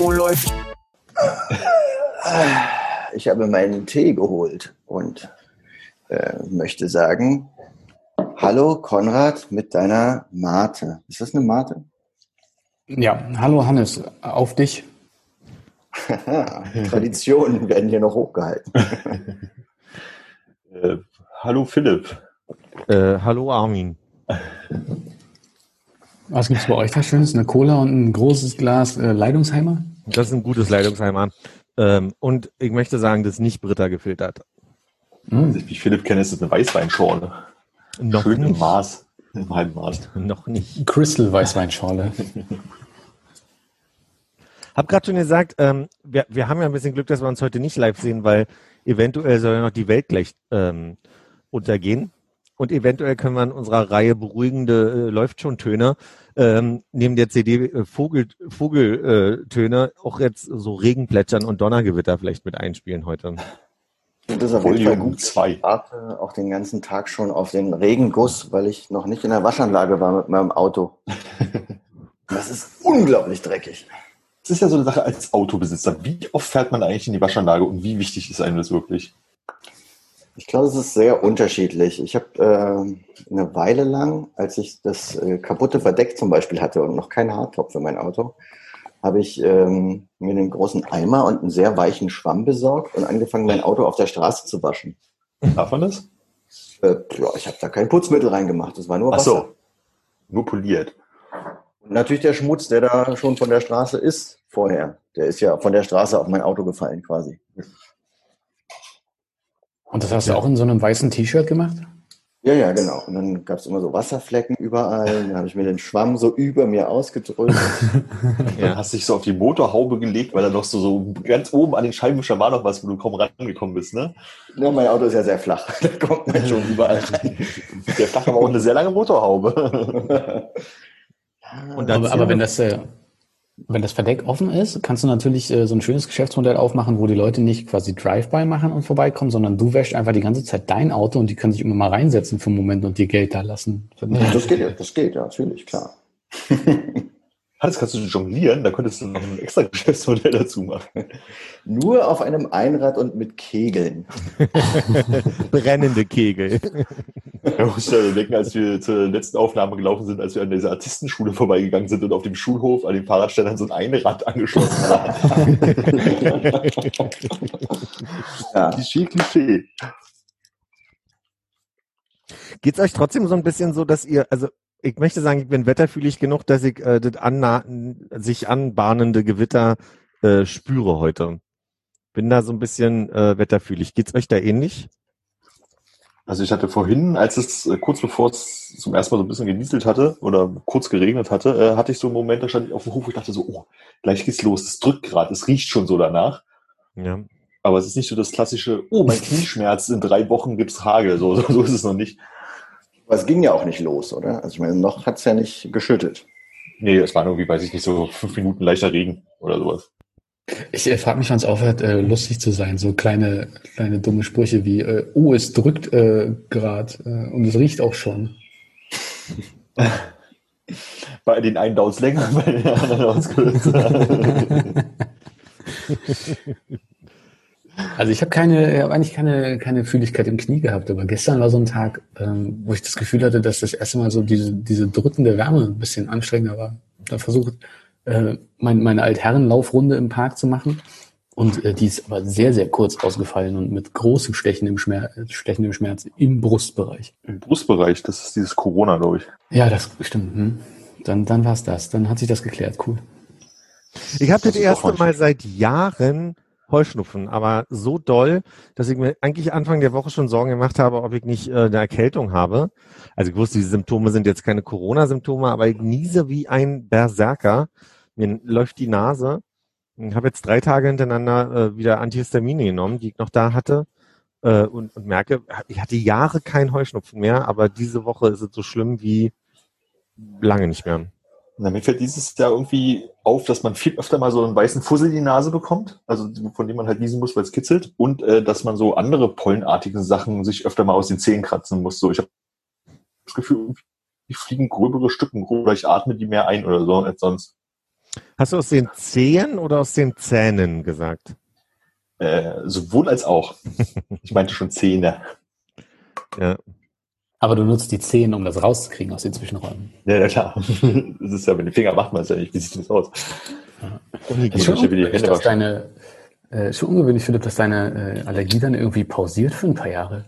Oh, läuft. Ich habe meinen Tee geholt und äh, möchte sagen, hallo Konrad mit deiner Mate. Ist das eine Mate? Ja, hallo Hannes, auf dich. Traditionen werden hier noch hochgehalten. Äh, hallo Philipp. Äh, hallo Armin. Was gibt's bei euch da Schönes? Eine Cola und ein großes Glas äh, Leitungsheimer? Das ist ein gutes Leitungsheimer. Ähm, und ich möchte sagen, das ist nicht Britta gefiltert. Als ich mich Philipp kenne, ist das eine Weißweinschorle. Noch Schön im nicht. Maß. Im halben Maß. Noch nicht. Crystal Weißweinschorle. Hab gerade schon gesagt, ähm, wir, wir haben ja ein bisschen Glück, dass wir uns heute nicht live sehen, weil eventuell soll ja noch die Welt gleich ähm, untergehen. Und eventuell können wir in unserer Reihe beruhigende äh, läuft schon Töne ähm, neben der CD äh, Vogel Vogeltöne äh, auch jetzt so Regenplätschern und Donnergewitter vielleicht mit einspielen heute. Das ist auf jeden Fall gut. 2. Ich warte auch den ganzen Tag schon auf den Regenguss, weil ich noch nicht in der Waschanlage war mit meinem Auto. Das ist unglaublich dreckig. Das ist ja so eine Sache als Autobesitzer. Wie oft fährt man eigentlich in die Waschanlage und wie wichtig ist einem das wirklich? Ich glaube, es ist sehr unterschiedlich. Ich habe äh, eine Weile lang, als ich das äh, kaputte Verdeck zum Beispiel hatte und noch keinen Hardtop für mein Auto, habe ich ähm, mir einen großen Eimer und einen sehr weichen Schwamm besorgt und angefangen, mein Auto auf der Straße zu waschen. Darf man das? Äh, ja, ich habe da kein Putzmittel reingemacht, das war nur Ach Wasser. so. Nur poliert. Und natürlich der Schmutz, der da schon von der Straße ist vorher. Der ist ja von der Straße auf mein Auto gefallen quasi. Und das hast du auch in so einem weißen T-Shirt gemacht? Ja, ja, genau. Und dann gab es immer so Wasserflecken überall. Dann habe ich mir den Schwamm so über mir ausgedrückt. Dann hast du dich so auf die Motorhaube gelegt, weil da noch so, so ganz oben an den Scheibenwischer war noch was, wo du kaum rangekommen bist, ne? ja, mein Auto ist ja sehr flach. Da kommt man schon überall rein. Der flache war auch eine sehr lange Motorhaube. Und Aber, aber wenn das, äh, wenn das Verdeck offen ist, kannst du natürlich äh, so ein schönes Geschäftsmodell aufmachen, wo die Leute nicht quasi Drive-by machen und vorbeikommen, sondern du wäschst einfach die ganze Zeit dein Auto und die können sich immer mal reinsetzen für einen Moment und dir Geld da lassen. Das geht ja, das geht ja, natürlich, klar. Hannes, kannst du jonglieren? Da könntest du noch ein extra Geschäftsmodell dazu machen. Nur auf einem Einrad und mit Kegeln. Brennende Kegel. Da musst du ja denken, als wir zur letzten Aufnahme gelaufen sind, als wir an dieser Artistenschule vorbeigegangen sind und auf dem Schulhof an den Fahrradständern so ein Einrad angeschlossen haben. Ja. Klischee, Klischee. Geht's euch trotzdem so ein bisschen so, dass ihr, also ich möchte sagen, ich bin wetterfühlig genug, dass ich äh, das anna sich anbahnende Gewitter äh, spüre heute. Bin da so ein bisschen äh, wetterfühlig. Geht's euch da ähnlich? Also ich hatte vorhin, als es äh, kurz bevor es zum ersten Mal so ein bisschen genieselt hatte oder kurz geregnet hatte, äh, hatte ich so einen Moment, da stand ich auf dem Hof und ich dachte so, oh, gleich geht's los, es drückt gerade, es riecht schon so danach. Ja. Aber es ist nicht so das klassische, oh, mein Knie schmerzt, in drei Wochen gibt's Hagel. So, so, so ist es noch nicht. Aber es ging ja auch nicht los, oder? Also ich meine, noch hat's ja nicht geschüttet. Nee, es waren irgendwie, weiß ich nicht, so fünf Minuten leichter Regen oder sowas. Ich äh, frage mich, wann es aufhört, äh, lustig zu sein. So kleine, kleine dumme Sprüche wie, äh, oh, es drückt äh, gerade äh, und es riecht auch schon. Bei den einen dauert es länger, bei den anderen dauert es kürzer. Also ich habe keine, ich hab eigentlich keine, keine Fühligkeit im Knie gehabt, aber gestern war so ein Tag, ähm, wo ich das Gefühl hatte, dass das erste Mal so diese, diese drückende Wärme ein bisschen anstrengender war. Da versucht, äh, mein, meine Altherrenlaufrunde im Park zu machen. Und äh, die ist aber sehr, sehr kurz ausgefallen und mit großem stechendem Schmerz, stechendem Schmerz im Brustbereich. Im Brustbereich, das ist dieses Corona, glaube ich. Ja, das stimmt. Hm. Dann, dann war's das. Dann hat sich das geklärt. Cool. Ich habe das, Das erste Mal seit Jahren Heuschnupfen, aber so doll, dass ich mir eigentlich Anfang der Woche schon Sorgen gemacht habe, ob ich nicht äh, eine Erkältung habe. Also ich wusste, diese Symptome sind jetzt keine Corona-Symptome, aber ich niese wie ein Berserker. Mir läuft die Nase. Ich habe jetzt drei Tage hintereinander äh, wieder Antihistamine genommen, die ich noch da hatte. Äh, und, und merke, ich hatte Jahre keinen Heuschnupfen mehr, aber diese Woche ist es so schlimm wie lange nicht mehr. Mir fällt dieses Jahr irgendwie auf, dass man viel öfter mal so einen weißen Fussel in die Nase bekommt, also von dem man halt niesen muss, weil es kitzelt, und äh, dass man so andere pollenartige Sachen sich öfter mal aus den Zähnen kratzen muss. So, ich habe das Gefühl, ich fliegen gröbere Stücken oder ich atme die mehr ein oder so als sonst. Hast du aus den Zehen oder aus den Zähnen gesagt? Äh, sowohl als auch. ich meinte schon Zähne. Ja. Aber du nutzt die Zehen, um das rauszukriegen aus den Zwischenräumen. Ja, ja klar. Das ist ja, mit den Fingern macht man es ja nicht. Wie sieht das aus? Ja. Ist schon, ungewöhnlich, dass deine, äh, schon ungewöhnlich, Philipp, dass deine äh, Allergie dann irgendwie pausiert für ein paar Jahre.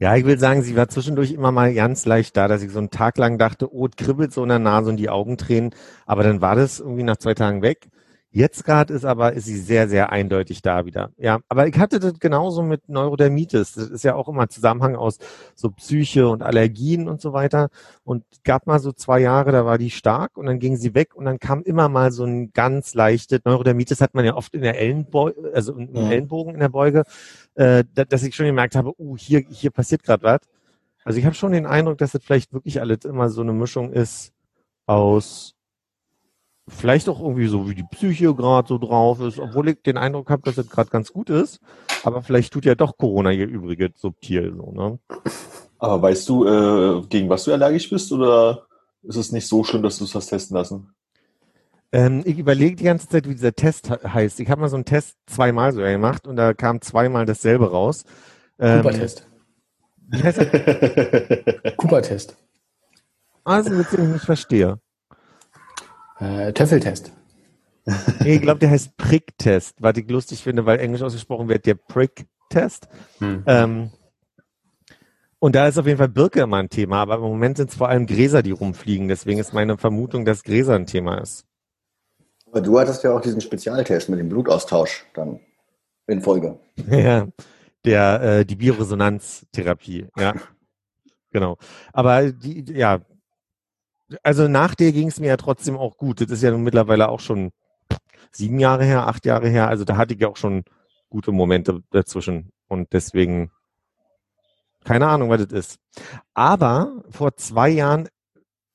Ja, ich will sagen, sie war zwischendurch immer mal ganz leicht da, dass ich so einen Tag lang dachte, oh, kribbelt so in der Nase und die Augen tränen. Aber dann war das irgendwie nach zwei Tagen weg. Jetzt gerade ist aber, ist sie sehr, sehr eindeutig da wieder. Ja, aber ich hatte das genauso mit Neurodermitis. Das ist ja auch immer Zusammenhang aus so Psyche und Allergien und so weiter. Und gab mal so zwei Jahre, da war die stark und dann ging sie weg und dann kam immer mal so ein ganz leichtes Neurodermitis hat man ja oft in der Ellenbeuge, also im ja. Ellenbogen in der Beuge, äh, dass ich schon gemerkt habe, uh, hier, hier passiert gerade was. Also ich habe schon den Eindruck, dass das vielleicht wirklich alles immer so eine Mischung ist aus vielleicht auch irgendwie so, wie die Psyche gerade so drauf ist, obwohl ich den Eindruck habe, dass es gerade ganz gut ist. Aber vielleicht tut ja doch Corona hier übrige subtil so, ne? Aber weißt du, äh, gegen was du allergisch bist oder ist es nicht so schlimm, dass du es hast testen lassen? Ähm, ich überlege die ganze Zeit, wie dieser Test heißt. Ich habe mal so einen Test zweimal so gemacht und da kam zweimal dasselbe raus. Ähm, Cooper-Test. Das? Cooper-Test. Ah, das ist ein Witz, den ich nicht verstehe. Äh, Töffeltest. ich glaube, der heißt Pricktest, was ich lustig finde, weil Englisch ausgesprochen wird der Pricktest. Hm. Ähm, und da ist auf jeden Fall Birke immer ein Thema, aber im Moment sind es vor allem Gräser, die rumfliegen. Deswegen ist meine Vermutung, dass Gräser ein Thema ist. Aber du hattest ja auch diesen Spezialtest mit dem Blutaustausch dann in Folge. ja, der äh, die Bioresonanztherapie, ja. Genau. Aber die, ja, also nach dir ging es mir ja trotzdem auch gut. Das ist ja nun mittlerweile auch schon sieben Jahre her, acht Jahre her. Also da hatte ich ja auch schon gute Momente dazwischen. Und deswegen, keine Ahnung, was das ist. Aber vor zwei Jahren,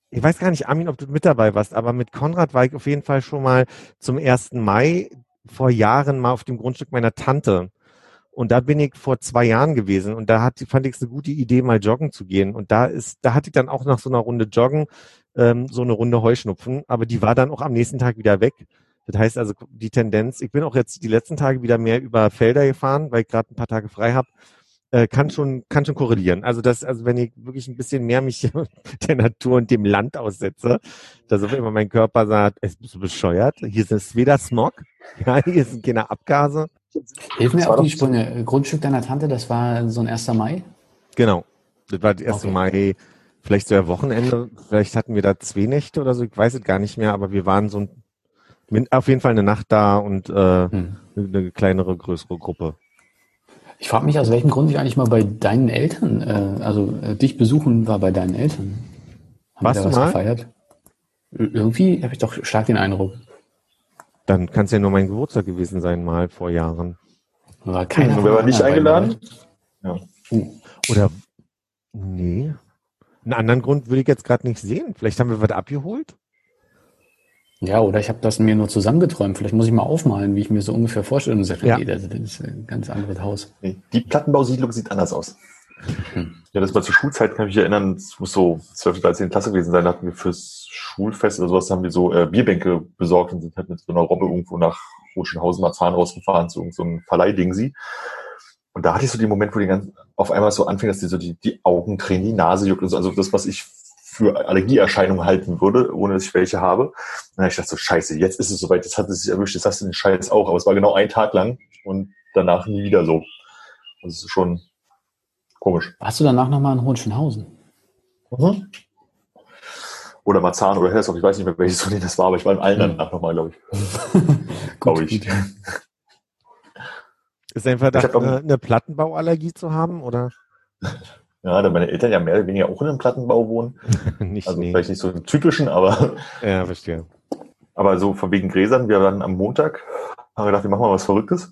ich weiß gar nicht, Armin, ob du mit dabei warst, aber mit Konrad war ich auf jeden Fall schon mal zum ersten Mai vor Jahren mal auf dem Grundstück meiner Tante. Und da bin ich vor zwei Jahren gewesen und da hat, fand ich es eine gute Idee, mal joggen zu gehen. Und da ist, da hatte ich dann auch nach so einer Runde Joggen ähm, so eine Runde Heuschnupfen, aber die war dann auch am nächsten Tag wieder weg. Das heißt also die Tendenz, ich bin auch jetzt die letzten Tage wieder mehr über Felder gefahren, weil ich gerade ein paar Tage frei habe, äh, kann schon kann schon korrelieren. Also das, also wenn ich wirklich ein bisschen mehr mich der Natur und dem Land aussetze, dass auf immer mein Körper sagt, es bist du bescheuert, hier ist weder Smog, ja, hier sind keine Abgase. Hilf mir auf die Sprünge. Grundstück deiner Tante, das war so ein 1. Mai? Genau. Das war das 1. Okay. Mai vielleicht so ein Wochenende, vielleicht hatten wir da zwei Nächte oder so, ich weiß es gar nicht mehr, aber wir waren so ein, auf jeden Fall eine Nacht da und äh, hm. eine kleinere, größere Gruppe. Ich frage mich, aus welchem Grund ich eigentlich mal bei deinen Eltern, äh, also äh, dich besuchen war bei deinen Eltern. Haben Warst da du was mal? gefeiert? Irgendwie habe ich doch stark den Eindruck. Dann kann es ja nur mein Geburtstag gewesen sein, mal vor Jahren. War keiner. Wer war nicht eingeladen? Ja. Oder nee. Einen anderen Grund würde ich jetzt gerade nicht sehen. Vielleicht haben wir was abgeholt. Ja, oder ich habe das mir nur zusammengeträumt. Vielleicht muss ich mal aufmalen, wie ich mir so ungefähr vorstelle. Und sage, ja. nee, das ist ein ganz anderes Haus. Nee, die Plattenbausiedlung sieht anders aus. Ja, das war zur Schulzeit, kann ich mich erinnern, es muss so 12, 13 Klasse gewesen sein, da hatten wir fürs Schulfest oder sowas, haben wir so äh, Bierbänke besorgt und sind halt mit so einer Robbe irgendwo nach Rotschenhausen, Marzahn rausgefahren zu so einem Verleihdingsi. Und da hatte ich so den Moment, wo die ganz auf einmal so anfing, dass die so die, die Augen tränen, die Nase juckt und so. Also das, was ich für Allergieerscheinungen halten würde, ohne dass ich welche habe. Und dann ich dachte so, scheiße, jetzt ist es soweit, jetzt hat es sich erwischt, jetzt hast du den Scheiß auch. Aber es war genau ein Tag lang und danach nie wieder so. Das ist schon komisch. Hast du danach nochmal in Hohenschönhausen? Mhm. Oder Marzahn oder Hellersdorf, ich weiß nicht mehr, welches von denen das war, aber ich war in allen mhm. danach nochmal, glaube ich. glaube ich. Ist ein Verdacht, eine, eine Plattenbauallergie zu haben, oder? Ja, da meine Eltern ja mehr oder weniger auch in einem Plattenbau wohnen. nicht, also nee. vielleicht nicht so einen typischen, aber. Ja, verstehe. Aber so von wegen Gräsern, wir waren am Montag, haben gedacht, wir machen mal was Verrücktes.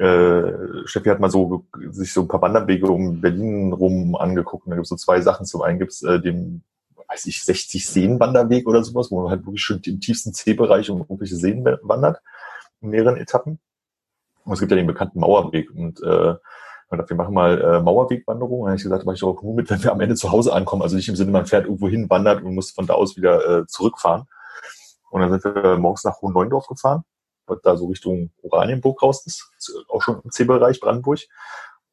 Äh, Steffi hat mal so sich so ein paar Wanderwege um Berlin rum angeguckt. Und da gibt es so zwei Sachen. Zum einen gibt es äh, den, weiß ich, 60 Seen-Wanderweg oder sowas, wo man halt wirklich schon im tiefsten C-Bereich um irgendwelche Seen wandert, in mehreren Etappen. Und es gibt ja den bekannten Mauerweg. Und äh, wir machen mal äh, Mauerwegwanderung. Und dann habe ich gesagt, mache ich auch nur mit, wenn wir am Ende zu Hause ankommen. Also nicht im Sinne, man fährt irgendwo hin, wandert und muss von da aus wieder äh, zurückfahren. Und dann sind wir morgens nach Hohen Neuendorf gefahren was da so Richtung Oranienburg raus ist, auch schon im C-Bereich Brandenburg,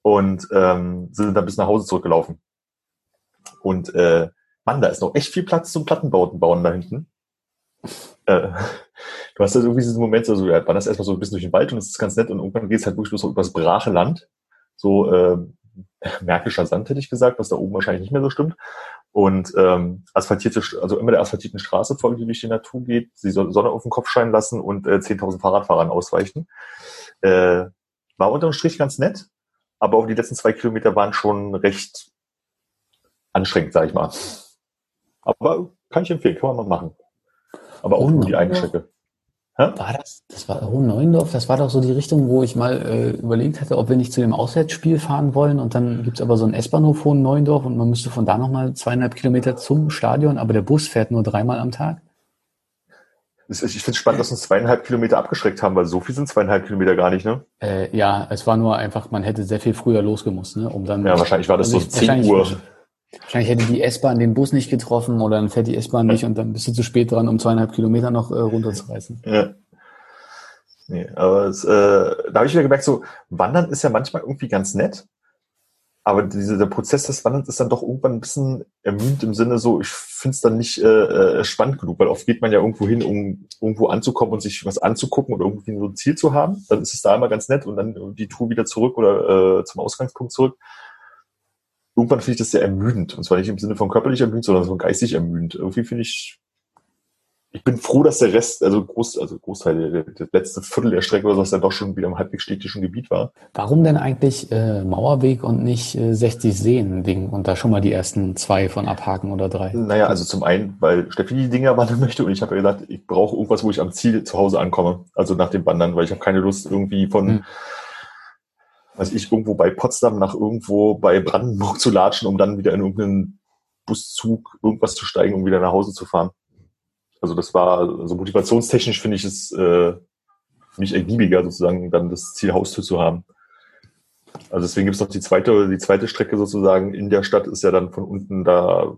und ähm, sind dann bis nach Hause zurückgelaufen. Und äh, Mann, da ist noch echt viel Platz zum Plattenbauten bauen da hinten. Äh, du hast halt irgendwie diesen Moment, also ja, wanderst erstmal so ein bisschen durch den Wald und es ist ganz nett und irgendwann geht es halt wirklich so über das brache Land. So äh, märkischer Sand, hätte ich gesagt, was da oben wahrscheinlich nicht mehr so stimmt und ähm, asphaltierte, also immer der asphaltierten Straße folgen, die durch die Natur geht, die Sonne auf den Kopf scheinen lassen und äh, 10.000 Fahrradfahrern ausweichen. Äh, war unterm Strich ganz nett, aber auch die letzten zwei Kilometer waren schon recht anstrengend, sag ich mal. Aber kann ich empfehlen, kann man mal machen. Aber auch oh, nur die eine Strecke. Hä? War das, das war Hohen Neuendorf, das war doch so die Richtung, wo ich mal äh, überlegt hatte, ob wir nicht zu dem Auswärtsspiel fahren wollen und dann gibt's aber so einen S-Bahnhof Hohen Neuendorf und man müsste von da nochmal zweieinhalb Kilometer zum Stadion, aber der Bus fährt nur dreimal am Tag. Ich finde es spannend, dass uns zweieinhalb Kilometer abgeschreckt haben, weil so viel sind zweieinhalb Kilometer gar nicht, ne? Äh, ja, es war nur einfach, man hätte sehr viel früher losgemusst, ne? Um dann. Ja, wahrscheinlich war das so 10 Uhr. Wahrscheinlich hätte die S-Bahn den Bus nicht getroffen oder dann fährt die S-Bahn nicht und dann bist du zu spät dran, um zweieinhalb Kilometer noch äh, runterzureißen. Ja. Nee, aber es, äh, da habe ich wieder gemerkt, so Wandern ist ja manchmal irgendwie ganz nett, aber diese, der Prozess des Wanderns ist dann doch irgendwann ein bisschen ermüdend im Sinne so, ich finde es dann nicht äh, äh, spannend genug, weil oft geht man ja irgendwo hin, um irgendwo anzukommen und sich was anzugucken oder irgendwie so ein Ziel zu haben. Dann ist es da immer ganz nett und dann die Tour wieder zurück oder äh, zum Ausgangspunkt zurück. Irgendwann finde ich das sehr ermüdend. Und zwar nicht im Sinne von körperlich ermüdend, sondern so geistig ermüdend. Irgendwie finde ich, ich bin froh, dass der Rest, also Groß, also Großteil, der, der letzte Viertel der Strecke oder was dann doch schon wieder im halbwegs städtischen Gebiet war. Warum denn eigentlich äh, Mauerweg und nicht äh, 60 Seen Ding und da schon mal die ersten zwei von abhaken oder drei? Naja, also zum einen, weil Steffi die Dinger wandern möchte und ich habe ja gesagt, ich brauche irgendwas, wo ich am Ziel zu Hause ankomme, also nach dem Wandern, weil ich habe keine Lust irgendwie von hm weiß ich, irgendwo bei Potsdam nach irgendwo bei Brandenburg zu latschen, um dann wieder in irgendeinen Buszug irgendwas zu steigen, um wieder nach Hause zu fahren. Also das war, also motivationstechnisch finde ich es äh, mich ergiebiger, sozusagen dann das Ziel Haustür zu haben. Also deswegen gibt es noch die zweite, die zweite Strecke sozusagen in der Stadt ist ja dann von unten da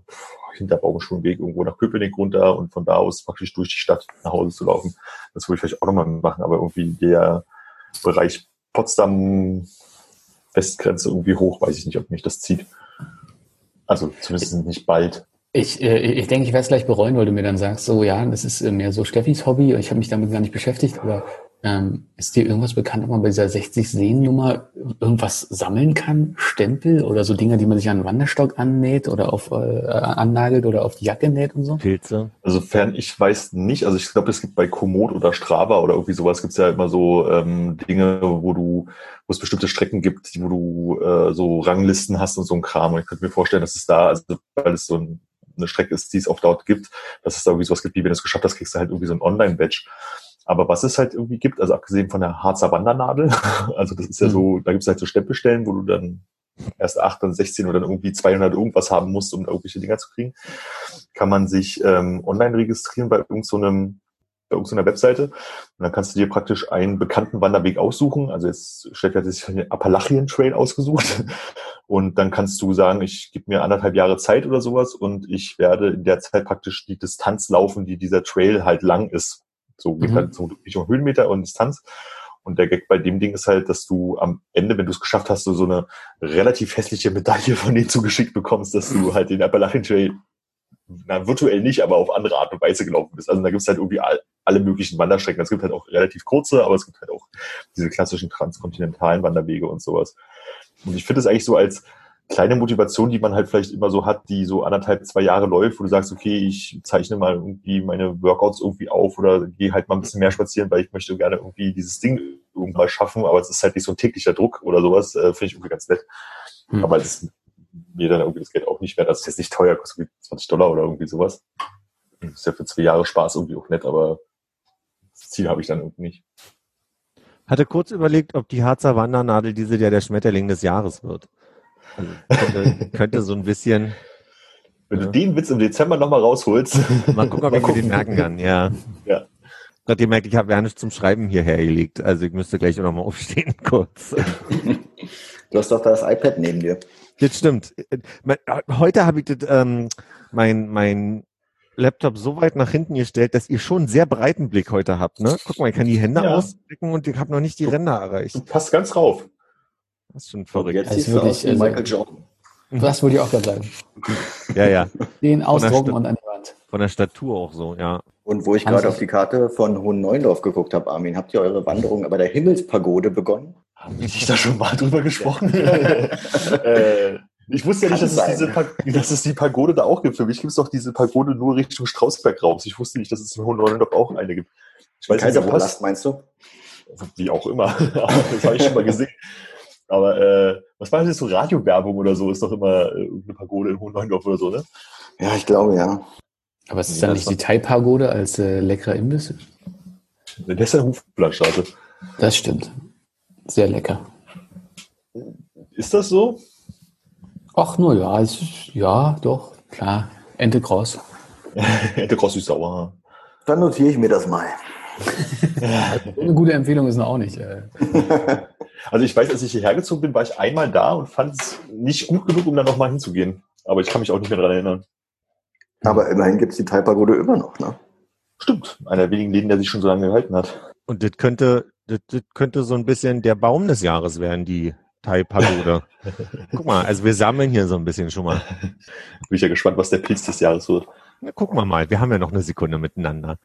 hinter Baumschulenweg irgendwo nach Köpenick runter und von da aus praktisch durch die Stadt nach Hause zu laufen. Das würde ich vielleicht auch nochmal machen, aber irgendwie der Bereich Potsdam Westgrenze irgendwie hoch, weiß ich nicht, ob mich das zieht. Also zumindest nicht bald. Ich, äh, ich denke, ich werde es gleich bereuen, weil du mir dann sagst, so ja, das ist äh, mehr so Steffis Hobby. Ich habe mich damit gar nicht beschäftigt, aber ähm, ist dir irgendwas bekannt, ob man bei dieser 60 Seen-Nummer irgendwas sammeln kann? Stempel oder so Dinge, die man sich an den Wanderstock annäht oder auf äh, annagelt oder auf die Jacke näht und so? Pilze. Also fern ich weiß nicht. Also ich glaube, es gibt bei Komoot oder Strava oder irgendwie sowas gibt es ja immer so ähm, Dinge, wo du, wo es bestimmte Strecken gibt, wo du äh, so Ranglisten hast und so ein Kram. Und ich könnte mir vorstellen, dass es da, also weil es so ein, eine Strecke ist, die es oft dort gibt, dass es da irgendwie sowas gibt, wie wenn du es geschafft hast, kriegst du halt irgendwie so ein Online-Badge. Aber was es halt irgendwie gibt, also abgesehen von der Harzer Wandernadel, also das ist ja so, mhm. da gibt es halt so Stempelstellen, wo du dann erst 8, dann 16 oder dann irgendwie 200 irgendwas haben musst, um da irgendwelche Dinger zu kriegen, kann man sich ähm, online registrieren bei irgendeinem so bei irgendeiner Webseite. Und dann kannst du dir praktisch einen bekannten Wanderweg aussuchen. Also jetzt Steffi hat sich den Appalachian Trail ausgesucht. Und dann kannst du sagen, ich gebe mir anderthalb Jahre Zeit oder sowas und ich werde in der Zeit praktisch die Distanz laufen, die dieser Trail halt lang ist. So geht mhm. halt so Richtung Höhenmeter und Distanz. Und der Gag bei dem Ding ist halt, dass du am Ende, wenn du es geschafft hast, so, so eine relativ hässliche Medaille von denen zugeschickt bekommst, dass du halt den Appalachian Trail, na, virtuell nicht, aber auf andere Art und Weise gelaufen bist. Also da gibt es halt irgendwie all, alle möglichen Wanderstrecken. Es gibt halt auch relativ kurze, aber es gibt halt auch diese klassischen transkontinentalen Wanderwege und sowas. Und ich finde es eigentlich so als, kleine Motivation, die man halt vielleicht immer so hat, die so anderthalb, zwei Jahre läuft, wo du sagst, okay, ich zeichne mal irgendwie meine Workouts irgendwie auf oder gehe halt mal ein bisschen mehr spazieren, weil ich möchte gerne irgendwie dieses Ding irgendwann schaffen, aber es ist halt nicht so ein täglicher Druck oder sowas, äh, finde ich irgendwie ganz nett. Hm. Aber es ist mir dann irgendwie das Geld auch nicht wert. Das ist jetzt nicht teuer, kostet 20 Dollar oder irgendwie sowas. Das ist ja für zwei Jahre Spaß irgendwie auch nett, aber Das Ziel habe ich dann irgendwie nicht. Hatte kurz überlegt, ob die Harzer Wandernadel diese ja der Schmetterling des Jahres wird. Also könnte, könnte so ein bisschen. Wenn Ja. du den Witz im Dezember nochmal rausholst. Mal gucken, ob ich mir den merken kann, ja. Ja. Gerade gemerkt, ich habe ja nichts zum Schreiben hierher gelegt. Also ich müsste gleich auch nochmal aufstehen kurz. Du hast doch das iPad neben dir. Das stimmt. Mein- Heute habe ich das, ähm, mein, mein Laptop so weit nach hinten gestellt, dass ihr schon einen sehr breiten Blick heute habt. Ne? Guck mal, ich kann die Hände Ja. ausstrecken und ich habe noch nicht die Ränder erreicht. Du passt ganz rauf. Das ist schon Und verrückt. jetzt Also siehst du wirklich, aus wie also- Michael Jordan. Das wollte ich auch gerade sagen. Ja, ja. Den ausdrucken und an die Wand. Von der Statur auch so, ja. Und wo ich gerade auf die Karte von Hohen Neuendorf geguckt habe, Armin, habt ihr eure Wanderung bei der Himmelspagode begonnen? Haben wir nicht da schon mal drüber gesprochen? äh, ich wusste ja nicht, dass es, dass es die Pagode da auch gibt. Für mich gibt es doch diese Pagode nur Richtung Strausberg raus. Ich wusste nicht, dass es in Hohenlohe auch eine gibt. Ich weiß nicht, sie Kaiserpalast, passt. meinst du? Wie auch immer. Das habe ich schon mal gesehen. Aber äh, was war das so Radiowerbung oder so? Ist doch immer äh, irgendeine Pagode in Hohenlohe oder so, ne? Ja, ich glaube, ja. Aber es ist Nee, dann das nicht die Thai-Pagode als äh, leckerer Imbiss? Der ist ja Hufblattstraße. Das stimmt. Sehr lecker. Ist das so? Ach, nur ja, es ist, ja, doch, klar. Ente Cross. Der Cross ist sauer. Dann notiere ich mir das mal. Eine gute Empfehlung ist noch auch nicht. Äh, Also ich weiß, als ich hierher gezogen bin, war ich einmal da und fand es nicht gut genug, um da nochmal hinzugehen. Aber ich kann mich auch nicht mehr daran erinnern. Aber immerhin gibt's die Thai-Pagode immer noch, ne? Stimmt. Einer der wenigen Läden, der sich schon so lange gehalten hat. Und das könnte, das, das könnte so ein bisschen der Baum des Jahres werden, die Thai-Pagode. Guck mal, also wir sammeln hier so ein bisschen schon mal. Bin ich ja gespannt, was der Pilz des Jahres wird. Na, gucken wir mal, wir haben ja noch eine Sekunde miteinander.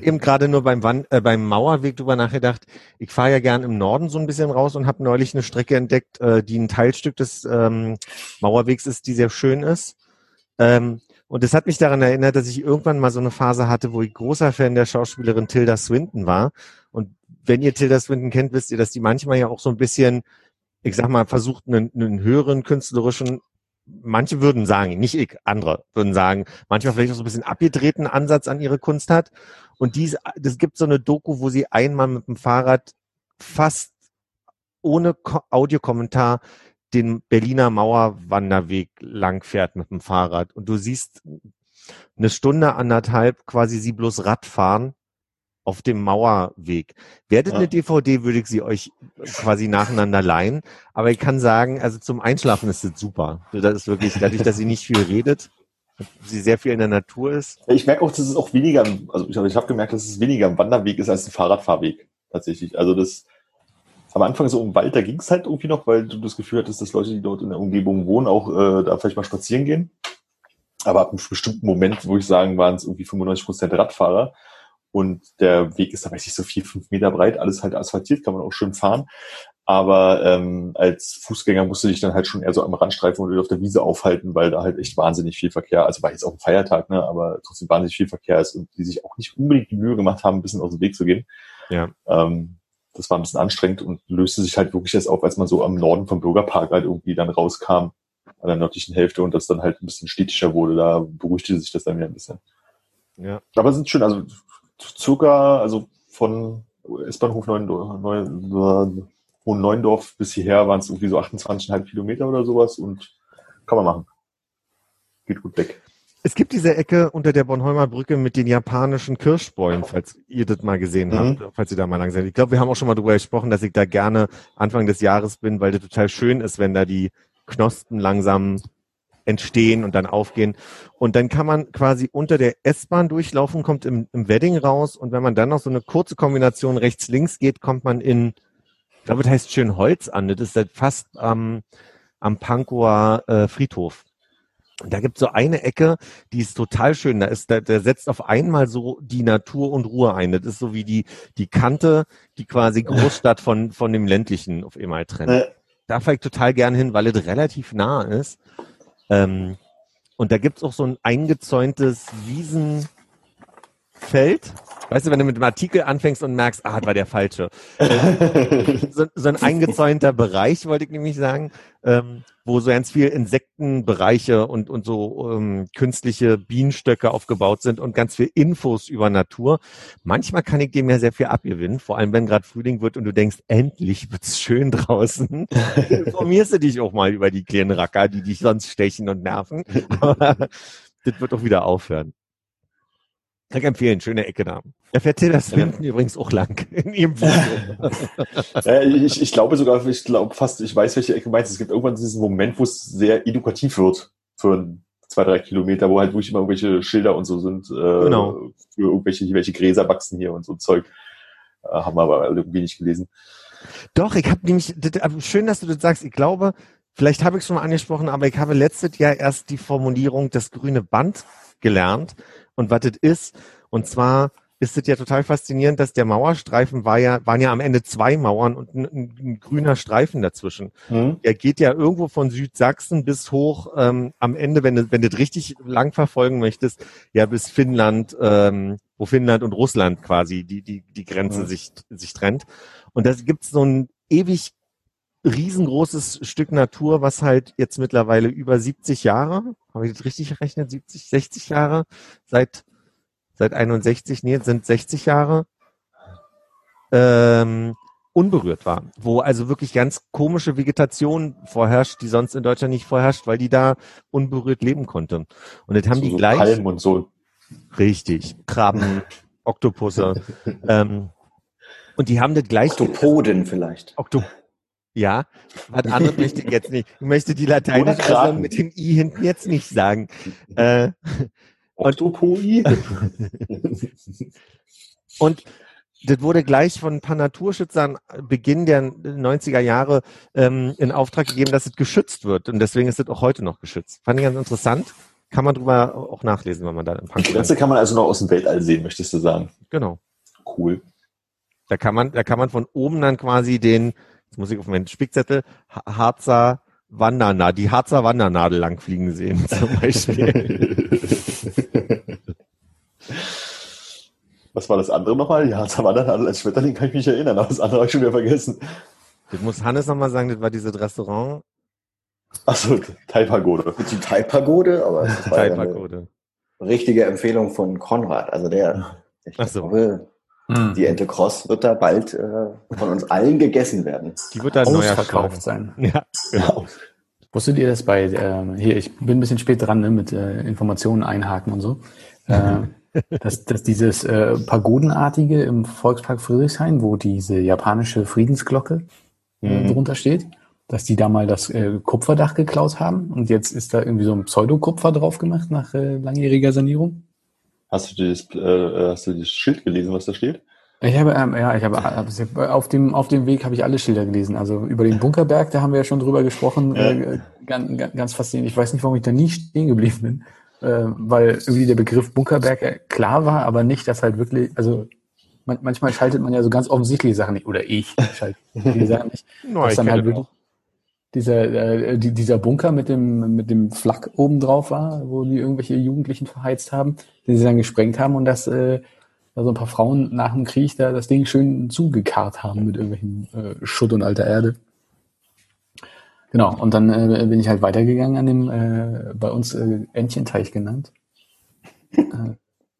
Eben gerade nur beim, Wand, äh, beim Mauerweg drüber nachgedacht. Ich fahre ja gern im Norden so ein bisschen raus und habe neulich eine Strecke entdeckt, äh, die ein Teilstück des ähm, Mauerwegs ist, die sehr schön ist. Ähm, und es hat mich daran erinnert, dass ich irgendwann mal so eine Phase hatte, wo ich großer Fan der Schauspielerin Tilda Swinton war. Und wenn ihr Tilda Swinton kennt, wisst ihr, dass die manchmal ja auch so ein bisschen, ich sag mal, versucht, einen, einen höheren künstlerischen manche würden sagen, nicht ich, andere würden sagen, manchmal vielleicht auch so ein bisschen abgedrehten Ansatz an ihre Kunst hat. Und dies, das gibt so eine Doku, wo sie einmal mit dem Fahrrad fast ohne Ko Audiokommentar den Berliner Mauerwanderweg lang fährt mit dem Fahrrad. Und du siehst eine Stunde, anderthalb quasi sie bloß Rad fahren auf dem Mauerweg. Werdet Ja. eine DVD, würde ich sie euch quasi nacheinander leihen. Aber ich kann sagen, also zum Einschlafen ist das super. Das ist wirklich, dadurch, dass sie nicht viel redet, sie sehr viel in der Natur ist. Ich merke auch, dass es auch weniger, also ich, habe gemerkt, dass es weniger ein Wanderweg ist als ein Fahrradfahrweg. Tatsächlich. Also das am Anfang so im Wald, da ging es halt irgendwie noch, weil du das Gefühl hattest, dass Leute, die dort in der Umgebung wohnen, auch äh, da vielleicht mal spazieren gehen. Aber ab einem bestimmten Moment, wo ich sagen, waren es irgendwie 95 Prozent Radfahrer. Und der Weg ist da, weiß ich, so vier, fünf Meter breit, alles halt asphaltiert, kann man auch schön fahren. Aber ähm, als Fußgänger musst du dich dann halt schon eher so am Randstreifen oder auf der Wiese aufhalten, weil da halt echt wahnsinnig viel Verkehr, also war jetzt auch ein Feiertag, ne, aber trotzdem wahnsinnig viel Verkehr ist und die sich auch nicht unbedingt die Mühe gemacht haben, ein bisschen aus dem Weg zu gehen. Ja. Ähm, das war ein bisschen anstrengend und löste sich halt wirklich erst auf, als man so am Norden vom Bürgerpark halt irgendwie dann rauskam, an der nördlichen Hälfte und das dann halt ein bisschen städtischer wurde, da beruhigte sich das dann wieder ein bisschen. Ja. Aber es sind schön, also circa, also von S-Bahnhof Hohen Neuendorf bis hierher waren es irgendwie so 28,5 Kilometer oder sowas und kann man machen. Geht gut weg. Es gibt diese Ecke unter der Bornholmer Brücke mit den japanischen Kirschbäumen, falls ihr das mal gesehen Mhm. habt, falls ihr da mal lang seid. Ich glaube, wir haben auch schon mal darüber gesprochen, dass ich da gerne Anfang des Jahres bin, weil das total schön ist, wenn da die Knospen langsam entstehen und dann aufgehen. Und dann kann man quasi unter der S-Bahn durchlaufen, kommt im, im Wedding raus und wenn man dann noch so eine kurze Kombination rechts-links geht, kommt man in, ich glaube, das heißt Schönholz an. Das ist halt fast am, am Pankower äh, Friedhof. Und da gibt es so eine Ecke, die ist total schön. Da ist, da, da setzt auf einmal so die Natur und Ruhe ein. Das ist so wie die, die Kante, die quasi Großstadt von, von dem ländlichen auf einmal trennt. Äh, Da fahre ich total gern hin, weil es relativ nah ist. Ähm, und da gibt's auch so ein eingezäuntes Wiesenfeld Weißt du, wenn du mit dem Artikel anfängst und merkst, ah, das war der falsche. so, so ein eingezäunter Bereich, wollte ich nämlich sagen, ähm, wo so ganz viel Insektenbereiche und, und so ähm, künstliche Bienenstöcke aufgebaut sind und ganz viel Infos über Natur. Manchmal kann ich dem ja sehr viel abgewinnen, vor allem wenn gerade Frühling wird und du denkst, endlich wird's schön draußen. Informierst du dich auch mal über die kleinen Racker, die dich sonst stechen und nerven. Aber das wird doch wieder aufhören. Kann ich empfehlen, schöne Ecke da. Er fährt das Finden ja. übrigens auch lang in ihrem ja, ich, ich glaube sogar, ich glaube fast, ich weiß, welche Ecke meinst. Es gibt irgendwann diesen Moment, wo es sehr edukativ wird für zwei, drei Kilometer, wo halt wirklich immer irgendwelche Schilder und so sind, äh, genau. für irgendwelche, welche Gräser wachsen hier und so Zeug. Äh, haben wir aber irgendwie nicht gelesen. Doch, ich habe nämlich, schön, dass du das sagst, ich glaube, vielleicht habe ich es schon mal angesprochen, aber ich habe letztes Jahr erst die Formulierung das grüne Band gelernt und was das ist. Und zwar ist es ja total faszinierend, dass der Mauerstreifen war ja, waren ja am Ende zwei Mauern und ein, ein, grüner Streifen dazwischen. Mhm. Er geht ja irgendwo von Südsachsen bis hoch ähm, am Ende, wenn du, wenn du das richtig lang verfolgen möchtest, ja bis Finnland, ähm, wo Finnland und Russland quasi die, die, die Grenze mhm. sich, sich trennt. Und da gibt's so ein ewig riesengroßes Stück Natur, was halt jetzt mittlerweile über 70 Jahre, habe ich das richtig gerechnet, 70, 60 Jahre seit seit 61, nee, sind 60 Jahre, ähm, unberührt war, wo also wirklich ganz komische Vegetation vorherrscht, die sonst in Deutschland nicht vorherrscht, weil die da unberührt leben konnte. Und das haben so die so gleich. Palmen und so. Richtig. Krabben, Oktopusse. ähm, und die haben das gleich. Oktopoden vielleicht. Oktop ja, was anderes möchte ich jetzt nicht. Ich möchte die lateinische mit dem I hinten jetzt nicht sagen. Äh, Octopoi. und das wurde gleich von ein paar Naturschützern Beginn der 90er Jahre ähm, in Auftrag gegeben, dass es geschützt wird. Und deswegen ist es auch heute noch geschützt. Fand ich ganz interessant. Kann man drüber auch nachlesen, wenn man da im Punk Die Grenze kann man also noch aus dem Weltall sehen, möchtest du sagen? Genau. Cool. Da kann man, da kann man von oben dann quasi den, jetzt muss ich auf meinen Spickzettel, Harzer Wandernadel, die Harzer Wandernadel langfliegen sehen, zum Beispiel. Was war das andere nochmal? Ja, Harzer Wandernadel als Schmetterling kann ich mich erinnern, aber das andere habe ich schon wieder vergessen. Das muss Hannes nochmal sagen, das war dieses Restaurant. Achso, Teilpagode. Die Teilpagode, aber das war Teilpagode. eine richtige Empfehlung von Konrad. Also der, ich Ach so. glaube, hm. die Ente Cross wird da bald äh, von uns allen gegessen werden. Die wird da neuer verkauft sein. Ja, genau. Wusstet ihr das bei, äh, hier, ich bin ein bisschen spät dran ne, mit äh, Informationen einhaken und so, äh, dass, dass dieses äh, Pagodenartige im Volkspark Friedrichshain, wo diese japanische Friedensglocke äh, mhm. drunter steht, dass die da mal das äh, Kupferdach geklaut haben und jetzt ist da irgendwie so ein Pseudokupfer drauf gemacht nach äh, langjähriger Sanierung. Hast du, das, äh, hast du das Schild gelesen, was da steht? Ich habe, ähm, ja, ich habe auf dem auf dem Weg habe ich alle Schilder gelesen. Also über den Bunkerberg, da haben wir ja schon drüber gesprochen. Ja. Äh, ganz, ganz faszinierend. Ich weiß nicht, warum ich da nie stehen geblieben bin, äh, weil irgendwie der Begriff Bunkerberg äh, klar war, aber nicht, dass halt wirklich, also man, manchmal schaltet man ja so ganz offensichtliche Sachen nicht, oder ich schalte die Sachen nicht. no, dass dann halt wirklich dieser äh, die, dieser Bunker mit dem mit dem Flak oben drauf war, wo die irgendwelche Jugendlichen verheizt haben, den sie dann gesprengt haben und das äh, da so ein paar Frauen nach dem Krieg da das Ding schön zugekarrt haben mit irgendwelchen äh, Schutt und alter Erde. Genau, und dann äh, bin ich halt weitergegangen an dem, äh, bei uns äh, Entchenteich genannt. äh,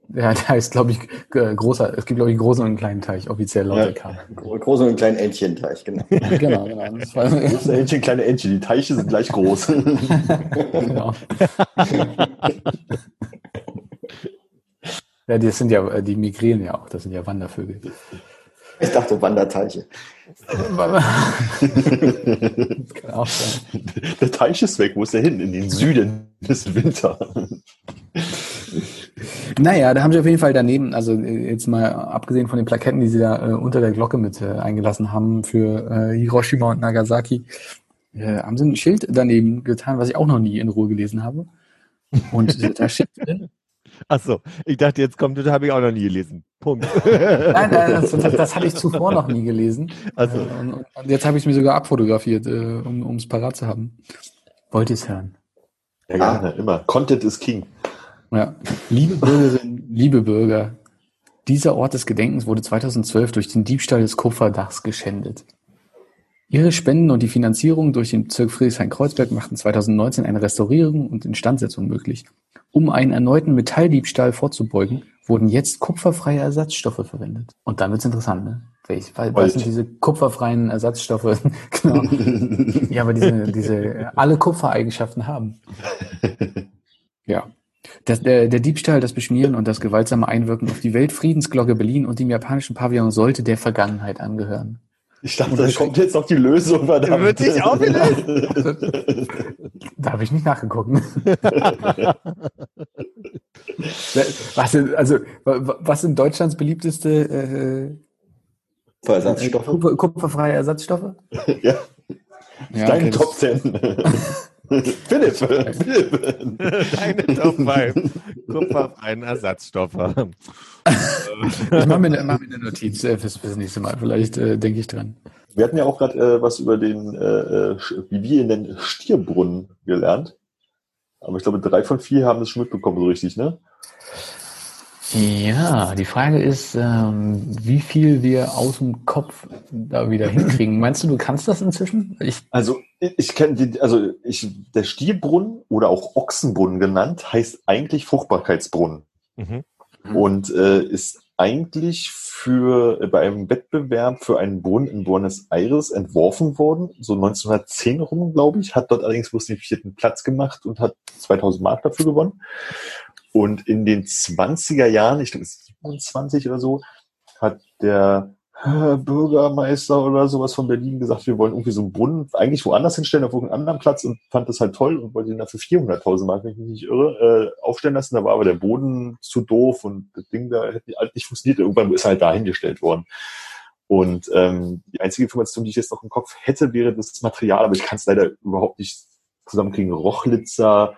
ja, der heißt, glaube ich, großer, es gibt, glaube ich, großen und einen kleinen Teich, offiziell laut der Karte. Großen und einen kleinen Entchenteich, genau. genau, genau. Das war, Große Entchen, kleine Entchen, die Teiche sind gleich groß. genau. Ja, die sind ja, die migrieren ja auch, das sind ja Wandervögel. Ich dachte Wanderteiche. kann auch sein. Der Teich ist weg, wo ist der hin? In den Süden des Winter. Naja, da haben sie auf jeden Fall daneben, also jetzt mal abgesehen von den Plaketten, die sie da äh, unter der Glocke mit äh, eingelassen haben für äh, Hiroshima und Nagasaki, äh, haben sie ein Schild daneben getan, was ich auch noch nie in Ruhe gelesen habe. Und da steht drin, Ach so, ich dachte, jetzt kommt, das habe ich auch noch nie gelesen. Punkt. nein, nein, das, das, das hatte ich zuvor noch nie gelesen. Also. Und, und jetzt habe ich es mir sogar abfotografiert, äh, um es parat zu haben. Wollt ihr es hören? Ja, gerne, immer. Content is King. Ja. Liebe Bürgerinnen, liebe Bürger, Dieser Ort des Gedenkens wurde 2012 durch den Diebstahl des Kupferdachs geschändet. Ihre Spenden und die Finanzierung durch den Bezirk Friedrichshain-Kreuzberg machten 2019 eine Restaurierung und Instandsetzung möglich. Um einen erneuten Metalldiebstahl vorzubeugen, wurden jetzt kupferfreie Ersatzstoffe verwendet. Und dann wird's interessant, ne? Welch, weil, was sind diese kupferfreien Ersatzstoffe? genau. ja, aber diese, diese alle Kupfereigenschaften haben. Ja. Das, der, der Diebstahl, das Beschmieren und das gewaltsame Einwirken auf die Weltfriedensglocke Berlin und dem japanischen Pavillon sollte der Vergangenheit angehören. Ich dachte, da kommt jetzt noch die Lösung, verdammt. Wird sich auch wieder. Da habe ich nicht nachgeguckt. was sind, also, wa- was sind Deutschlands beliebteste äh, Versatzstoffe. Kupfer, kupferfreie Ersatzstoffe? ja, Ja, deine das- Top 10. Philipp, Philipp. Eine Top 5 kupferfreien Ersatzstoffe. Ich mache mir, eine- mach mir eine Notiz äh, fürs, fürs nächste Mal. Vielleicht äh, denke ich dran. Wir hatten ja auch gerade äh, was über den, äh, äh, wie wir ihn nennen, Stierbrunnen gelernt. Aber ich glaube, drei von vier haben das schon mitbekommen, so richtig, ne? Ja, die Frage ist, ähm, wie viel wir aus dem Kopf da wieder hinkriegen. Meinst du, du kannst das inzwischen? Ich, Also ich, kenne die, also ich, der Stierbrunnen oder auch Ochsenbrunnen genannt, heißt eigentlich Fruchtbarkeitsbrunnen Mhm. und äh, ist eigentlich für äh, bei einem Wettbewerb für einen Brunnen in Buenos Aires entworfen worden, so 1910 rum, glaube ich, hat dort allerdings bloß den vierten Platz gemacht und hat 2000 Mark dafür gewonnen. Und in den 20er Jahren, ich glaube 27 oder so, hat der äh, Bürgermeister oder sowas von Berlin gesagt, wir wollen irgendwie so einen Brunnen eigentlich woanders hinstellen, auf irgendeinem anderen Platz und fand das halt toll und wollte ihn dafür 400.000 Mark, wenn ich mich nicht irre, äh, aufstellen lassen. Da war aber der Boden zu doof und das Ding da hätte halt nicht funktioniert. Irgendwann ist er halt da hingestellt worden. Und ähm, die einzige Information, die ich jetzt noch im Kopf hätte, wäre das Material, aber ich kann es leider überhaupt nicht zusammenkriegen. Rochlitzer,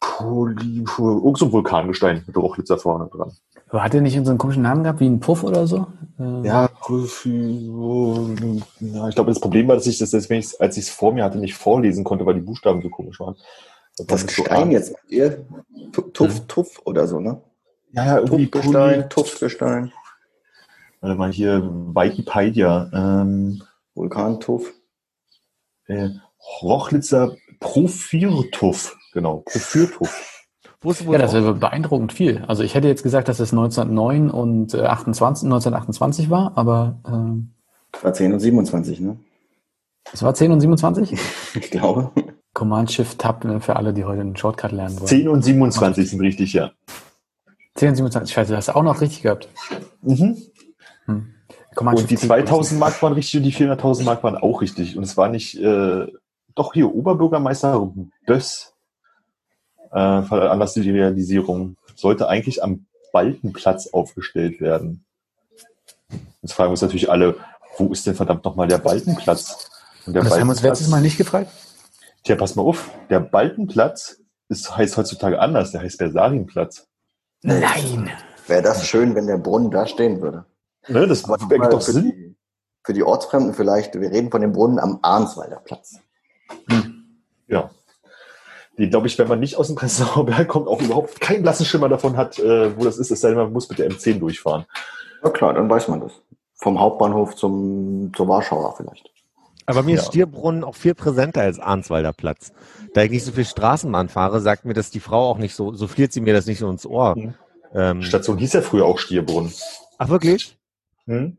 irgend so ein Vulkangestein mit Rochlitzer vorne dran. aber hat er nicht so einen komischen Namen gehabt, wie ein Puff oder so? Äh, Ja, ich glaube, das Problem war, dass ich das, deswegen, ich's- als ich es vor mir hatte, nicht vorlesen konnte, weil die Buchstaben so komisch waren. war Das so Gestein arg. jetzt, ihr Tuff, Tuff oder so, ne? Ja, ja, irgendwie Tuffgestein, Tuffgestein, Warte mal hier, Wikipedia. Ähm, Vulkantuff. äh, Rochlitzer Profyrtuff. Genau, Profyrtuff. Wo ist wohl Ja, das wäre beeindruckend viel. Also ich hätte jetzt gesagt, dass es 1909 und äh, 28, 1928 war, aber ähm, War 10 und 27, ne? es war 10 und 27? Ich glaube. Command Shift Tab ne, für alle, die heute einen Shortcut lernen wollen. 10 und 27 sind richtig, ja. 10 und 27. Scheiße, das hast du auch noch richtig gehabt. Mhm. Hm. Command Und die Shift T. 2000 Mark waren richtig und die 400.000 Mark waren auch richtig. Und es war nicht, äh, doch hier Oberbürgermeister Böss äh, veranlasst die Realisierung. Sollte eigentlich am Balkenplatz aufgestellt werden. Jetzt fragen wir uns natürlich alle, wo ist denn verdammt nochmal der Balkenplatz? Und der Das haben wir uns letztes Mal nicht gefragt. Tja, pass mal auf. Der Balkenplatz ist, heißt heutzutage anders. Der heißt Bersarinplatz. Nein. Wäre das schön, wenn der Brunnen da stehen würde. Ne, das Aber ergibt doch für Sinn. Die, für die Ortsfremden vielleicht, wir reden von dem Brunnen am Arnswalder Platz. Ja. Die, glaube ich, wenn man nicht aus dem Prenzlauer Berg kommt, auch überhaupt keinen blassen Schimmer davon hat, äh, wo das ist, es sei denn, man muss mit der M10 durchfahren. Ja klar, dann weiß man das. Vom Hauptbahnhof zum, zur Warschauer vielleicht. Aber mir ist Ja. Stierbrunnen auch viel präsenter als Arnswalder Platz. Da ich nicht so viel Straßenbahn fahre, sagt mir das die Frau auch nicht so, so fliert sie mir das nicht so ins Ohr. Mhm. Ähm, Station hieß ja früher auch Stierbrunn. ach wirklich? Hm?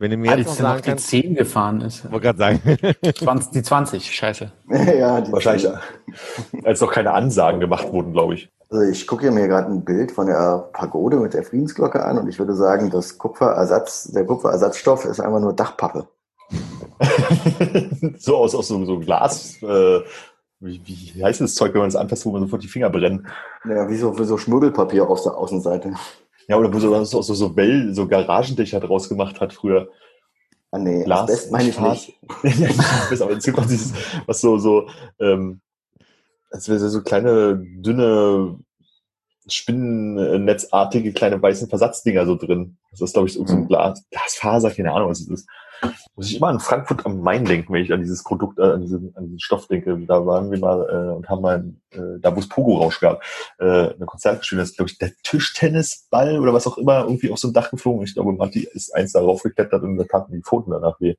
Wenn du mir jetzt noch noch die kannst, 10 gefahren ist. ich wollte gerade sagen, 20, die 20, scheiße. ja, die Wahrscheinlich, äh, als noch keine Ansagen gemacht wurden, glaube ich. Also ich gucke mir gerade ein Bild von der Pagode mit der Friedensglocke an und ich würde sagen, das Kupferersatz, der Kupferersatzstoff ist einfach nur Dachpappe. so aus, aus so, so Glas, äh, wie, wie heißt das Zeug, wenn man es anfasst, wo man sofort die Finger brennen? Ja, wie so, wie so Schmirgelpapier auf der Außenseite. Ja, oder wo so, so, so, Well, so Garagendächer draus gemacht hat früher. Ah nee, Glas, Asbest meine ich nicht. weiß, aber gibt auch dieses, was so, so, ähm, als wäre so kleine, dünne, spinnennetzartige kleine weißen Versatzdinger so drin. Das ist, glaube ich, so so ein Mhm. Glas, Glasfaser, keine Ahnung, was es ist. Muss ich immer an Frankfurt am Main denken, wenn ich an dieses Produkt, äh, an, diesen, an diesen Stoff denke. Da waren wir mal äh, und haben mal, äh, da wo es Pogo-Rausch gab, äh, eine Konzert gespielt. Das ist, glaube ich, der Tischtennisball oder was auch immer irgendwie auf so ein Dach geflogen. Ich glaube, Matti ist eins darauf geklettert und da taten die Pfoten danach weh.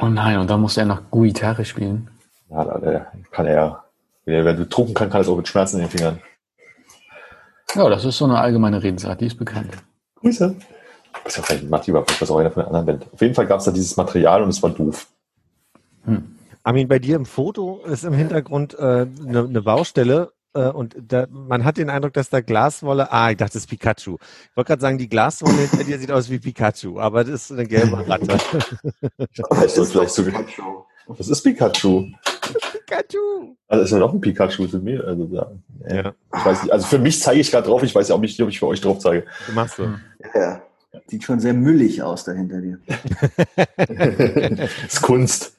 Oh nein, und da muss er noch Gitarre spielen. Ja, da, der kann er ja, wenn er betrunken kann, kann er es auch mit Schmerzen in den Fingern. Ja, das ist so eine allgemeine Redensart, die ist bekannt. Grüße. Das ist ja vielleicht Matti überhaupt, das auch einer von der anderen Band. Auf jeden Fall gab es da dieses Material und es war doof. Armin, bei dir im Foto ist im Hintergrund eine äh, ne, ne Baustelle äh, und da, man hat den Eindruck, dass da Glaswolle, ah, ich dachte, das ist Pikachu. Ich wollte gerade sagen, die Glaswolle hinter dir sieht aus wie Pikachu, aber das ist eine gelbe Ratte. Das ist vielleicht so Das ist Pikachu. Pikachu! Also ist ja noch ein Pikachu zu mir. Also, ja. Ja, Ich weiß nicht, also für mich zeige ich gerade drauf, ich weiß ja auch nicht, ob ich für euch drauf zeige. du machst so. Ja. Sieht schon sehr müllig aus da hinter dir. das ist Kunst.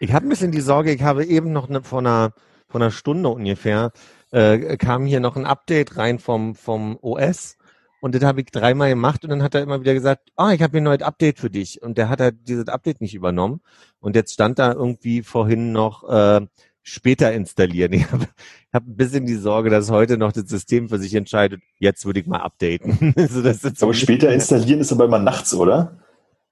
Ich habe ein bisschen die Sorge, ich habe eben noch ne, vor, einer, vor einer Stunde ungefähr, äh, kam hier noch ein Update rein vom, vom OS und das habe ich dreimal gemacht und dann hat er immer wieder gesagt, ah, ich habe hier ein neues Update für dich und der hat halt dieses Update nicht übernommen und jetzt stand da irgendwie vorhin noch äh, später installieren. Ich habe hab ein bisschen die Sorge, dass heute noch das System für sich entscheidet, jetzt würde ich mal updaten. also das ist Aber später installieren ist aber immer nachts, oder?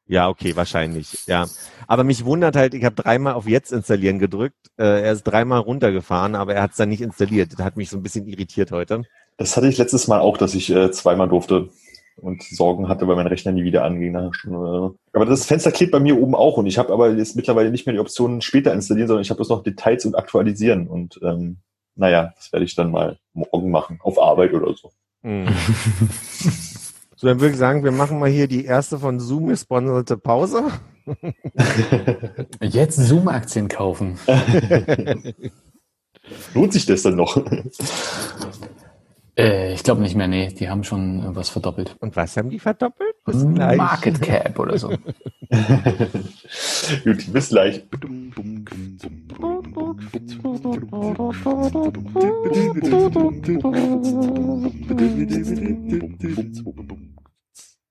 Ja, okay, wahrscheinlich. Ja, aber mich wundert halt, ich habe dreimal auf Jetzt installieren gedrückt. Äh, er ist dreimal runtergefahren, aber er hat es dann nicht installiert. Das hat mich so ein bisschen irritiert heute. Das hatte ich letztes Mal auch, dass ich äh, zweimal durfte und Sorgen hatte, weil mein Rechner nie wieder anging. nach einer Stunde oder so. Aber das Fenster klebt bei mir oben auch und ich habe aber jetzt mittlerweile nicht mehr die Option später installieren, sondern ich habe bloß noch Details und aktualisieren und ähm, naja, das werde ich dann mal morgen machen, auf Arbeit oder so. Hm. so, dann würde ich sagen, wir machen mal hier die erste von Zoom gesponserte Pause. Jetzt Zoom-Aktien kaufen. Lohnt sich das dann noch? Äh, ich glaube nicht mehr, nee, die haben schon was verdoppelt. Und was haben die verdoppelt? Bis gleich. Market Cap oder so. Gut, bis gleich.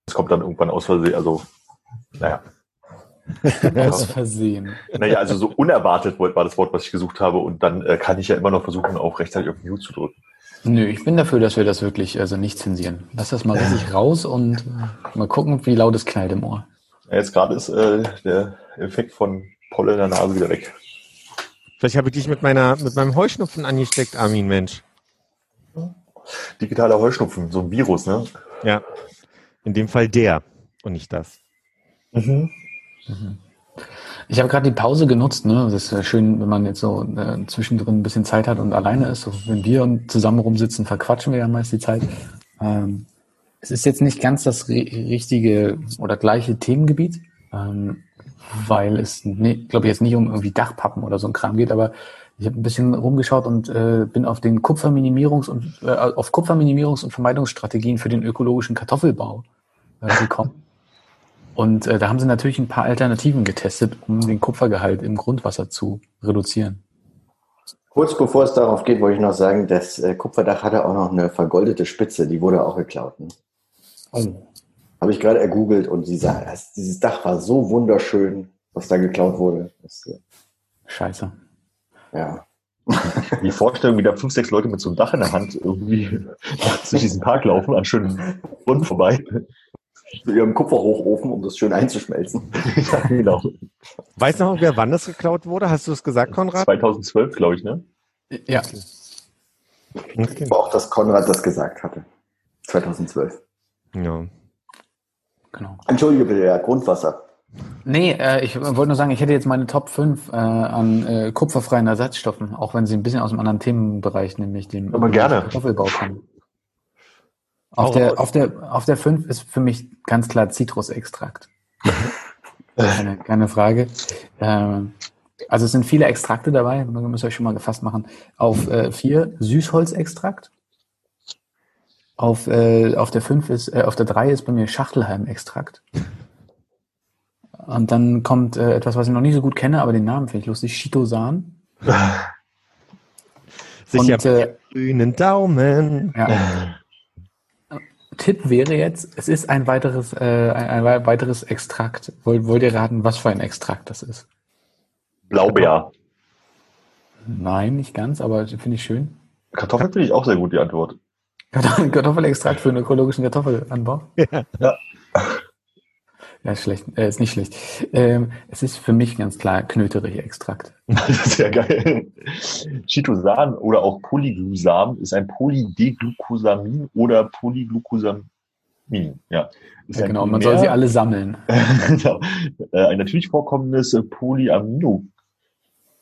Es kommt dann irgendwann aus Versehen, also, naja. Aus Versehen. Naja, also so unerwartet war das Wort, was ich gesucht habe und dann äh, kann ich ja immer noch versuchen, auch rechtzeitig auf Mute zu drücken. Nö, ich bin dafür, dass wir das wirklich also nicht zensieren. Lass das mal richtig raus und mal gucken, wie laut es knallt im Ohr. Ja, Jetzt gerade ist äh, der Effekt von Pollen in der Nase wieder weg. Vielleicht habe ich dich mit meiner, mit meinem Heuschnupfen angesteckt, Armin, Mensch. Digitaler Heuschnupfen, so ein Virus, ne? Ja. In dem Fall der und nicht das. Ich habe gerade die Pause genutzt, ne? Das ist ja schön, wenn man jetzt so äh, zwischendrin ein bisschen Zeit hat und alleine ist. So, wenn wir zusammen rumsitzen, verquatschen wir ja meist die Zeit. Ähm, es ist jetzt nicht ganz das ri- richtige oder gleiche Themengebiet, ähm, weil es, ne, glaube ich, jetzt nicht um irgendwie Dachpappen oder so ein Kram geht, aber ich habe ein bisschen rumgeschaut und äh, bin auf den Kupferminimierungs- und äh, auf Kupferminimierungs- und Vermeidungsstrategien für den ökologischen Kartoffelbau äh, gekommen. Und äh, da haben sie natürlich ein paar Alternativen getestet, um den Kupfergehalt im Grundwasser zu reduzieren. Kurz bevor es darauf geht, wollte ich noch sagen, das äh, Kupferdach hatte auch noch eine vergoldete Spitze, die wurde auch geklaut. Ne? Oh. Habe ich gerade ergoogelt und sie sagen, das, dieses Dach war so wunderschön, was da geklaut wurde. Das, äh, Scheiße. ja. Die Vorstellung, wie da fünf, sechs Leute mit so einem Dach in der Hand irgendwie durch diesen Park laufen, an schönen Brunnen vorbei. Mit ihrem Kupferhochofen, um das schön einzuschmelzen. ja, genau. Weißt du noch, wer wann das geklaut wurde? Hast du es gesagt, Konrad? 2012, glaube ich, ne? Ja, Okay. Aber auch, dass Konrad das gesagt hatte. 2012. Ja. genau. Entschuldige bitte, ja, Grundwasser. Nee, äh, ich wollte nur sagen, ich hätte jetzt meine Top 5 äh, an äh, kupferfreien Ersatzstoffen, auch wenn sie ein bisschen aus einem anderen Themenbereich, nämlich dem Aber gerne. Kartoffelbau kommen. Auf der, auf, der, auf der 5 ist für mich ganz klar Zitrusextrakt. keine, keine Frage. Ähm, also es sind viele Extrakte dabei, da müsst ihr euch schon mal gefasst machen. Auf äh, 4 Süßholzextrakt. Auf, äh, auf der 5 ist, äh, auf der 3 ist bei mir Schachtelhalmextrakt. Und dann kommt äh, etwas, was ich noch nicht so gut kenne, aber den Namen finde ich lustig, Chitosan. Sicher Und, äh, grünen Daumen. Ja. Tipp wäre jetzt, es ist ein weiteres, äh, ein, ein weiteres Extrakt. Wollt, wollt ihr raten, was für ein Extrakt das ist? Blaubeer. Nein, nicht ganz, aber finde ich schön. Kartoffeln finde ich auch sehr gut, die Antwort. Kartoffelextrakt für einen ökologischen Kartoffelanbau? Ja. Ja. Ja, ist schlecht, äh, ist nicht schlecht. Ähm, es ist für mich ganz klar Knöterich-Extrakt. Sehr geil. Chitosan oder auch Polyglucam ist ein Polydeglucosamin oder Polyglucosamin. Ja. Ist Ja, genau, man soll sie alle sammeln. genau. Äh, Ein natürlich vorkommendes Polyamino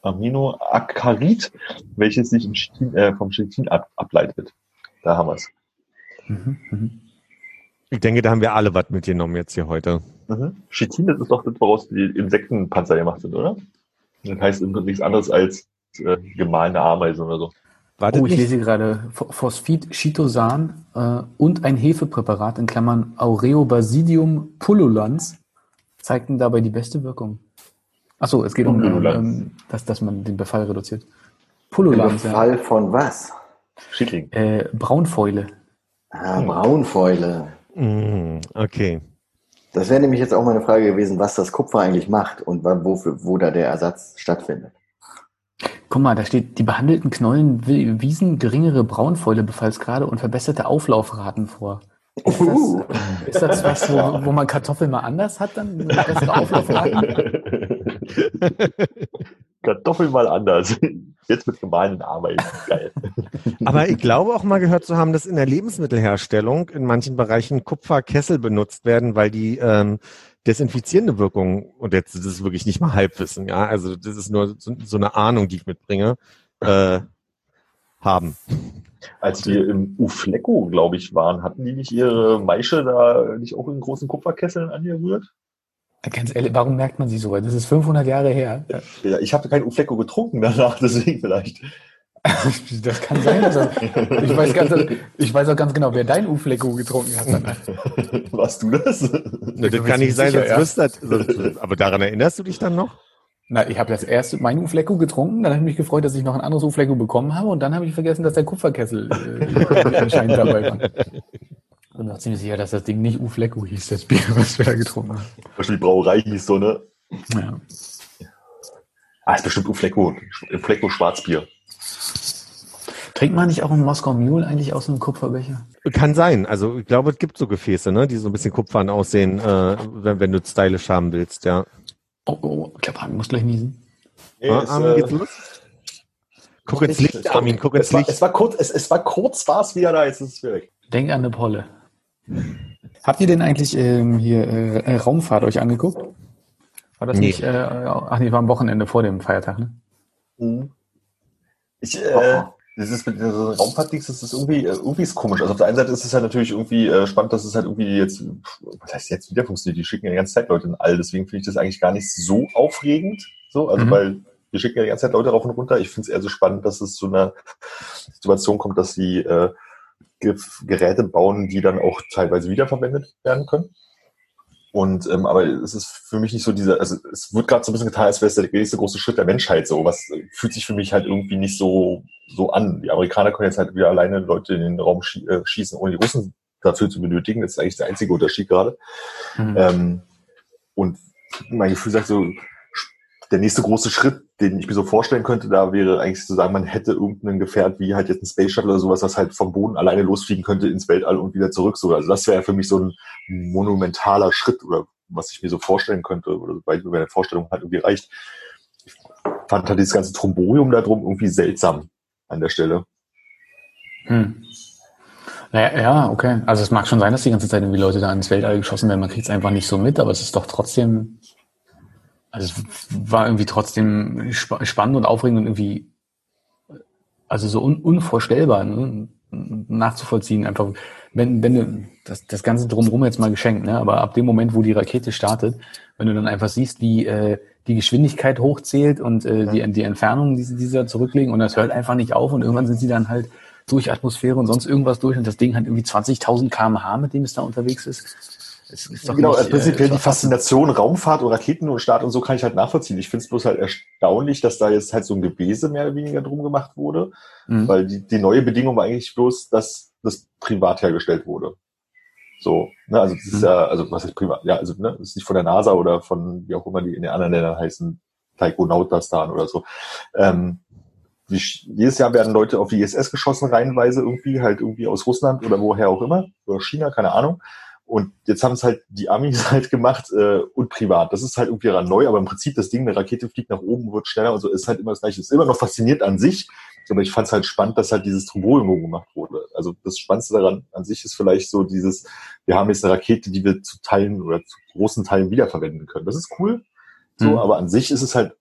Aminoacarid, welches sich Chitin, äh, vom Chitin ab, ableitet. Da haben wir es. Mhm, mhm. Ich denke, da haben wir alle was mitgenommen jetzt hier heute. Mhm. Chitin, das ist doch das, woraus die Insektenpanzer gemacht sind, oder? Das heißt im Prinzip nichts anderes als äh, gemahlene Ameisen oder so. Wartet Oh, ich nicht. lese gerade Ph- Phosphid, Chitosan äh, und ein Hefepräparat in Klammern Aureobasidium pullulans zeigten dabei die beste Wirkung. Achso, es geht um, um Pullulans. ähm, dass, dass man den Befall reduziert. Pullulans, ja. Fall von was? Schädling. Äh, Braunfäule. Ah. Braunfäule. Mm, okay. Das wäre nämlich jetzt auch meine Frage gewesen, was das Kupfer eigentlich macht und wann, wofür, wo da der Ersatz stattfindet. Guck mal, da steht, die behandelten Knollen wi- wiesen geringere Braunfäulebefallsgrade und verbesserte Auflaufraten vor. Ist Uh. das, ist das was, wo, wo man Kartoffeln mal anders hat, dann bessere Auflaufraten? Kartoffeln mal anders. Jetzt mit gemahlenen Ameisen. Geil. Aber ich glaube auch mal gehört zu haben, dass in der Lebensmittelherstellung in manchen Bereichen Kupferkessel benutzt werden, weil die ähm, desinfizierende Wirkung, und jetzt das ist wirklich nicht mal Halbwissen, ja, also das ist nur so, so eine Ahnung, die ich mitbringe, äh, haben. Als wir im Uflecko, glaube ich, waren, hatten die nicht ihre Maische da nicht auch in großen Kupferkesseln angerührt? Ganz ehrlich, warum merkt man sie so? Das ist 500 Jahre her. Ja, ich habe kein Uflecko getrunken danach, deswegen vielleicht. Das kann sein. Also, ich, weiß ganz, ich weiß auch ganz genau, wer dein Uflecko getrunken hat. danach. Warst du das? Ne, das kann nicht sein, sicher, sonst ja. das, aber daran erinnerst du dich dann noch? Na, ich habe das erste mein Uflecko getrunken, dann habe ich mich gefreut, dass ich noch ein anderes Uflecko bekommen habe und dann habe ich vergessen, dass der Kupferkessel äh, anscheinend dabei war. Ich bin mir ziemlich sicher, dass das Ding nicht Uflecko hieß, das Bier, was wir da getrunken haben. Die Brauerei hieß so, ne? Ja. Ah, ist bestimmt Uflecko. Uflecko Schwarzbier. Trinkt man nicht auch einen Moskau Mule eigentlich aus einem Kupferbecher? Kann sein. Also ich glaube, es gibt so Gefäße, ne, die so ein bisschen kupfern aussehen, äh, wenn, wenn du stylisch haben willst, ja. Oh, oh, ich glaube, Armin muss gleich niesen. Ah, Armin, geht's los? Guck ins Licht, Armin, guck ins es war, Licht. es war kurz, es, es war kurz, war es wieder da, jetzt ist es weg. Denk an eine Polle. Habt ihr denn eigentlich ähm, hier äh, Raumfahrt euch angeguckt? War das Nee. nicht, äh, ach nee, war am Wochenende vor dem Feiertag, ne? Ich, äh, das ist mit diesen Raumfahrtdings, das ist irgendwie, äh, irgendwie ist komisch. Also auf der einen Seite ist es halt natürlich irgendwie äh, spannend, dass es halt irgendwie jetzt, was heißt jetzt wieder funktioniert? Die schicken ja die ganze Zeit Leute in all, deswegen finde ich das eigentlich gar nicht so aufregend. So, also Mhm. weil wir schicken ja die ganze Zeit Leute rauf und runter. Ich finde es eher so spannend, dass es zu einer Situation kommt, dass sie äh, Geräte bauen, die dann auch teilweise wiederverwendet werden können. Und ähm, aber es ist für mich nicht so dieser, also es wird gerade so ein bisschen getan, als wäre es der nächste große Schritt der Menschheit so. Was äh, fühlt sich für mich halt irgendwie nicht so so an. Die Amerikaner können jetzt halt wieder alleine Leute in den Raum schie äh, schießen, ohne die Russen dafür zu benötigen. Das ist eigentlich der einzige Unterschied gerade. Mhm. Ähm, und mein Gefühl sagt so, der nächste große Schritt, den ich mir so vorstellen könnte, da wäre eigentlich zu sagen, man hätte irgendein Gefährt wie halt jetzt ein Space Shuttle oder sowas, was halt vom Boden alleine losfliegen könnte ins Weltall und wieder zurück. So. Also das wäre für mich so ein monumentaler Schritt oder was ich mir so vorstellen könnte oder weil mir meine Vorstellung halt irgendwie reicht. Ich fand halt dieses ganze Tromborium da drum irgendwie seltsam an der Stelle. Hm. Naja, ja, okay. Also es mag schon sein, dass die ganze Zeit irgendwie Leute da ins Weltall geschossen werden. Man kriegt es einfach nicht so mit, aber es ist doch trotzdem, also es war irgendwie trotzdem spa spannend und aufregend und irgendwie, also so un unvorstellbar ne? nachzuvollziehen. Einfach, wenn, wenn du das, das Ganze drumherum jetzt mal geschenkt, ne? aber ab dem Moment, wo die Rakete startet, wenn du dann einfach siehst, wie äh, die Geschwindigkeit hochzählt und äh, die, die Entfernung, die sie, die sie da zurücklegen und das hört einfach nicht auf und irgendwann sind sie dann halt durch Atmosphäre und sonst irgendwas durch und das Ding hat irgendwie 20.000 kmh, mit dem es da unterwegs ist. Es ist doch Genau, nicht, also prinzipiell äh, die Faszination Raumfahrt und Raketen und Start und so kann ich halt nachvollziehen. Ich finde es bloß halt erstaunlich, dass da jetzt halt so ein Gebese mehr oder weniger drum gemacht wurde, Mhm. weil die, die neue Bedingung war eigentlich bloß, dass das privat hergestellt wurde. So, ne, also das ist Mhm. ja, also was ist privat, ja, also ne, das ist nicht von der NASA oder von wie auch immer die in den anderen Ländern heißen, Taikonautastan oder so. Ähm, die, jedes Jahr werden Leute auf die ISS geschossen, reihenweise irgendwie, halt irgendwie aus Russland oder woher auch immer, oder China, keine Ahnung. Und jetzt haben es halt die Amis halt gemacht äh, und privat. Das ist halt irgendwie neu, aber im Prinzip das Ding, eine Rakete fliegt nach oben, wird schneller und so, ist halt immer das gleiche. Ist immer noch faszinierend an sich, aber ich fand es halt spannend, dass halt dieses Tromborium gemacht wurde. Also das Spannendste daran an sich ist vielleicht so dieses, wir haben jetzt eine Rakete, die wir zu Teilen oder zu großen Teilen wiederverwenden können. Das ist cool. So, Mhm. aber an sich ist es halt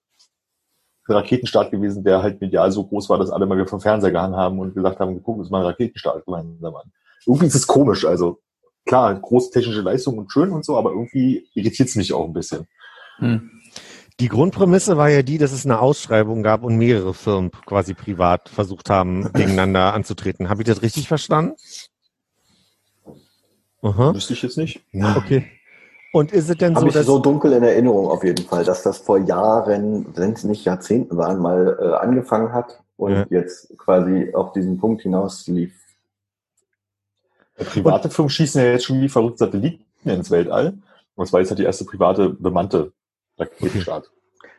ein Raketenstart gewesen, der halt medial so groß war, dass alle mal wieder vom Fernseher gehangen haben und gesagt haben, guck uns mal einen Raketenstart gemeinsam an. Irgendwie ist es komisch, also klar, große technische Leistung und schön und so, aber irgendwie irritiert es mich auch ein bisschen. Hm. Die Grundprämisse war ja die, dass es eine Ausschreibung gab und mehrere Firmen quasi privat versucht haben, gegeneinander anzutreten. Habe ich das richtig verstanden? Aha. Wüsste ich jetzt nicht. Okay. Und ist es denn Habe so, ich dass so dunkel in Erinnerung auf jeden Fall, dass das vor Jahren, wenn es nicht Jahrzehnten waren, mal äh, angefangen hat und Ja. jetzt quasi auf diesen Punkt hinaus lief. Private Firmen schießen ja jetzt schon wie verrückt Satelliten ins Weltall. Und zwar jetzt halt die erste private bemannte Raketenstart.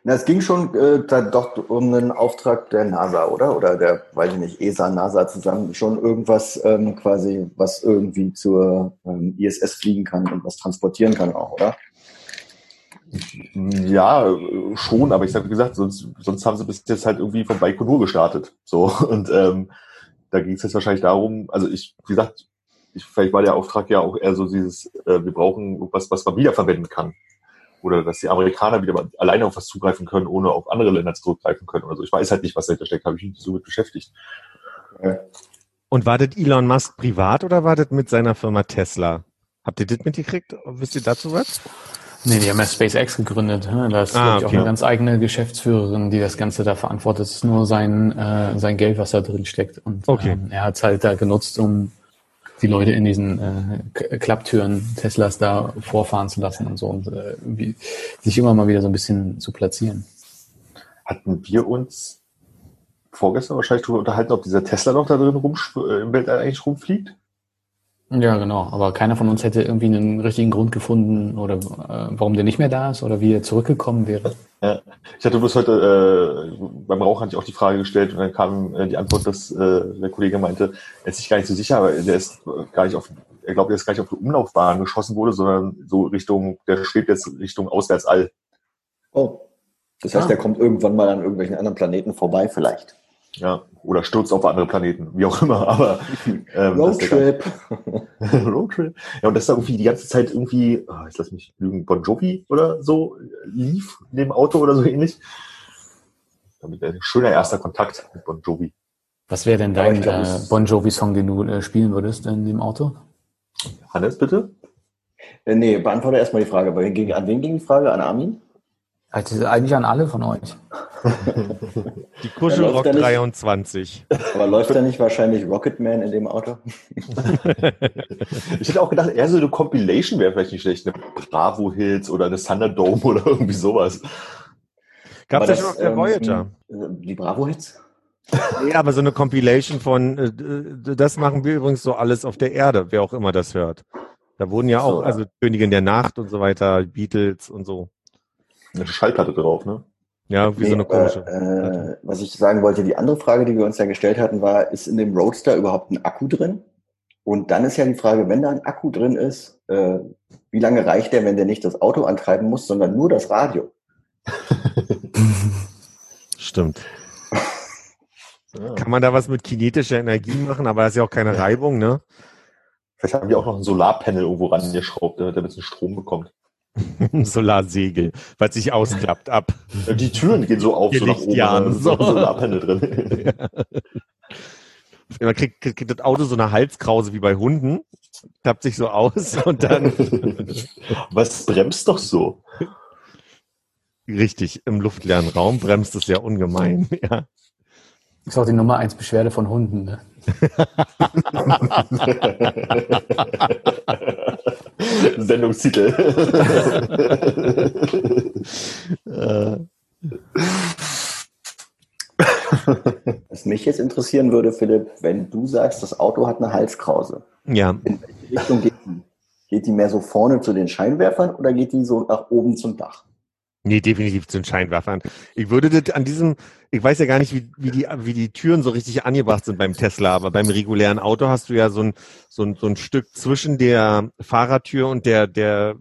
Na, es ging schon äh, da doch um einen Auftrag der NASA, oder? Oder der, weiß ich nicht, ESA, NASA zusammen, schon irgendwas ähm, quasi, was irgendwie zur ähm, ISS fliegen kann und was transportieren kann auch, oder? Ja, äh, schon, aber ich habe gesagt, sonst, sonst haben sie bis jetzt halt irgendwie von Baikonur gestartet. So, und ähm, da ging es jetzt wahrscheinlich darum, also ich, wie gesagt, ich, vielleicht war der Auftrag ja auch eher so dieses, äh, wir brauchen was, was man wiederverwenden kann. Oder dass die Amerikaner wieder mal alleine auf was zugreifen können, ohne auf andere Länder zurückgreifen können oder so. Ich weiß halt nicht, was dahinter steckt, habe ich mich nicht so mit beschäftigt. und war das Elon Musk privat oder war das mit seiner Firma Tesla? Habt ihr das mitgekriegt? Wisst ihr dazu was? Nee, die haben ja SpaceX gegründet. ne? Da ist Ah, okay. auch eine ganz eigene Geschäftsführerin, die das Ganze da verantwortet. Es ist nur sein, äh, sein Geld, was da drin steckt. Und Okay. ähm, er hat es halt da genutzt, um die Leute in diesen äh, Klapptüren Teslas da vorfahren zu lassen und so und äh, irgendwie sich immer mal wieder so ein bisschen zu platzieren. Hatten wir uns vorgestern wahrscheinlich darüber unterhalten, ob dieser Tesla noch da drin rumsch äh, im Weltall eigentlich rumfliegt? Ja, genau. Aber keiner von uns hätte irgendwie einen richtigen Grund gefunden oder äh, warum der nicht mehr da ist oder wie er zurückgekommen wäre. Ich hatte bloß heute äh, beim Rauch hatte ich auch die Frage gestellt und dann kam äh, die Antwort, dass äh, der Kollege meinte, er ist sich gar nicht so sicher, aber der ist gar nicht auf, er glaubt, er ist gar nicht auf die Umlaufbahn geschossen wurde, sondern so Richtung, der schwebt jetzt Richtung Auswärtsall. Oh. Das heißt, Ah. der kommt irgendwann mal an irgendwelchen anderen Planeten vorbei, vielleicht. Ja, oder stürzt auf andere Planeten, wie auch immer, aber ähm, Roadtrip. Roadtrip. Ja, und dass da irgendwie die ganze Zeit irgendwie, ah, jetzt lass mich lügen, Bon Jovi oder so lief in dem Auto oder so ähnlich. Damit ein schöner erster Kontakt mit Bon Jovi. Was wäre denn dein ich glaub, äh, Bon Jovi-Song, den du äh, spielen würdest in dem Auto? Hannes, bitte? Äh, nee, beantworte erstmal die Frage. Aber gegen, an wen ging die Frage? An Armin? Also Eigentlich an alle von euch. Die Kuschelrock läuft der nicht- 23. Aber läuft da nicht wahrscheinlich Rocketman in dem Auto? Ich hätte auch gedacht, eher so eine Compilation wäre vielleicht nicht schlecht. Eine Bravo-Hits oder eine Thunderdome oder irgendwie sowas. Gab's Aber ja schon auf der ähm, Voyager. äh, Die Bravo-Hits? Ja, aber so eine Compilation von, äh, das machen wir übrigens so alles auf der Erde, wer auch immer das hört. Da wurden ja auch, So, ja. also Königin der Nacht und so weiter, Beatles und so. Eine Schallplatte drauf, ne? Ja, irgendwie so eine komische. Äh, was ich sagen wollte, die andere Frage, die wir uns ja gestellt hatten, war, ist in dem Roadster überhaupt ein Akku drin? Und dann ist ja die Frage, wenn da ein Akku drin ist, äh, wie lange reicht der, wenn der nicht das Auto antreiben muss, sondern nur das Radio? Stimmt. Ja. Kann man da was mit kinetischer Energie machen, aber das ist ja auch keine Reibung, ne? Vielleicht haben die auch noch ein Solarpanel irgendwo ran geschraubt, damit er ein bisschen Strom bekommt. Solarsegel, was sich ausklappt ab. Die Türen gehen so auf, so nach oben. Da ist so. Solarpanel drin. Man kriegt, kriegt, kriegt das Auto so eine Halskrause wie bei Hunden, klappt sich so aus und dann Was bremst doch so? richtig im luftleeren Raum bremst es ja ungemein. Ja. Ist auch die Nummer eins Beschwerde von Hunden. Ne? Sendungstitel. Äh, Was mich jetzt interessieren würde, Philipp, wenn du sagst, das Auto hat eine Halskrause, ja, in welche Richtung geht die? geht die mehr so vorne zu den Scheinwerfern oder geht die so nach oben zum Dach? Nee, definitiv zu den Scheinwerfern. Ich würde das an diesem, ich weiß ja gar nicht, wie, wie, die, wie die Türen so richtig angebracht sind beim Tesla, aber beim regulären Auto hast du ja so ein, so ein, so ein Stück zwischen der Fahrertür und der, der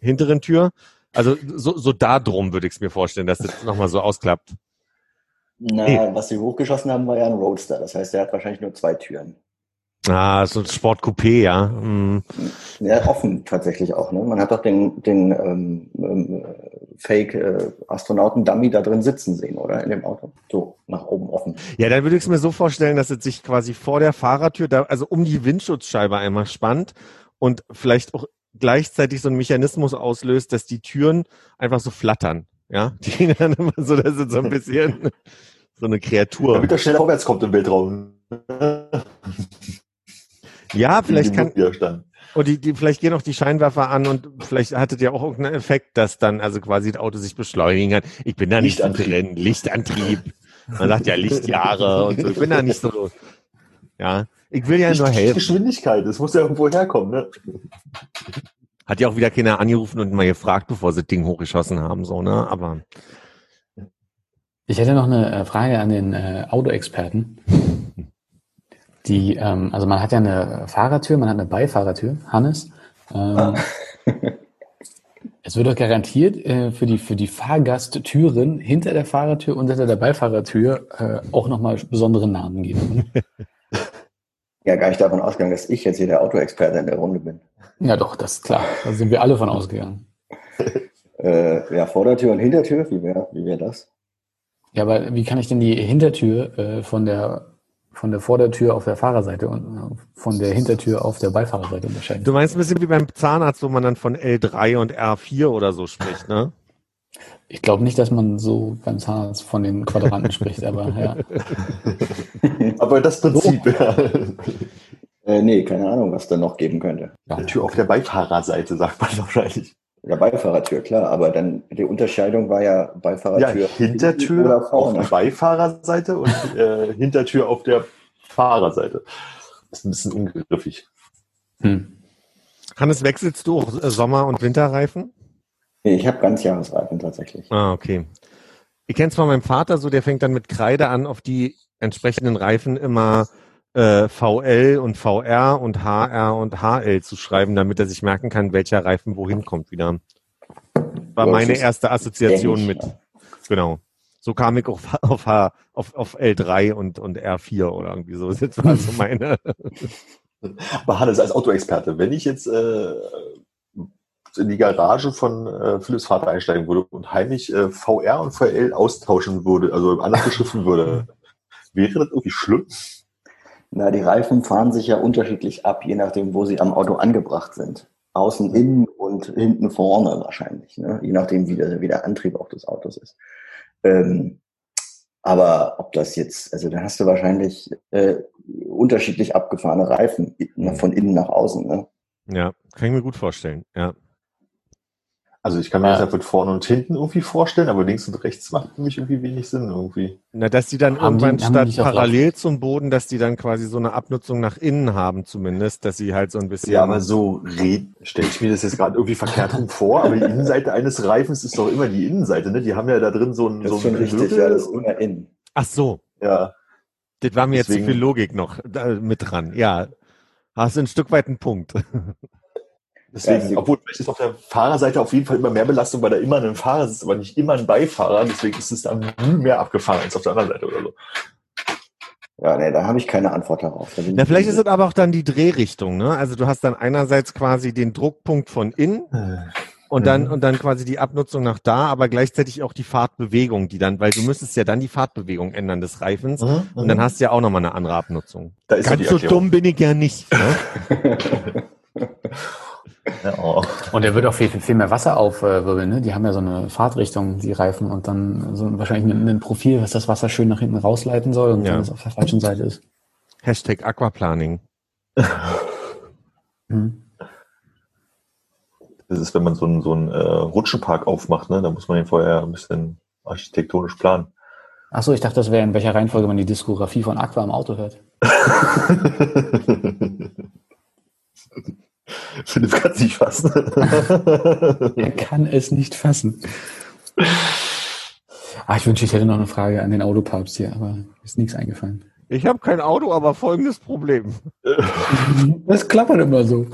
hinteren Tür. Also so, so da drum würde ich es mir vorstellen, dass das nochmal so ausklappt. Na, Nee. was sie hochgeschossen haben, war ja ein Roadster. Das heißt, der hat wahrscheinlich nur zwei Türen. Ah, so ein Sportcoupé, ja. Hm. Ja, offen tatsächlich auch. Ne? Man hat doch den, den ähm, ähm, Fake-Astronauten-Dummy da drin sitzen sehen, oder? In dem Auto. So, nach oben offen. Ja, dann würde ich es mir so vorstellen, dass es sich quasi vor der Fahrertür, da, also um die Windschutzscheibe einmal spannt und vielleicht auch gleichzeitig so einen Mechanismus auslöst, dass die Türen einfach so flattern. Ja, die gehen dann immer so, dass es so ein bisschen so eine Kreatur. Damit er schneller vorwärts kommt im Weltraum. Ja, vielleicht kann, Widerstand. Und die, die, vielleicht gehen auch die Scheinwerfer an und vielleicht hattet ja auch irgendeinen Effekt, dass dann also quasi das Auto sich beschleunigen kann. Ich bin da nicht so Lichtantrieb. drin. Lichtantrieb. Man sagt ja Lichtjahre und so. Ich bin da nicht so, ja. Ich will ja nur helfen. Geschwindigkeit, das muss ja irgendwo herkommen, ne? Hat ja auch wieder keiner angerufen und mal gefragt, bevor sie das Ding hochgeschossen haben, so, ne? Aber Ich hätte noch eine äh, Frage an den äh, Autoexperten. Die, ähm, also man hat ja eine Fahrertür, man hat eine Beifahrertür, Hannes. Ähm, es wird doch garantiert äh, für die für die Fahrgasttüren hinter der Fahrertür und hinter der Beifahrertür äh, auch nochmal besondere Namen geben. Ja, gar nicht davon ausgegangen, dass ich jetzt hier der Autoexperte in der Runde bin. Ja, doch, das ist klar. Da sind wir alle von ausgegangen. Äh, ja, Vordertür und Hintertür, wie wäre wie wär das? Ja, aber wie kann ich denn die Hintertür äh, von der von der Vordertür auf der Fahrerseite und äh, von der Hintertür auf der Beifahrerseite unterscheiden? du meinst ein bisschen wie beim Zahnarzt, wo man dann von L3 und R4 oder so spricht, ne? Ich glaube nicht, dass man so beim Zahnarzt von den Quadranten spricht, aber ja. Aber das Prinzip, ja. Äh, nee, keine Ahnung, was da noch geben könnte. ja. Die Tür auf der Beifahrerseite, sagt man wahrscheinlich. Ja, Beifahrertür, klar, aber dann die Unterscheidung war ja Ja, Beifahrertür hinten Hintertür oder auf vorne. der Beifahrerseite und äh, Hintertür auf der Fahrerseite. Das ist ein bisschen ungriffig. Hm. Hannes, wechselst du auch äh, Sommer- und Winterreifen? Nee, ich habe Ganzjahresreifen tatsächlich. Ah, okay. Ich kenne zwar meinen Vater so, der fängt dann mit Kreide an, auf die entsprechenden Reifen immer äh, VL und VR und HR und HL zu schreiben, damit er sich merken kann, welcher Reifen wohin kommt wieder. War meine erste Assoziation mit. Genau. So kam ich auf, auf, H- auf, auf L3 und, und R4 oder irgendwie so. Das war so meine. Aber Hannes, als Autoexperte, wenn ich jetzt äh, in die Garage von äh, Philipps Vater einsteigen würde und heimlich äh, VR und VL austauschen würde, also anders beschriften würde, wäre das irgendwie schlimm? Na, die Reifen fahren sich ja unterschiedlich ab, je nachdem, wo sie am Auto angebracht sind. Außen innen und hinten vorne wahrscheinlich, ne? je nachdem, wie der, wie der Antrieb auch des Autos ist. Ähm, aber ob das jetzt, also da hast du wahrscheinlich äh, unterschiedlich abgefahrene Reifen Mhm. von innen nach außen. Ne? Ja, kann ich mir gut vorstellen. Ja. Also ich kann mir Ja. das von vorne und hinten irgendwie vorstellen, aber links und rechts macht für mich irgendwie wenig Sinn irgendwie. Na, dass die dann Haben irgendwann die statt parallel zum Boden, dass die dann quasi so eine Abnutzung nach innen haben zumindest, dass sie halt so ein bisschen. Ja, aber so stelle ich mir das jetzt gerade irgendwie verkehrt rum vor, aber die Innenseite eines Reifens ist doch immer die Innenseite, ne? Die haben ja da drin so ein Das so ist schon ein richtig, ja, das ist immer innen. Ach so, ja. das war mir jetzt zu Deswegen- viel Logik noch da, mit dran. Ja, hast du ein Stück weit einen Punkt. Deswegen, Ja, obwohl vielleicht ist auf der Fahrerseite auf jeden Fall immer mehr Belastung, weil da immer ein Fahrer sitzt, aber nicht immer ein Beifahrer. Deswegen ist es dann mehr abgefahren als auf der anderen Seite oder so. Ja, nee, da habe ich keine Antwort darauf. Da ich- vielleicht ist es aber auch dann die Drehrichtung, ne? Also du hast dann einerseits quasi den Druckpunkt von innen und dann Mhm. und dann quasi die Abnutzung nach da, aber gleichzeitig auch die Fahrtbewegung, die dann, weil du müsstest ja dann die Fahrtbewegung ändern des Reifens und dann hast du ja auch nochmal eine andere Abnutzung. da ist ja Ganz so dumm bin ich ja nicht. Ne? Oh. Und der wird auch viel, viel, mehr Wasser aufwirbeln. Ne? Die haben ja so eine Fahrtrichtung, die Reifen, und dann so ein, wahrscheinlich ein, ein Profil, was das Wasser schön nach hinten rausleiten soll und Ja. wenn es auf der falschen Seite ist. Hashtag Aquaplaning. Hm. Das ist, wenn man so einen, so einen äh, Rutschenpark aufmacht, ne? Da muss man den vorher ein bisschen architektonisch planen. Ach so, ich dachte, das wäre in welcher Reihenfolge man die Diskografie von Aqua im Auto hört. Philipp kann es nicht fassen. er kann es nicht fassen. Ah, ich wünsche, ich hätte noch eine Frage an den Autopapst hier, aber ist nichts eingefallen. Ich habe kein Auto, aber folgendes Problem. Das klappert immer so.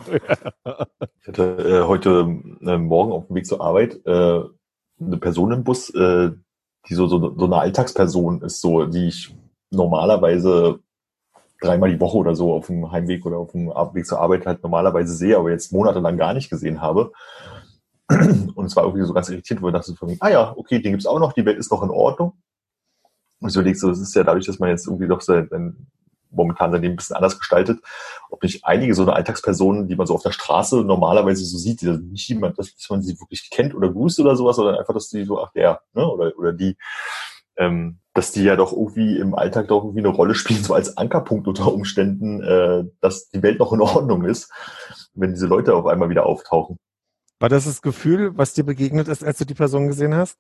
Ich hatte äh, heute äh, Morgen auf dem Weg zur Arbeit äh, eine Person im Bus, äh, die so, so, so eine Alltagsperson ist, so, die ich normalerweise dreimal die Woche oder so auf dem Heimweg oder auf dem Weg zur Arbeit halt normalerweise sehe, aber jetzt monatelang gar nicht gesehen habe. Und es war irgendwie so ganz irritiert, wo ich dachte, ah ja, okay, den gibt's auch noch, die Welt ist noch in Ordnung. Und ich überlege so, es ist ja dadurch, dass man jetzt irgendwie doch sein, momentan sein Leben ein bisschen anders gestaltet, ob nicht einige so eine Alltagspersonen, die man so auf der Straße normalerweise so sieht, die nicht jemand, dass man sie wirklich kennt oder grüßt oder sowas, sondern einfach, dass die so, ach der, ne, oder, oder die, ähm, dass die ja doch irgendwie im Alltag doch irgendwie eine Rolle spielen, so als Ankerpunkt unter Umständen, äh, dass die Welt noch in Ordnung ist, wenn diese Leute auf einmal wieder auftauchen. War das das Gefühl, was dir begegnet ist, als du die Person gesehen hast?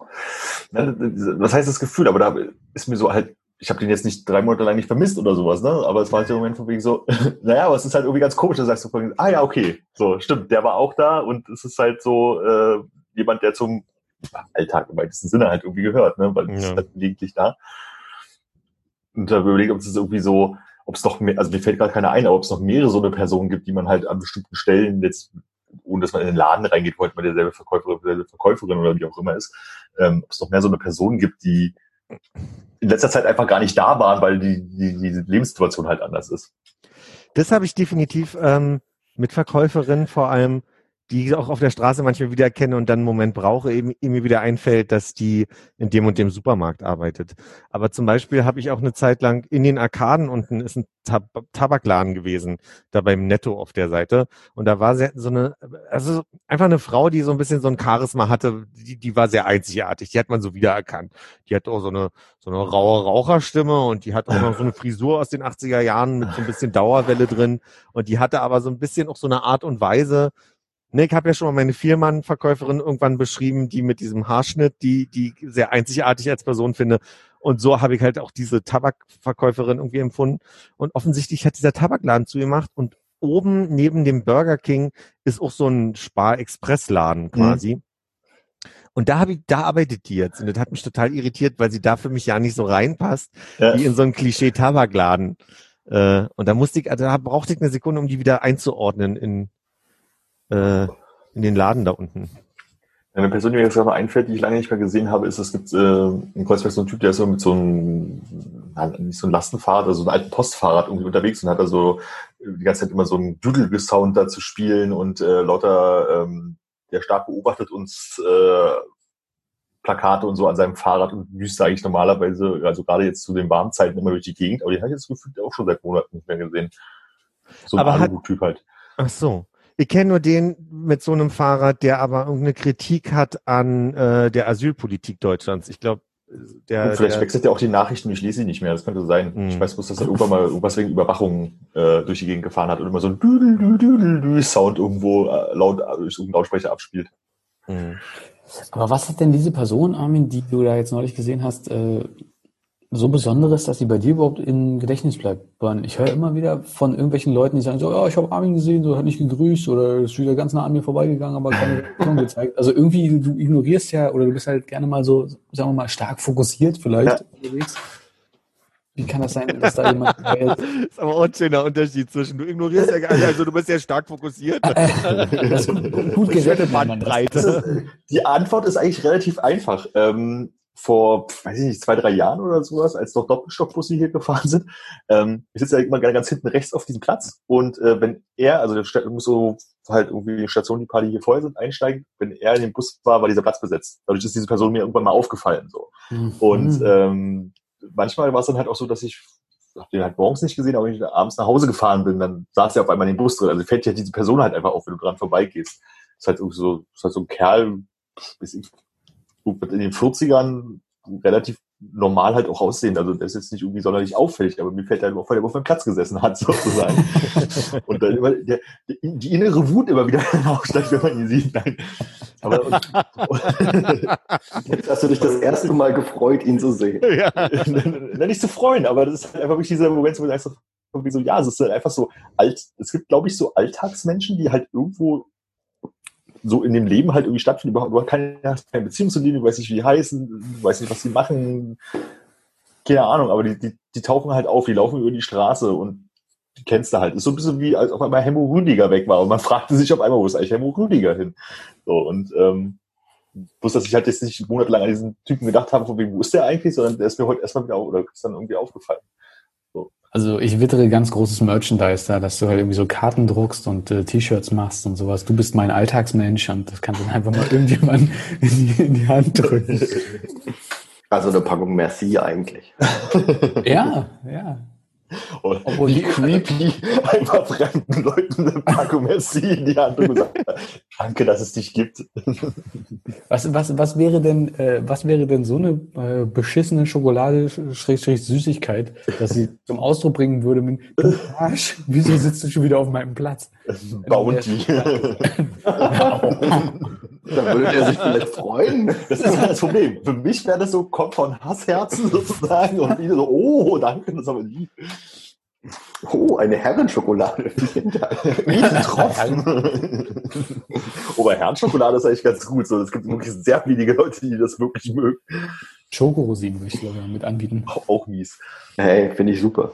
Was heißt das Gefühl? Aber da ist mir so halt, ich habe den jetzt nicht drei Monate lang nicht vermisst oder sowas, ne? Aber es war halt der Moment von wegen so, naja, aber es ist halt irgendwie ganz komisch, da sagst du von, ah ja, okay, so, stimmt, der war auch da und es ist halt so äh, jemand, der zum Alltag im weitesten Sinne halt irgendwie gehört, ne? Weil es ja. ist halt gelegentlich da. Und da überlegt, ob es irgendwie so, ob es noch mehr, also mir fällt gerade keiner ein, aber ob es noch mehrere so eine Personen gibt, die man halt an bestimmten Stellen jetzt ohne dass man in den Laden reingeht, wo halt man derselbe Verkäufer, derselbe Verkäuferin oder wie auch immer ist, ähm, ob es noch mehr so eine Person gibt, die in letzter Zeit einfach gar nicht da waren, weil die, die, die Lebenssituation halt anders ist. Das habe ich definitiv ähm, mit Verkäuferinnen vor allem die ich auch auf der Straße manchmal wieder kenne und dann einen Moment brauche, eben mir wieder einfällt, dass die in dem und dem Supermarkt arbeitet. Aber zum Beispiel habe ich auch eine Zeit lang in den Arkaden unten ist ein Tab Tabakladen gewesen, da beim Netto auf der Seite. Und da war so eine, also einfach eine Frau, die so ein bisschen so ein Charisma hatte, die, die war sehr einzigartig. Die hat man so wiedererkannt. Die hat auch so eine, so eine raue Raucherstimme und die hat auch noch so eine Frisur aus den 80er Jahren mit so ein bisschen Dauerwelle drin. Und die hatte aber so ein bisschen auch so eine Art und Weise, Ne, ich habe ja schon mal meine Viermann-Verkäuferin irgendwann beschrieben, die mit diesem Haarschnitt, die, die sehr einzigartig als Person finde. Und so habe ich halt auch diese Tabakverkäuferin irgendwie empfunden. Und offensichtlich hat dieser Tabakladen zugemacht und oben neben dem Burger King ist auch so ein Spar-Express-Laden quasi. Mhm. Und da habe ich, da arbeitet die jetzt. Und das hat mich total irritiert, weil sie da für mich ja nicht so reinpasst, ja. wie in so ein Klischee-Tabakladen. Äh, und da musste ich, also da brauchte ich eine Sekunde, um die wieder einzuordnen in, äh, in den Laden da unten. Eine Person, die mir jetzt gerade einfällt, die ich lange nicht mehr gesehen habe, ist, es gibt äh, in Kreuzberg so einen Typ, der ist so mit so einem, nicht so ein Lastenfahrrad, also so einem alten Postfahrrad irgendwie unterwegs und hat da so die ganze Zeit immer so einen Doodle-Sound da zu spielen und äh, lauter, ähm, der stark beobachtet uns äh, Plakate und so an seinem Fahrrad und düst eigentlich normalerweise, also gerade jetzt zu den warmen Zeiten immer durch die Gegend, aber den habe ich jetzt gefühlt auch schon seit Monaten nicht mehr gesehen. So ein aber Typ halt. Ach so. Ich kenne nur den mit so einem Fahrrad, der aber irgendeine Kritik hat an äh, der Asylpolitik Deutschlands. Ich glaube, der, Gut, vielleicht der, wechselt ja auch die Nachrichten, ich lese sie nicht mehr. Das könnte sein. Mh. Ich weiß bloß, dass er irgendwann mal irgendwas wegen Überwachung äh, durch die Gegend gefahren hat und immer so ein Düdel, Düdel, Düdel Sound irgendwo äh, laut äh, durch irgendeinen Lautsprecher abspielt. Mhm. Aber was hat denn diese Person, Armin, die du da jetzt neulich gesehen hast, äh, so Besonderes, dass sie bei dir überhaupt im Gedächtnis bleibt. Ich höre immer wieder von irgendwelchen Leuten, die sagen so, ja, ich habe Armin gesehen, so hat nicht gegrüßt oder ist wieder ganz nah an mir vorbeigegangen, aber keine Reaktion gezeigt. Also irgendwie, du ignorierst ja oder du bist halt gerne mal so, sagen wir mal, stark fokussiert vielleicht ja. Wie kann das sein, dass da jemand Das ist aber auch ein schöner Unterschied zwischen, du ignorierst ja gar nicht, also du bist ja stark fokussiert. das ist gut gerettet, Bandbreite. Die Antwort ist eigentlich relativ einfach. Ähm, vor, weiß ich nicht, zwei, drei Jahren oder sowas, als noch Doppelstockbusse hier gefahren sind. Ähm, ich sitze ja immer ganz hinten rechts auf diesem Platz und äh, wenn er, also der muss so halt irgendwie die Station, die paar, die hier voll sind, einsteigen. Wenn er in dem Bus war, war dieser Platz besetzt. Dadurch ist diese Person mir irgendwann mal aufgefallen. so. Mhm. Und ähm, manchmal war es dann halt auch so, dass ich hab den halt morgens nicht gesehen, aber wenn ich abends nach Hause gefahren bin, dann saß er auf einmal in dem Bus drin. Also fällt ja diese Person halt einfach auf, wenn du dran vorbeigehst. Ist halt so, ist halt so ein Kerl, bis ich in den 40ern relativ normal halt auch aussehen. Also das ist jetzt nicht irgendwie sonderlich auffällig, aber mir fällt halt auf, weil er auf meinem Platz gesessen hat, sozusagen. und dann immer der, die innere Wut immer wieder aufsteigt, wenn man ihn sieht. Nein. Aber und, Jetzt hast du dich das erste Mal gefreut, ihn zu sehen. Ja. nicht zu freuen, aber das ist halt einfach wirklich dieser Moment, wo du sagst, irgendwie so, ja, es ist halt einfach so alt, es gibt, glaube ich, so Alltagsmenschen, die halt irgendwo so in dem Leben halt irgendwie stattfinden. Du hast keine, keine Beziehung zu denen, du weißt nicht, wie die heißen, du weißt nicht, was sie machen, keine Ahnung, aber die, die, die tauchen halt auf, die laufen über die Straße und die kennst du halt. Ist so ein bisschen wie, als auf einmal Hemmo Rüdiger weg war und man fragte sich auf einmal, wo ist eigentlich Hemmo Rüdiger hin? So, und ähm, bloß, dass ich halt jetzt nicht monatelang an diesen Typen gedacht habe, von wem, wo ist der eigentlich, sondern der ist mir heute erstmal wieder, oder ist dann irgendwie aufgefallen. Also ich wittere ganz großes Merchandise da, dass du halt irgendwie so Karten druckst und äh, T-Shirts machst und sowas. Du bist mein Alltagsmensch und das kannst du dann einfach mal irgendjemand in die, in die Hand drücken. Also eine Packung Merci eigentlich. Ja, ja. Und Obwohl wie die- creepy einfach fremden Leuten eine Packung Messi in die Hand und gesagt danke, dass es dich gibt. Was, was, was wäre denn, äh, was wäre denn so eine äh, beschissene Schokolade, Schrägstrich Süßigkeit, dass sie zum Ausdruck bringen würde mit "Du Arsch, wieso sitzt du schon wieder auf meinem Platz? Bounty. Da würde der sich vielleicht freuen. Das ist halt das Problem. Für mich wäre das so, kommt von Hassherzen sozusagen und viele so, oh, danke, das ist aber lieb. Oh, eine Herrenschokolade. Vielen Dank. Tropfen. oh, bei Herrenschokolade ist eigentlich ganz gut. So, es gibt wirklich sehr wenige Leute, die das wirklich mögen. Schokorosinen würde ich glaube ich mit anbieten. Auch, auch mies. Hey, finde ich super.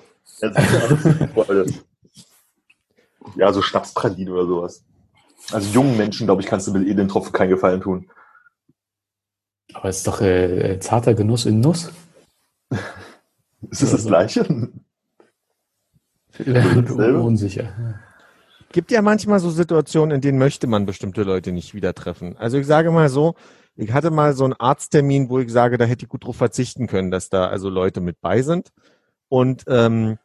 Ja, so Schnapspralinen oder sowas. Also jungen Menschen, glaube ich, kannst du mit edlen Tropfen keinen Gefallen tun. Aber es ist doch äh, äh, zarter Genuss in Nuss. Ist das das Gleiche? Dasselbe? Unsicher. Gibt ja manchmal so Situationen, in denen möchte man bestimmte Leute nicht wieder treffen. Also ich sage mal so, ich hatte mal so einen Arzttermin, wo ich sage, da hätte ich gut drauf verzichten können, dass da also Leute mit bei sind. Und ähm,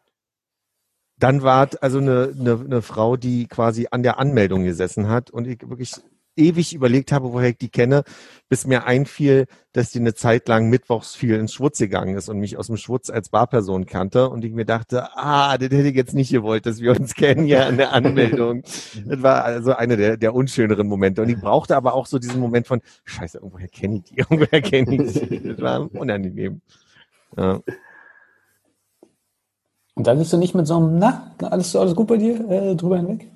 dann war also eine, eine, eine Frau, die quasi an der Anmeldung gesessen hat und ich wirklich ewig überlegt habe, woher ich die kenne, bis mir einfiel, dass die eine Zeit lang mittwochs viel ins Schwutz gegangen ist und mich aus dem Schwutz als Barperson kannte und ich mir dachte, ah, das hätte ich jetzt nicht gewollt, dass wir uns kennen ja an der Anmeldung. das war also eine der, der unschöneren Momente und ich brauchte aber auch so diesen Moment von, scheiße, irgendwoher kenne ich die, irgendwoher kenne ich die. Das war unangenehm. Ja. Und da gehst du nicht mit so einem, na, alles, alles gut bei dir, äh, drüber hinweg?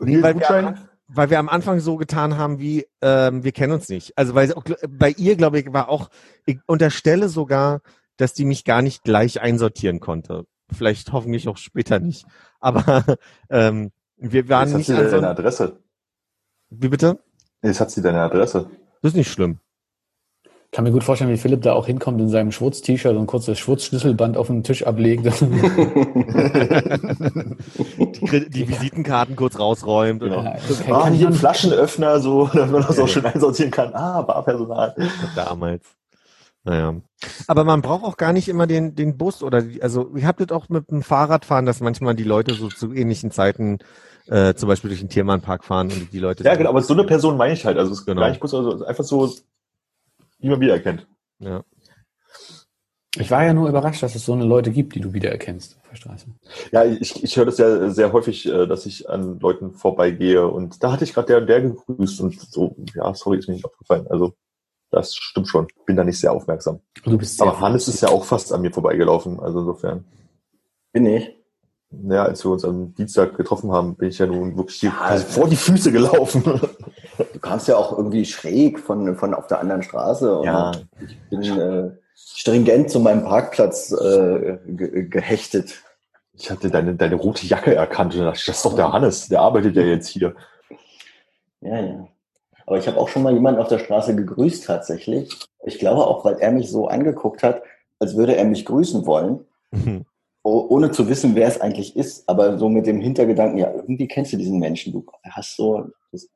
Nee, weil wir, am, weil wir am Anfang so getan haben, wie ähm, wir kennen uns nicht. Also weil auch, bei ihr, glaube ich, war auch, ich unterstelle sogar, dass die mich gar nicht gleich einsortieren konnte. Vielleicht hoffentlich auch später nicht. Aber ähm, wir waren Jetzt hat nicht sie an so deine Adresse. Wie bitte? Jetzt hat sie deine Adresse. Das ist nicht schlimm. Kann mir gut vorstellen, wie Philipp da auch hinkommt in seinem Schwurz-T-Shirt und kurz das Schwurz-Schlüsselband auf den Tisch ablegt. Die, die Visitenkarten kurz rausräumt. Genau. Ja, kann- Ah, kann ich hier ein noch- Flaschenöffner, so, damit man das auch schön einsortieren kann. Ah, Barpersonal. damals. Naja. Aber man braucht auch gar nicht immer den, den Bus oder die, also ich habe das auch mit dem Fahrradfahren, dass manchmal die Leute so zu ähnlichen Zeiten äh, zum Beispiel durch den Tiermannpark fahren und die Leute Ja, genau, aber so eine Person meine ich halt. Also es ist Genau. gar nicht bloß, also einfach so, wie man wiedererkennt. Ja. Ich war ja nur überrascht, dass es so eine Leute gibt, die du wiedererkennst auf der Straße. Ja, ich, ich höre das ja sehr häufig, äh, dass ich an Leuten vorbeigehe und da hatte ich gerade der und der gegrüßt und so, ja, sorry, ist mir nicht aufgefallen. Also das stimmt schon. Bin da nicht sehr aufmerksam. Du bist sehr Aber Hannes ist ja auch fast an mir vorbeigelaufen. Also insofern. Bin ich. Ja, als wir uns am Dienstag getroffen haben, bin ich ja nun wirklich hier quasi vor die Füße gelaufen. Du kamst ja auch irgendwie schräg von, von auf der anderen Straße. Und Ja. Ich bin äh, stringent zu meinem Parkplatz äh, ge gehechtet. Ich hatte deine, deine rote Jacke erkannt und dachte, das ist doch der Hannes, der arbeitet ja jetzt hier. Ja, ja. Aber ich habe auch schon mal jemanden auf der Straße gegrüßt tatsächlich. Ich glaube auch, weil er mich so angeguckt hat, als würde er mich grüßen wollen, oh- ohne zu wissen, wer es eigentlich ist. Aber so mit dem Hintergedanken, ja, irgendwie kennst du diesen Menschen. Du hast so, das,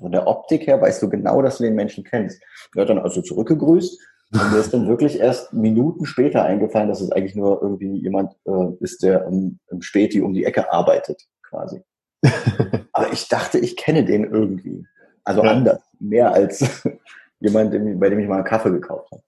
von der Optik her weißt du genau, dass du den Menschen kennst. Er hat dann also zurückgegrüßt. Und mir ist dann wirklich erst Minuten später eingefallen, dass es eigentlich nur irgendwie jemand äh, ist, der im, im Späti um die Ecke arbeitet, quasi. Aber ich dachte, ich kenne den irgendwie. Also Ja. anders. Mehr als jemand, bei dem ich mal einen Kaffee gekauft habe.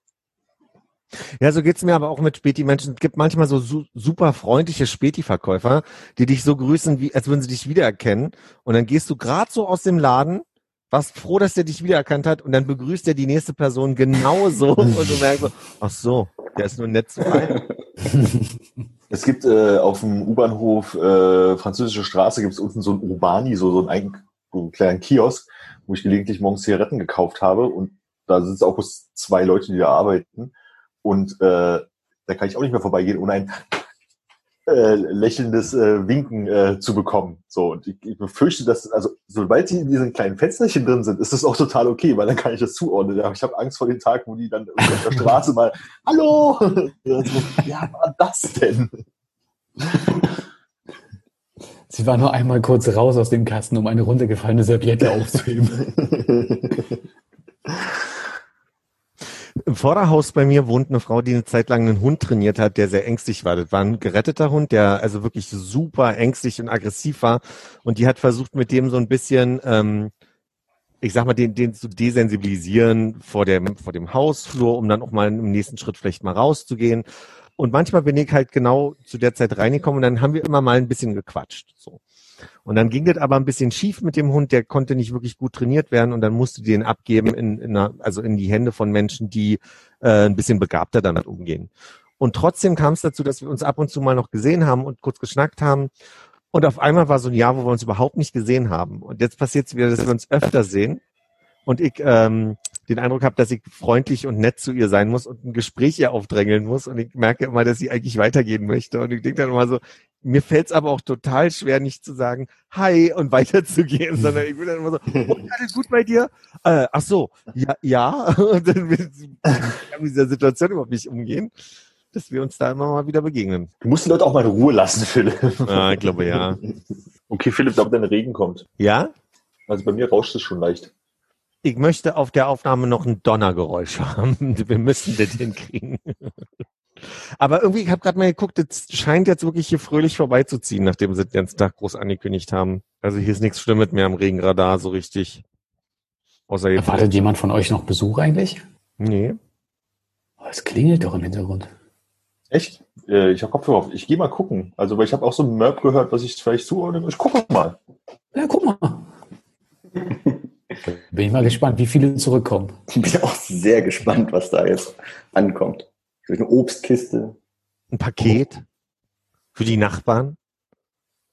Ja, so geht's mir aber auch mit Späti-Menschen. Es gibt manchmal so su super freundliche Späti-Verkäufer, die dich so grüßen, wie, als würden sie dich wiedererkennen. Und dann gehst du gerade so aus dem Laden, warst froh, dass der dich wiedererkannt hat und dann begrüßt er die nächste Person genauso und du merkst so, ach so, der ist nur nett zu einem. Es gibt äh, auf dem U-Bahnhof äh, Französische Straße gibt es unten so ein Urbani, so, so, einen, so einen kleinen Kiosk, wo ich gelegentlich morgens Zigaretten gekauft habe und da sind es auch bloß zwei Leute, die da arbeiten und äh, da kann ich auch nicht mehr vorbeigehen, ohne ein äh, lächelndes äh, Winken äh, zu bekommen. So, und ich, ich befürchte, dass, also sobald sie in diesen kleinen Fensterchen drin sind, ist das auch total okay, weil dann kann ich das zuordnen. Aber ich habe Angst vor dem Tag, wo die dann auf der Straße mal, hallo! Ja, war das denn? Sie war nur einmal kurz raus aus dem Kasten, um eine runtergefallene Serviette aufzuheben. Im Vorderhaus bei mir wohnt eine Frau, die eine Zeit lang einen Hund trainiert hat, der sehr ängstlich war. Das war ein geretteter Hund, der also wirklich super ängstlich und aggressiv war. Und die hat versucht, mit dem so ein bisschen, ähm, ich sag mal, den, den zu desensibilisieren vor dem, vor dem Hausflur, um dann auch mal im nächsten Schritt vielleicht mal rauszugehen. Und manchmal bin ich halt genau zu der Zeit reingekommen und dann haben wir immer mal ein bisschen gequatscht. So. Und dann ging das aber ein bisschen schief mit dem Hund, der konnte nicht wirklich gut trainiert werden und dann musste den abgeben in, in einer, also in die Hände von Menschen, die äh, ein bisschen begabter damit umgehen. Und trotzdem kam es dazu, dass wir uns ab und zu mal noch gesehen haben und kurz geschnackt haben. Und auf einmal war so ein Jahr, wo wir uns überhaupt nicht gesehen haben. Und jetzt passiert es wieder, dass wir uns öfter sehen. Und ich ähm, den Eindruck habe, dass ich freundlich und nett zu ihr sein muss und ein Gespräch ihr aufdrängeln muss. Und ich merke immer, dass sie eigentlich weitergehen möchte. Und ich denke dann immer so, mir fällt es aber auch total schwer, nicht zu sagen Hi und weiterzugehen, sondern ich bin dann immer so, oh, alles gut bei dir? Äh, ach so, ja, ja. Und dann kann mit dieser Situation überhaupt nicht umgehen, dass wir uns da immer mal wieder begegnen. Du musst die Leute auch mal in Ruhe lassen, Philipp. Ja, ich glaube ja. Okay, Philipp, ob dein Regen kommt. Ja? Also bei mir rauscht es schon leicht. Ich möchte auf der Aufnahme noch ein Donnergeräusch haben. Wir müssen das hinkriegen. Aber irgendwie, ich habe gerade mal geguckt, es scheint jetzt wirklich hier fröhlich vorbeizuziehen, nachdem sie den ganzen Tag groß angekündigt haben. Also hier ist nichts Schlimmes mehr am Regenradar so richtig. Außer jetzt Erwartet jemand von euch noch Besuch eigentlich? Nee. Oh, es klingelt doch im Hintergrund. Echt? Äh, ich habe Kopfhörer auf. Ich gehe mal gucken. Also, weil ich habe auch so ein Merp gehört, was ich vielleicht zuordne. Ich gucke mal. Ja, guck mal. Bin ich mal gespannt, wie viele zurückkommen. Ich bin auch sehr gespannt, was da jetzt ankommt. Eine Obstkiste. Ein Paket für die Nachbarn.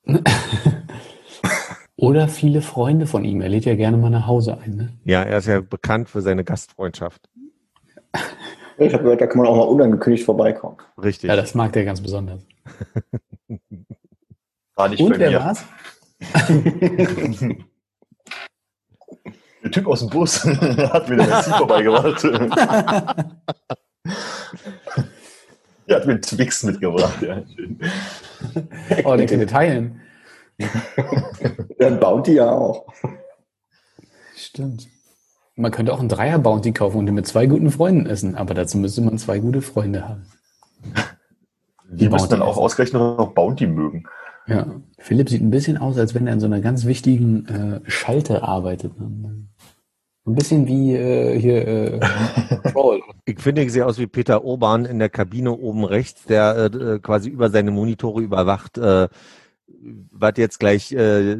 Oder viele Freunde von ihm. Er lädt ja gerne mal nach Hause ein. Ne? Ja, er ist ja bekannt für seine Gastfreundschaft. Ich habe gehört, da kann man auch mal unangekündigt vorbeikommen. Richtig. Ja, das mag der ganz besonders. War nicht Und wer war's? Der Typ aus dem Bus hat mir den Benzin vorbeigebracht. Er hat mir einen Twix mitgebracht. Ja, schön. Oh, kann teilen. Ja, ein Bounty ja auch. Stimmt. Man könnte auch einen Dreier-Bounty kaufen und den mit zwei guten Freunden essen, aber dazu müsste man zwei gute Freunde haben. Die müssen dann auch ausgerechnet noch Bounty mögen. Ja. Philipp sieht ein bisschen aus, als wenn er in so einer ganz wichtigen äh, Schalte arbeitet. Ein bisschen wie äh, hier äh, Troll. Ich finde, ich sehe aus wie Peter Urban in der Kabine oben rechts, der äh, quasi über seine Monitore überwacht, äh, was jetzt gleich äh,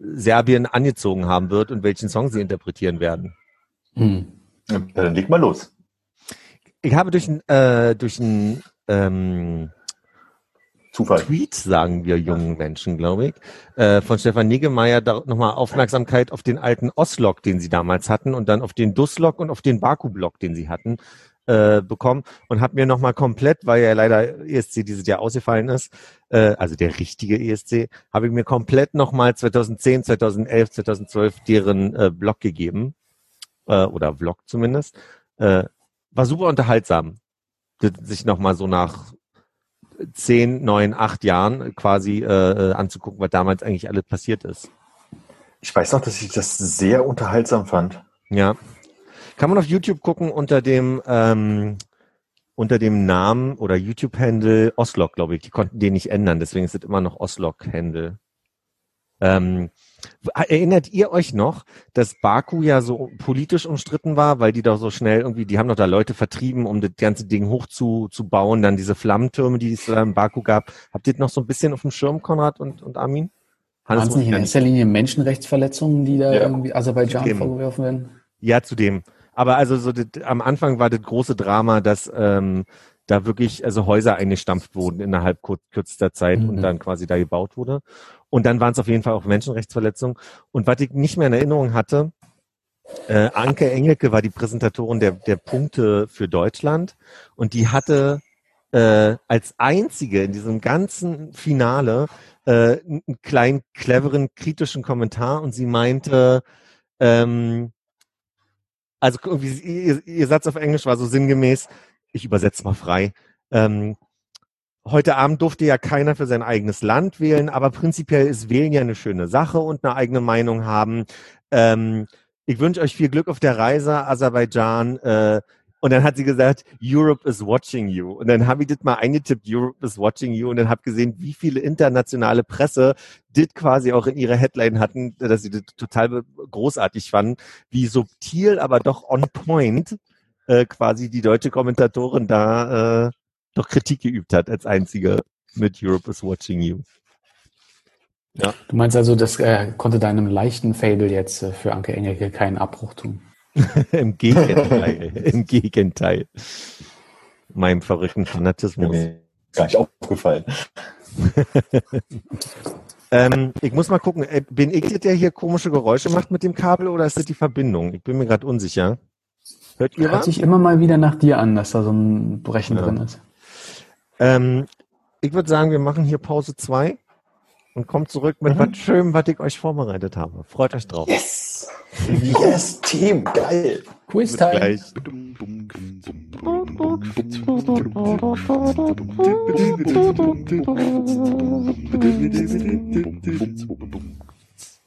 Serbien angezogen haben wird und welchen Song sie interpretieren werden. Hm. Ja, dann leg mal los. Ich habe durch ein, äh, durch ein ähm, Zufall. Tweet, sagen wir jungen Menschen, glaube ich, äh, von Stefan Niggemeier nochmal Aufmerksamkeit auf den alten Oslog, den sie damals hatten und dann auf den Duslog und auf den Baku-Block, den sie hatten, äh, bekommen und habe mir nochmal komplett, weil ja leider ESC dieses Jahr ausgefallen ist, äh, also der richtige ESC, habe ich mir komplett nochmal 2010, 2011, 2012 deren äh, Blog gegeben äh, oder Vlog zumindest. Äh, war super unterhaltsam, sich nochmal so nach zehn, neun, acht Jahren quasi äh, anzugucken, was damals eigentlich alles passiert ist. Ich weiß noch, dass ich das sehr unterhaltsam fand. Ja. Kann man auf YouTube gucken unter dem ähm, unter dem Namen oder YouTube-Handle Oslog, glaube ich. Die konnten den nicht ändern, deswegen ist es immer noch Oslog-Handle. Ähm, erinnert ihr euch noch, dass Baku ja so politisch umstritten war, weil die doch so schnell irgendwie, die haben doch da Leute vertrieben, um das ganze Ding hochzubauen, dann diese Flammentürme, die es da in Baku gab. Habt ihr das noch so ein bisschen auf dem Schirm, Konrad und, und Armin? Waren es nicht in erster Linie Menschenrechtsverletzungen, die da Ja. irgendwie Aserbaidschan Zudem. vorgeworfen werden? Ja, zudem. Aber also so das, am Anfang war das große Drama, dass ähm, da wirklich also Häuser eingestampft wurden innerhalb kur kürzester Zeit Mhm. und dann quasi da gebaut wurde. Und dann waren es auf jeden Fall auch Menschenrechtsverletzungen. Und was ich nicht mehr in Erinnerung hatte, äh, Anke Engelke war die Präsentatorin der, der Punkte für Deutschland und die hatte äh, als einzige in diesem ganzen Finale äh, einen kleinen, cleveren, kritischen Kommentar und sie meinte, ähm, also irgendwie, ihr, ihr Satz auf Englisch war so sinngemäß, ich übersetze mal frei, ähm, heute Abend durfte ja keiner für sein eigenes Land wählen, aber prinzipiell ist Wählen ja eine schöne Sache und eine eigene Meinung haben. Ähm, ich wünsche euch viel Glück auf der Reise, Aserbaidschan. Äh, und dann hat sie gesagt, Europe is watching you. Und dann habe ich das mal eingetippt, Europe is watching you. Und dann habe gesehen, wie viele internationale Presse das quasi auch in ihrer Headline hatten, dass sie das total großartig fanden, wie subtil, aber doch on point äh, quasi die deutsche Kommentatorin da äh, doch Kritik geübt hat als einzige mit Europe is watching you. Du meinst also, das äh, konnte deinem leichten Fable jetzt äh, für Anke Engelke keinen Abbruch tun? Im Gegenteil. Im Gegenteil. Meinem verrückten Fanatismus. Mir gar nicht aufgefallen. Ähm, ich muss mal gucken, äh, bin ich das, der hier komische Geräusche macht mit dem Kabel oder ist das die Verbindung? Ich bin mir gerade unsicher. Hört ihr Hört was? sich immer mal wieder nach dir an, dass da so ein Brechen Ja. drin ist. Ähm, ich würde sagen, wir machen hier Pause 2 und kommen zurück mit Mhm. was Schönem, was ich euch vorbereitet habe. Freut euch drauf. Yes! Yes, Team, geil! Quiz Time.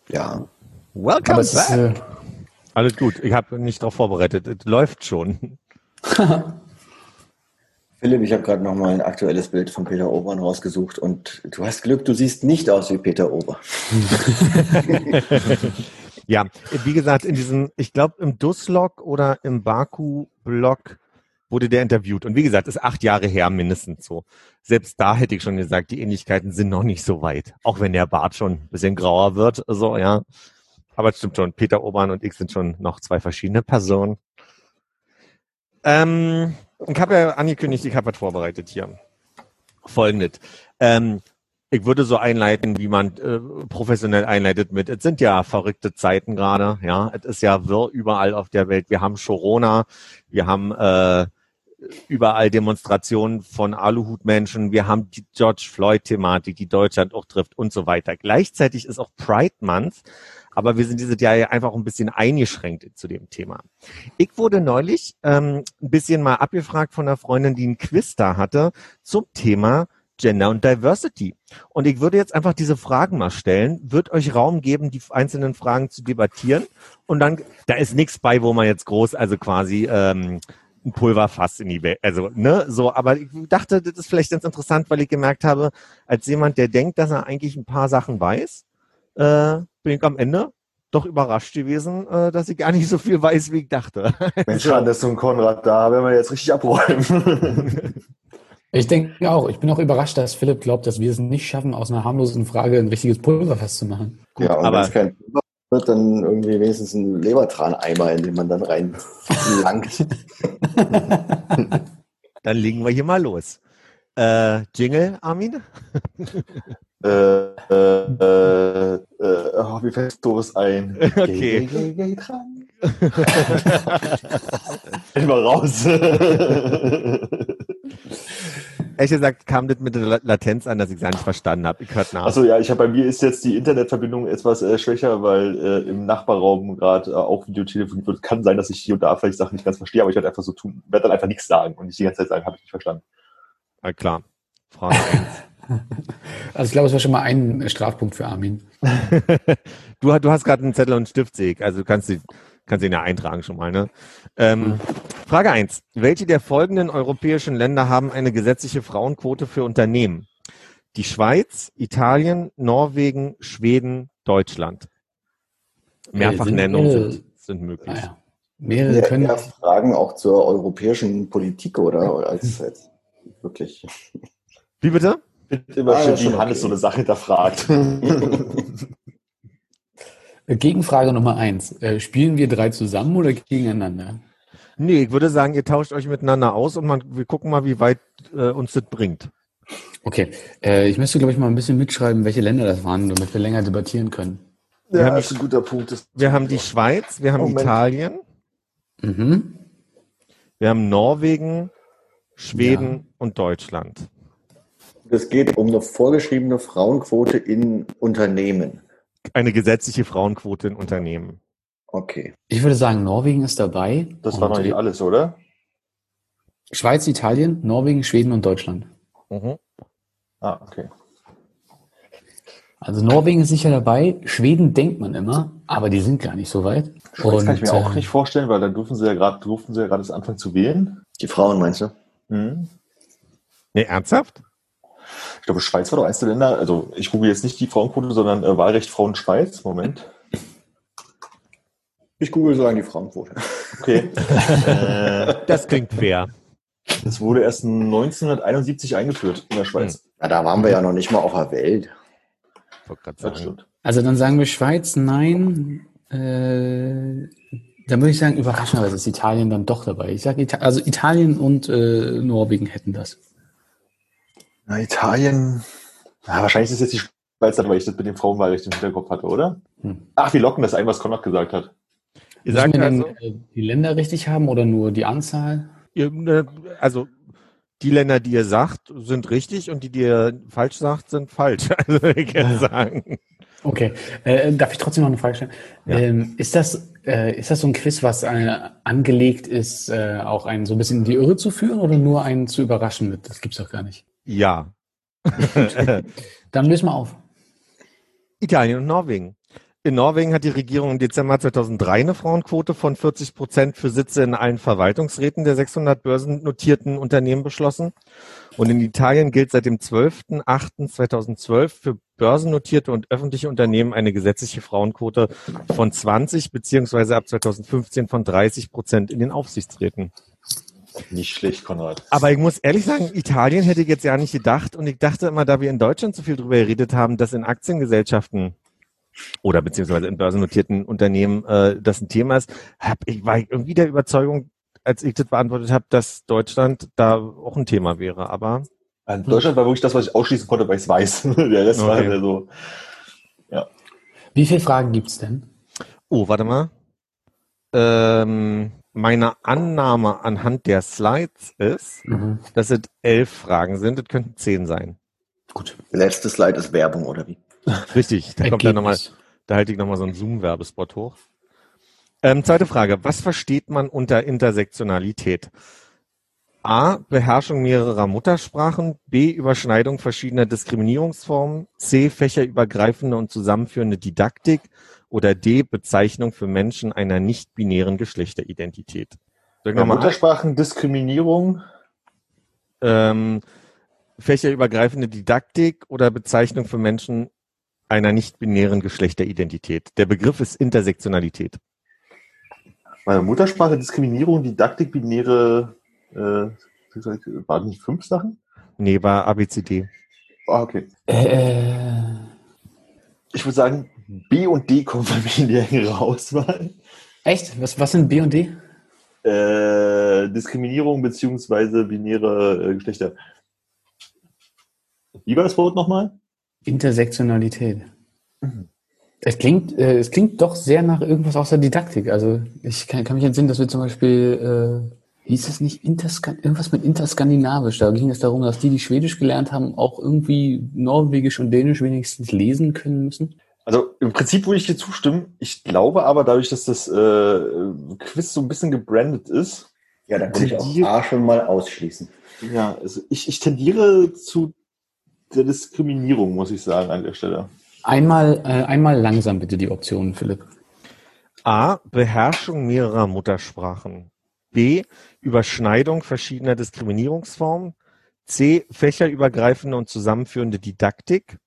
Ja. Welcome ist, back. äh, Alles gut, ich habe nicht darauf vorbereitet. Es läuft schon. Philipp, ich habe gerade noch mal ein aktuelles Bild von Peter Obern rausgesucht und du hast Glück, du siehst nicht aus wie Peter Ober. Ja, wie gesagt, in diesem, ich glaube, im Duslog oder im Baku-Blog wurde der interviewt. Und wie gesagt, ist acht Jahre her mindestens so. Selbst da hätte ich schon gesagt, die Ähnlichkeiten sind noch nicht so weit. Auch wenn der Bart schon ein bisschen grauer wird, so, ja. Aber es stimmt schon, Peter Obern und ich sind schon noch zwei verschiedene Personen. Ähm, ich habe ja angekündigt, ich habe was vorbereitet hier. Folgendes. Ähm, ich würde so einleiten, wie man äh, professionell einleitet mit, es sind ja verrückte Zeiten gerade, ja, es ist ja wirr überall auf der Welt. Wir haben Corona, wir haben äh, überall Demonstrationen von Aluhutmenschen, wir haben die George Floyd-Thematik, die Deutschland auch trifft und so weiter. Gleichzeitig ist auch Pride Month, aber wir sind dieses Jahr ja einfach ein bisschen eingeschränkt zu dem Thema. Ich wurde neulich ähm, ein bisschen mal abgefragt von einer Freundin, die einen Quiz da hatte zum Thema Gender und Diversity. Und ich würde jetzt einfach diese Fragen mal stellen, wird euch Raum geben, die einzelnen Fragen zu debattieren. Und dann, da ist nichts bei, wo man jetzt groß, also quasi ähm, ein Pulverfass in die Welt, also ne, so. Aber ich dachte, das ist vielleicht ganz interessant, weil ich gemerkt habe, als jemand, der denkt, dass er eigentlich ein paar Sachen weiß, äh, bin ich am Ende doch überrascht gewesen, äh, dass ich gar nicht so viel weiß, wie ich dachte. Mensch, Anders und Konrad, da werden wir jetzt richtig abräumen. Ich denke auch, ich bin auch überrascht, dass Philipp glaubt, dass wir es nicht schaffen, aus einer harmlosen Frage ein richtiges Pulverfass zu machen. ja, und aber- wenn es kein Pulver wird, dann irgendwie wenigstens ein Lebertran-Eimer, in den man dann rein langt. Dann legen wir hier mal los. Äh, Jingle, Armin? Äh, äh, äh, äh, oh, mir fällt doofes ein. Okay. Geh, geh, geh, geh dran. Immer raus. Ehrlich gesagt kam das mit der La- Latenz an, dass ich es gar nicht verstanden habe. Ich hörte nach. Achso, ja, ich habe bei mir ist jetzt die Internetverbindung etwas äh, schwächer, weil äh, im Nachbarraum gerade äh, auch Videotelefoniert wird. Kann sein, dass ich hier und da vielleicht Sachen nicht ganz verstehe, aber ich werde einfach so tun, werde dann einfach nichts sagen und nicht die ganze Zeit sagen, habe ich nicht verstanden. Na klar. Frage Also ich glaube, es war schon mal ein Strafpunkt für Armin. 1. du, du hast gerade einen Zettel und einen Stift, sehe ich. Also du kannst, die, kannst den ja eintragen schon mal. Ne? Ähm, Frage 1. Welche der folgenden europäischen Länder haben eine gesetzliche Frauenquote für Unternehmen? Die Schweiz, Italien, Norwegen, Schweden, Deutschland. Mehrfachnennungen Äh, sind, sind, sind möglich. Naja, mehrere Ja, können. eher Fragen auch zur europäischen Politik, oder? Oder Als, als wirklich. Wie bitte? Bitte immer Ah, schön, ja, schon wie Hannes okay. so eine Sache hinterfragt. Gegenfrage Nummer eins. Äh, spielen wir drei zusammen oder gegeneinander? Nee, ich würde sagen, ihr tauscht euch miteinander aus und man, wir gucken mal, wie weit äh, uns das bringt. Okay, äh, ich müsste, glaube ich, mal ein bisschen mitschreiben, welche Länder das waren, damit wir länger debattieren können. Wir haben das ist ein guter Punkt. Das Wir haben die Schweiz, wir haben Moment. Italien, Mhm. wir haben Norwegen, Schweden und Deutschland. Es geht um eine vorgeschriebene Frauenquote in Unternehmen. Eine gesetzliche Frauenquote in Unternehmen. Okay. Ich würde sagen, Norwegen ist dabei. das war Und noch nicht alles, oder? Schweiz, Italien, Norwegen, Schweden und Deutschland. Mhm. Ah, okay. Also Norwegen ist sicher dabei. Schweden denkt man immer, aber die sind gar nicht so weit. Schweiz kann ich mir auch äh, nicht vorstellen, weil dann durften sie ja gerade, durften sie ja gerade das anfangen zu wählen. Die Frauen meinst du? Mhm. Nee, ernsthaft? Ich glaube, Schweiz war doch eins der Länder, also ich google jetzt nicht die Frauenquote, sondern äh, Wahlrecht Frauen Schweiz. Moment. Ich google so an die Frauenquote. Okay. äh, Das klingt fair. das wurde erst 1971 eingeführt in der Schweiz. Ja, da waren wir ja noch nicht mal auf der Welt. Also dann sagen wir Schweiz, nein. Äh, dann würde ich sagen, überraschenderweise ist Italien dann doch dabei. Ich sage, Ita also Italien und äh, Norwegen hätten das. Na, Italien. Ja, wahrscheinlich ist jetzt die Schweiz dann, weil ich das mit dem Frauenwahlrecht im Hinterkopf hatte, oder? Hm. Ach, wir locken das ein, was Konrad gesagt hat. Ihr sagt wir also, denn äh, die Länder richtig haben oder nur die Anzahl? ihr, äh, also die Länder, die ihr sagt, sind richtig und die, die ihr falsch sagt, sind falsch. Also ich kann sagen. Okay. Äh, darf ich trotzdem noch eine Frage stellen? Ja. Ähm, ist, das, äh, ist das so ein Quiz, was äh, angelegt ist, äh, auch einen so ein bisschen in die Irre zu führen oder nur einen zu überraschen mit? Das gibt's doch gar nicht. Ja. Dann lösen wir auf. Italien und Norwegen. In Norwegen hat die Regierung im Dezember 2003 eine Frauenquote von 40 Prozent für Sitze in allen Verwaltungsräten der 600 börsennotierten Unternehmen beschlossen. Und in Italien gilt seit dem 12.08.2012 für börsennotierte und öffentliche Unternehmen eine gesetzliche Frauenquote von 20 beziehungsweise ab 2015 von 30 Prozent in den Aufsichtsräten. Nicht schlecht, Konrad. Aber ich muss ehrlich sagen, Italien hätte ich jetzt ja nicht gedacht. Und ich dachte immer, da wir in Deutschland so viel drüber geredet haben, dass in Aktiengesellschaften oder beziehungsweise in börsennotierten Unternehmen äh, das ein Thema ist, hab ich, war ich irgendwie der Überzeugung, als ich das beantwortet habe, dass Deutschland da auch ein Thema wäre. Aber In Deutschland war wirklich das, was ich ausschließen konnte, weil ich es weiß. Der Rest war Okay. halt so. Wie viele Fragen gibt's denn? oh, warte mal. Ähm, meine Annahme anhand der Slides ist, dass es elf Fragen sind. Es könnten zehn sein. Gut. Letzte Slide ist Werbung, oder wie? Richtig, da kommt dann nochmal. Da halte ich nochmal so einen Zoom-Werbespot hoch. Ähm, zweite Frage. Was versteht man unter Intersektionalität? A. Beherrschung mehrerer Muttersprachen. B. Überschneidung verschiedener Diskriminierungsformen. C. Fächerübergreifende und zusammenführende Didaktik. Oder D. Bezeichnung für Menschen einer nicht-binären Geschlechteridentität. Ich Ja, nochmal Muttersprachendiskriminierung. ähm, fächerübergreifende Didaktik oder Bezeichnung für Menschen einer nicht-binären Geschlechteridentität. Der Begriff ist Intersektionalität. Meine Muttersprache, Diskriminierung, Didaktik, binäre, äh, waren nicht fünf Sachen? Nee, war ABCD. Ah, okay. Äh, Ich würde sagen, B und D kommen bei mir in die engere Auswahl. echt? Was, was sind B und D? Äh, Diskriminierung beziehungsweise binäre äh, Geschlechter. Wie war das Wort nochmal? Intersektionalität. Es klingt, äh, es klingt doch sehr nach irgendwas aus der Didaktik. Also ich kann, kann mich entsinnen, dass wir zum Beispiel, äh, hieß es nicht Interskan irgendwas mit Interskandinavisch. Da ging es darum, dass die, die Schwedisch gelernt haben, auch irgendwie Norwegisch und Dänisch wenigstens lesen können müssen. Also im Prinzip würde ich dir zustimmen. Ich glaube aber, dadurch, dass das äh, Quiz so ein bisschen gebrandet ist, Ja, dann kann ich auch A schon mal ausschließen. ja, also ich, ich tendiere zu der Diskriminierung, muss ich sagen, an der Stelle. Einmal, äh, einmal langsam bitte die Optionen, Philipp. A. Beherrschung mehrerer Muttersprachen. B. Überschneidung verschiedener Diskriminierungsformen. C. Fächerübergreifende und zusammenführende Didaktik.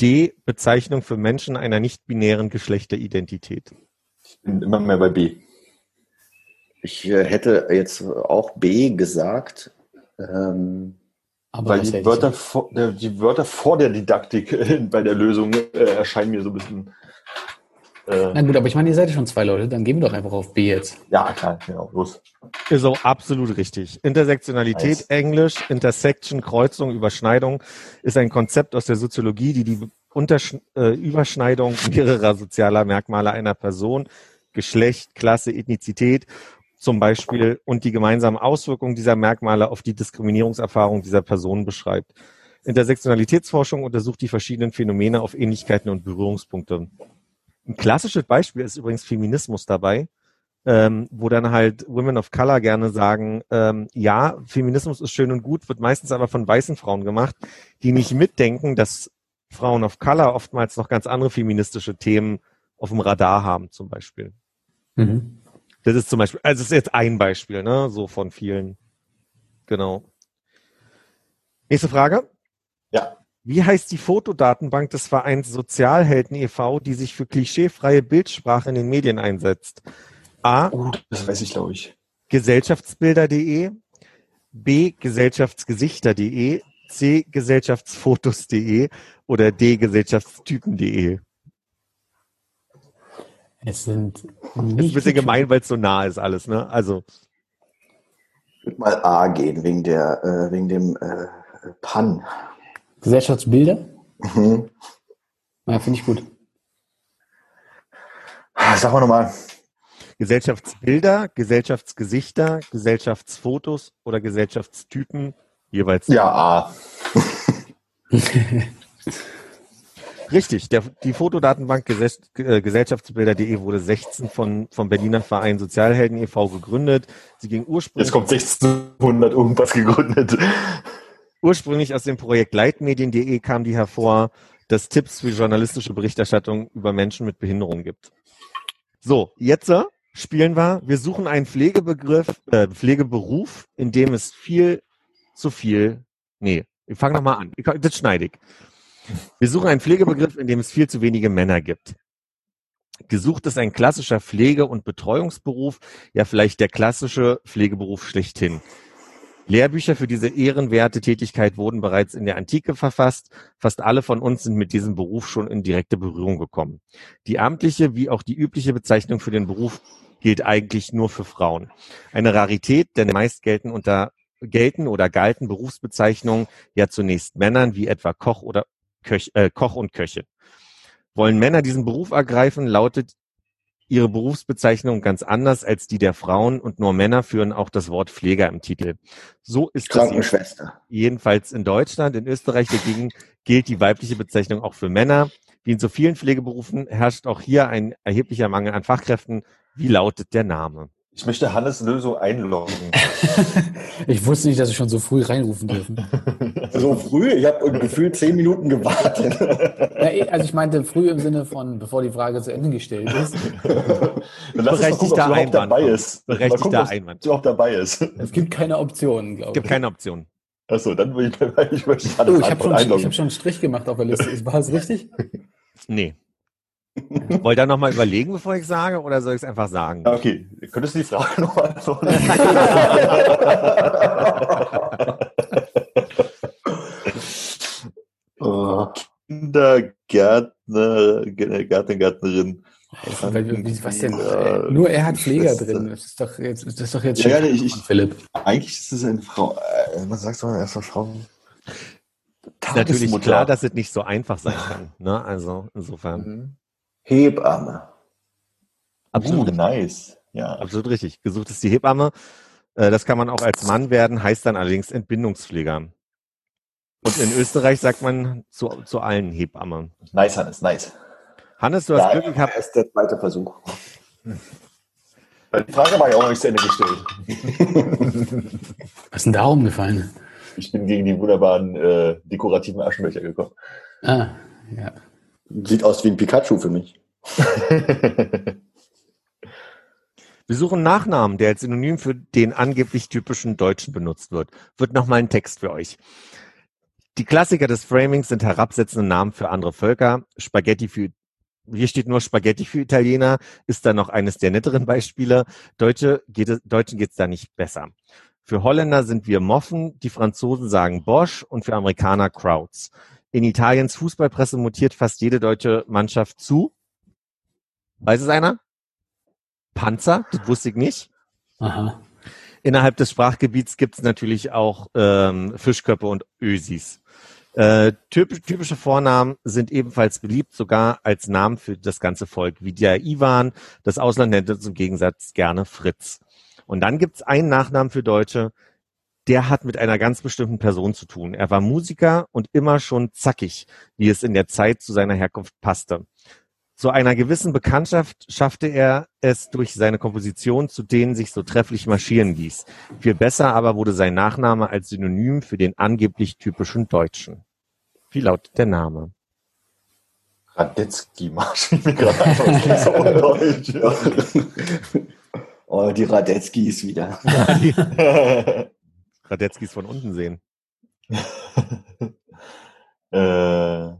D. Bezeichnung für Menschen einer nicht-binären Geschlechteridentität. Ich bin immer mehr bei B. Ich äh, hätte jetzt auch B gesagt. Ähm, Aber Weil die Wörter, vor, der, die Wörter vor der Didaktik bei der Lösung äh, erscheinen mir so ein bisschen. Äh, Na gut, aber ich meine, ihr seid ja schon zwei Leute, dann gehen wir doch einfach auf B jetzt. ja, klar, genau, los. Ist auch absolut richtig. Intersektionalität, Nice. Englisch, Intersection, Kreuzung, Überschneidung ist ein Konzept aus der Soziologie, die die Untersch äh, Überschneidung mehrerer sozialer Merkmale einer Person, Geschlecht, Klasse, Ethnizität zum Beispiel und die gemeinsamen Auswirkungen dieser Merkmale auf die Diskriminierungserfahrung dieser Person beschreibt. Intersektionalitätsforschung untersucht die verschiedenen Phänomene auf Ähnlichkeiten und Berührungspunkte. Ein klassisches Beispiel ist übrigens Feminismus dabei, ähm, wo dann halt Women of Color gerne sagen, ähm, ja, Feminismus ist schön und gut, wird meistens aber von weißen Frauen gemacht, die nicht mitdenken, dass Frauen of Color oftmals noch ganz andere feministische Themen auf dem Radar haben, zum Beispiel. Mhm. Das ist zum Beispiel, also das ist jetzt ein Beispiel, ne, so von vielen. Genau. Nächste Frage. Ja. Wie heißt die Fotodatenbank des Vereins Sozialhelden e.V., die sich für klischeefreie Bildsprache in den Medien einsetzt? A. Oh, das weiß ich, glaube ich. Gesellschaftsbilder.de, B. Gesellschaftsgesichter.de, C. Gesellschaftsfotos.de oder D. Gesellschaftstypen.de. Es sind Das ist ein bisschen gemein, weil es so nah ist alles, ne? Also, Ich würde mal A gehen, wegen der, äh, wegen dem äh, Pan. Gesellschaftsbilder? Mhm. Ja, finde ich gut. Sag mal nochmal. Gesellschaftsbilder, Gesellschaftsgesichter, Gesellschaftsfotos oder Gesellschaftstypen jeweils. Ja, A. Richtig, der, die Fotodatenbank Gesell- äh, Gesellschaftsbilder.de wurde 16 von, vom Berliner Verein Sozialhelden e.V. gegründet. Sie ging ursprünglich, Jetzt kommt 1600 irgendwas gegründet. Ursprünglich aus dem Projekt Leitmedien.de kam die hervor, das Tipps für journalistische Berichterstattung über Menschen mit Behinderung gibt. So, jetzt äh, spielen wir. Wir suchen einen Pflegebegriff, äh, Pflegeberuf, in dem es viel zu viel, nee, ich fange nochmal an. Ich- Das schneide ich. Wir suchen einen Pflegebegriff, in dem es viel zu wenige Männer gibt. Gesucht ist ein klassischer Pflege- und Betreuungsberuf, ja vielleicht der klassische Pflegeberuf schlechthin. Lehrbücher für diese ehrenwerte Tätigkeit wurden bereits in der Antike verfasst. Fast alle von uns sind mit diesem Beruf schon in direkte Berührung gekommen. Die amtliche wie auch die übliche Bezeichnung für den Beruf gilt eigentlich nur für Frauen. Eine Rarität, denn meist gelten unter gelten oder galten Berufsbezeichnungen ja zunächst Männern wie etwa Koch oder Köch, äh, Koch und Köche. Wollen Männer diesen Beruf ergreifen, lautet ihre Berufsbezeichnung ganz anders als die der Frauen und nur Männer führen auch das Wort Pfleger im Titel. So ist das jedenfalls in Deutschland. In Österreich dagegen gilt die weibliche Bezeichnung auch für Männer. Wie in so vielen Pflegeberufen herrscht auch hier ein erheblicher Mangel an Fachkräften. Wie lautet der Name? Ich möchte Hannes Lösung einloggen. Ich wusste nicht, dass wir schon so früh reinrufen dürfen. So früh? Ich habe gefühlt zehn Minuten gewartet. Ja, eh, also ich meinte früh im Sinne von, bevor die Frage zu Ende gestellt ist. Berechtigter Einwand. dabei ist. Berechtigter gucken, Einwand. sie überhaupt dabei ist. Es gibt keine Optionen, Es glaube gibt ich. keine Option. Achso, dann will ich, ich möchte Oh, Hannes ich habe schon, ich hab schon einen Strich gemacht auf der Liste. War es richtig? Nee. Wollt ihr nochmal überlegen, bevor ich sage, oder soll ich es einfach sagen? Okay, könntest du die Frage nochmal antworten? Oh. Kindergärtner, Gärtner, Gärtnerin. Weil, wie- was denn? Äh, Nur er hat Pfleger Schwester. drin. Das ist doch jetzt, das ist doch jetzt Ja, schon ja, ich- ich- Philipp. Eigentlich ist es eine Frau. Äh, was sagst du mal erstmal Frau? Ist natürlich klar, dass es nicht so einfach sein kann. Ne? Also insofern Mhm. Hebamme. absolut, Uh, nice. Ja. absolut richtig. Gesucht ist die Hebamme. Äh, Das kann man auch als Mann werden, heißt dann allerdings Entbindungspfleger. Und in Österreich sagt man zu, zu allen Hebamme. Nice, Hannes, nice. Hannes, du hast Ja, Glück gehabt. Das ist der zweite Versuch. Die Frage war ja auch noch nicht zu Ende gestellt. Was ist denn da umgefallen? Ich bin gegen die wunderbaren äh, dekorativen Aschenbecher gekommen. Ah, ja. Sieht aus wie ein Pikachu für mich. Wir suchen Nachnamen, der als Synonym für den angeblich typischen Deutschen benutzt wird. Wird nochmal ein Text für euch. Die Klassiker des Framings sind herabsetzende Namen für andere Völker. Spaghetti für, hier steht nur Spaghetti für Italiener, ist da noch eines der netteren Beispiele. Deutsche geht es, Deutschen geht's da nicht besser. Für Holländer sind wir Moffen, die Franzosen sagen Bosch und für Amerikaner Crowds. In Italiens Fußballpresse mutiert fast jede deutsche Mannschaft zu Weiß es einer? Panzer, das wusste ich nicht. Aha. Innerhalb des Sprachgebiets gibt es natürlich auch ähm, Fischköpfe und Ösis. Äh, typ, typische Vornamen sind ebenfalls beliebt, sogar als Namen für das ganze Volk, wie der Ivan. Das Ausland nennt es im Gegensatz gerne Fritz. Und dann gibt's einen Nachnamen für Deutsche, der hat mit einer ganz bestimmten Person zu tun. Er war Musiker und immer schon zackig, wie es in der Zeit zu seiner Herkunft passte. Zu einer gewissen Bekanntschaft schaffte er es durch seine Komposition, zu denen sich so trefflich marschieren ließ. Viel besser aber wurde sein Nachname als Synonym für den angeblich typischen Deutschen. Wie lautet der Name? Radetzky Marsch. Ich bin gerade einfach so undeutsch. Oh, die Radetzkis wieder. Radetzkys von unten sehen. äh,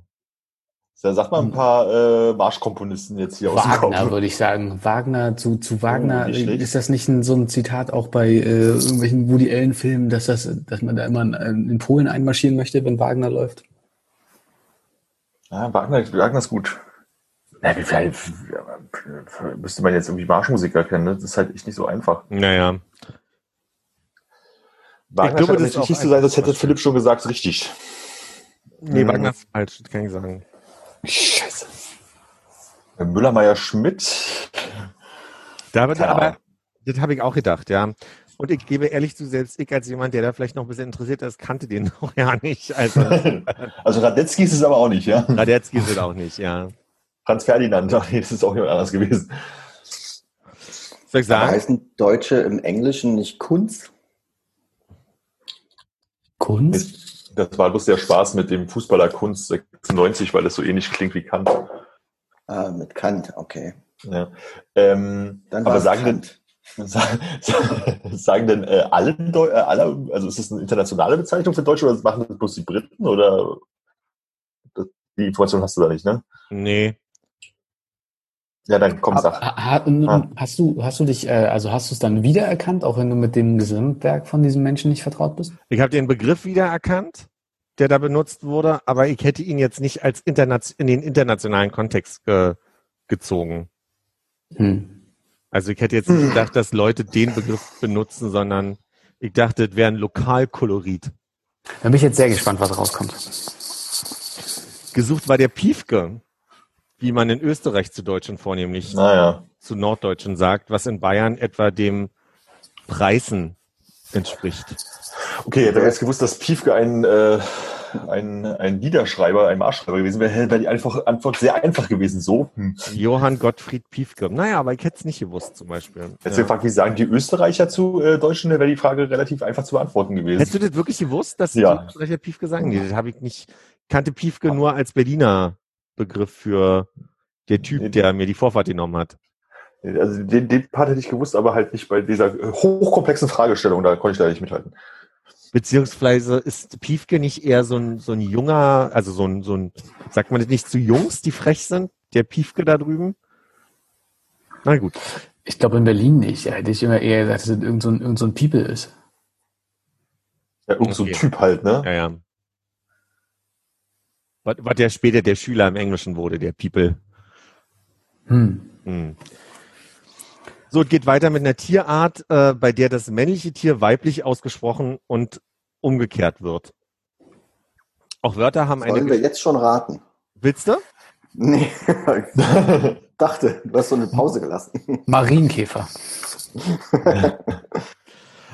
da sagt man ein paar äh, Marschkomponisten jetzt hier aus dem Wagner, würde ich sagen. Wagner, zu, zu Wagner, Oh, nicht schlecht. ist das nicht ein, so ein Zitat auch bei äh, irgendwelchen Woody Allen Filmen, dass das, dass man da immer in, in Polen einmarschieren möchte, wenn Wagner läuft? Ja, Wagner, Wagner ist gut. Ja, wie viel, müsste man jetzt irgendwie Marschmusiker kennen, ne? Das ist halt echt nicht so einfach. Naja. Wagner glaube, scheint das ist nicht zu sein, das hätte Philipp schon gesagt, richtig. Nee, Mhm. Wagner ist falsch, das kann ich sagen. Scheiße. Müller-Meyer Schmidt. Da, Keine aber das habe ich auch gedacht, ja. Und ich gebe ehrlich zu, selbst ich als jemand, der da vielleicht noch ein bisschen interessiert ist, kannte den noch ja nicht. Also Also Radetzky ist es aber auch nicht, ja. Radetzky ist es auch nicht, ja. Franz Ferdinand, nee, das ist auch jemand anders gewesen. Soll ich Da sagen? heißen Deutsche im Englischen nicht Kunst. Kunst? Das war bloß der Spaß mit dem Fußballer Kunst 96, weil das so ähnlich klingt wie Kant. Ah, mit Kant, okay. Ja. Ähm, Dann aber sagen denn, Kant. sagen, sagen denn äh, alle, Deu- äh, alle, also ist das eine internationale Bezeichnung für Deutsche oder machen das bloß die Briten oder das, die Information hast du da nicht, ne? Nee. Ja, dann komm, sag. Ha, ha, und- Ah. Hast du, hast du dich, äh, also hast du es dann wiedererkannt, auch wenn du mit dem Gesamtwerk von diesem Menschen nicht vertraut bist? Ich habe den Begriff wiedererkannt, der da benutzt wurde, aber ich hätte ihn jetzt nicht als internation in den internationalen Kontext ge gezogen. Hm. Also ich hätte jetzt nicht gedacht, dass Leute den Begriff benutzen, sondern ich dachte, es wäre ein Lokalkolorit. Da bin ich jetzt sehr gespannt, was rauskommt. Gesucht war der Piefke, wie man in Österreich zu Deutschen vornehmlich Naja. zu Norddeutschen sagt, was in Bayern etwa dem Preisen entspricht. Okay, hätte ich jetzt gewusst, dass Piefke ein, äh, ein, ein Liederschreiber, ein Marschschreiber gewesen wäre, wäre die einfach, Antwort sehr einfach gewesen. So. Hm. Johann Gottfried Piefke. Naja, aber ich hätte es nicht gewusst zum Beispiel. Jetzt Ja. gefragt, wie sagen die Österreicher zu äh, Deutschen, wäre die Frage relativ einfach zu beantworten gewesen. Hättest du das wirklich gewusst, dass Ja. die Österreicher Piefke sagen? Nee, das habe ich nicht. Kannte Piefke nur als Berliner Begriff für der Typ, der mir die Vorfahrt genommen hat. Also den, den Part hätte ich gewusst, aber halt nicht bei dieser äh, hochkomplexen Fragestellung, da konnte ich leider nicht mithalten. Beziehungsweise ist Piefke nicht eher so ein, so ein junger, also so ein, so ein, sagt man das nicht zu Jungs, die frech sind? Der Piefke da drüben? Na gut. Ich glaube in Berlin nicht. Da hätte ich immer eher gesagt, dass es irgend so ein, irgend so ein People ist. Ja, irgend so ein Okay. Typ halt, ne? Ja, ja. Was, was der später der Schüler im Englischen wurde, der People. Hm. Hm. So, es geht weiter mit einer Tierart, äh, bei der das männliche Tier weiblich ausgesprochen und umgekehrt wird. Auch Wörter haben eine. Wollen wir jetzt schon raten? Willst du? Nee. Dachte, du hast so eine Pause gelassen. Marienkäfer.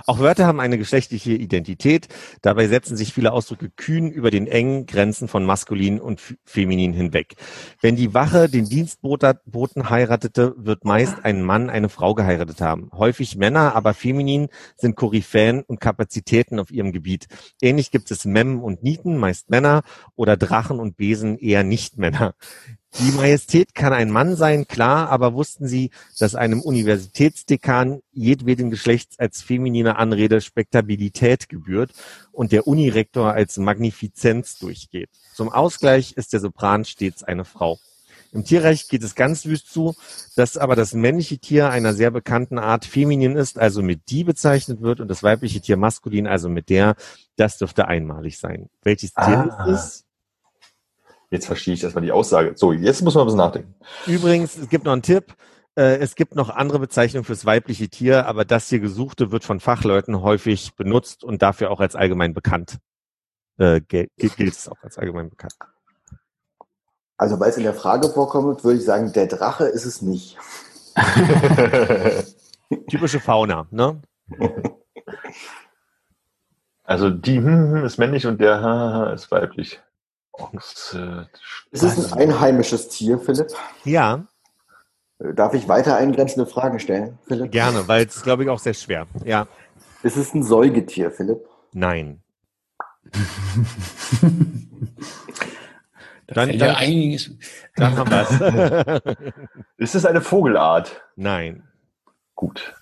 Auch Wörter haben eine geschlechtliche Identität. Dabei setzen sich viele Ausdrücke kühn über den engen Grenzen von maskulin und feminin hinweg. Wenn die Wache den Dienstboten heiratete, wird meist ein Mann eine Frau geheiratet haben. Häufig Männer, aber feminin sind Koryphäen und Kapazitäten auf ihrem Gebiet. Ähnlich gibt es Mem und Nieten, meist Männer, oder Drachen und Besen, eher nicht Männer. Die Majestät kann ein Mann sein, klar, aber wussten Sie, dass einem Universitätsdekan jedweden Geschlechts als feminine Anrede Spektabilität gebührt und der Unirektor als Magnifizenz durchgeht. Zum Ausgleich ist der Sopran stets eine Frau. Im Tierreich geht es ganz wüst zu, dass aber das männliche Tier einer sehr bekannten Art feminin ist, also mit die bezeichnet wird und das weibliche Tier maskulin, also mit der. Das dürfte einmalig sein. Welches Tier Ah. ist es? Jetzt verstehe ich erstmal die Aussage. So, jetzt muss man ein bisschen nachdenken. Übrigens, es gibt noch einen Tipp. Äh, Es gibt noch andere Bezeichnungen fürs weibliche Tier, aber das hier gesuchte wird von Fachleuten häufig benutzt und dafür auch als allgemein bekannt. Äh, gilt es auch als allgemein bekannt. Also weil es in der Frage vorkommt, würde ich sagen, der Drache ist es nicht. Typische Fauna, ne? Also die hm, hm, ist männlich und der ist weiblich. Ochse, Ist es ein einheimisches Tier, Philipp? Ja, Darf ich weiter eingrenzende Fragen stellen, Philipp? gerne, weil es glaube ich auch sehr schwer. Ja, Ist es ein Säugetier, Philipp? nein. Da Dann- fällt ja dann- einiges. Dann haben wir Ist es eine Vogelart? Nein. Gut.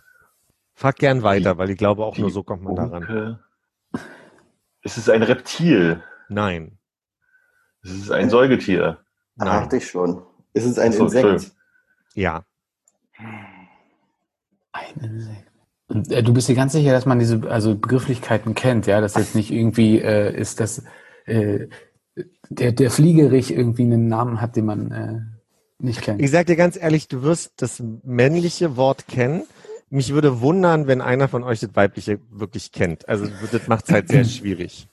Frag gern weiter, weil ich glaube auch nur so kommt man daran. Unke. Ist es ein Reptil? Nein. Ist es ein Säugetier? Nein. dachte ich schon. Ist es ein so, Insekt? Ja. Ein Insekt. Und, äh, du bist dir ganz sicher, dass man diese also Begrifflichkeiten kennt, ja, dass jetzt nicht irgendwie äh, ist, dass äh, der, der Fliegerich irgendwie einen Namen hat, den man äh, nicht kennt. Ich sag dir ganz ehrlich, du wirst das männliche Wort kennen. Mich würde wundern, wenn einer von euch das weibliche wirklich kennt. Also das macht es halt sehr schwierig.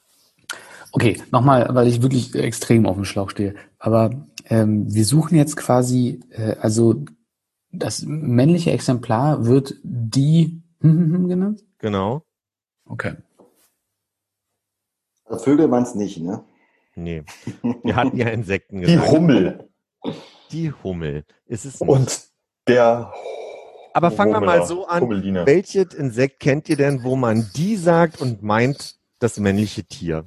Okay, nochmal, weil ich wirklich extrem auf dem Schlauch stehe. Aber ähm, wir suchen jetzt quasi, äh, also das männliche Exemplar wird die genannt? Genau. Okay. Also Vögel waren es nicht, ne? Nee. Wir hatten ja Insekten Die gesagt. Hummel. Die Hummel. Ist es nicht. Und der Aber fangen wir mal so an. Welches Insekt kennt ihr denn, wo man die sagt und meint das männliche Tier?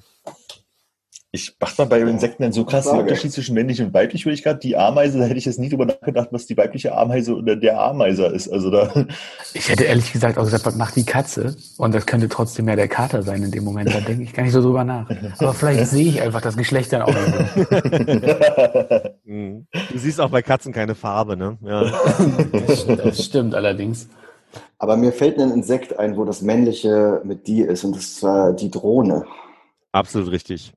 Ich mach mal bei Insekten einen so krassen Frage. Unterschied zwischen männlich und weiblich, würde ich gerade. Die Ameise, da hätte ich jetzt nie drüber nachgedacht, was die weibliche Ameise oder der Ameiser ist. Also da, Ich hätte ehrlich gesagt auch gesagt, was macht die Katze? Und das könnte trotzdem ja der Kater sein in dem Moment. Da denke ich gar nicht so drüber nach. Aber vielleicht sehe ich einfach das Geschlecht dann auch nicht so. Hm. Du siehst auch bei Katzen keine Farbe, ne? Ja. Das, das stimmt allerdings. Aber mir fällt ein Insekt ein, wo das männliche mit die ist, und das ist äh, die Drohne. Absolut richtig.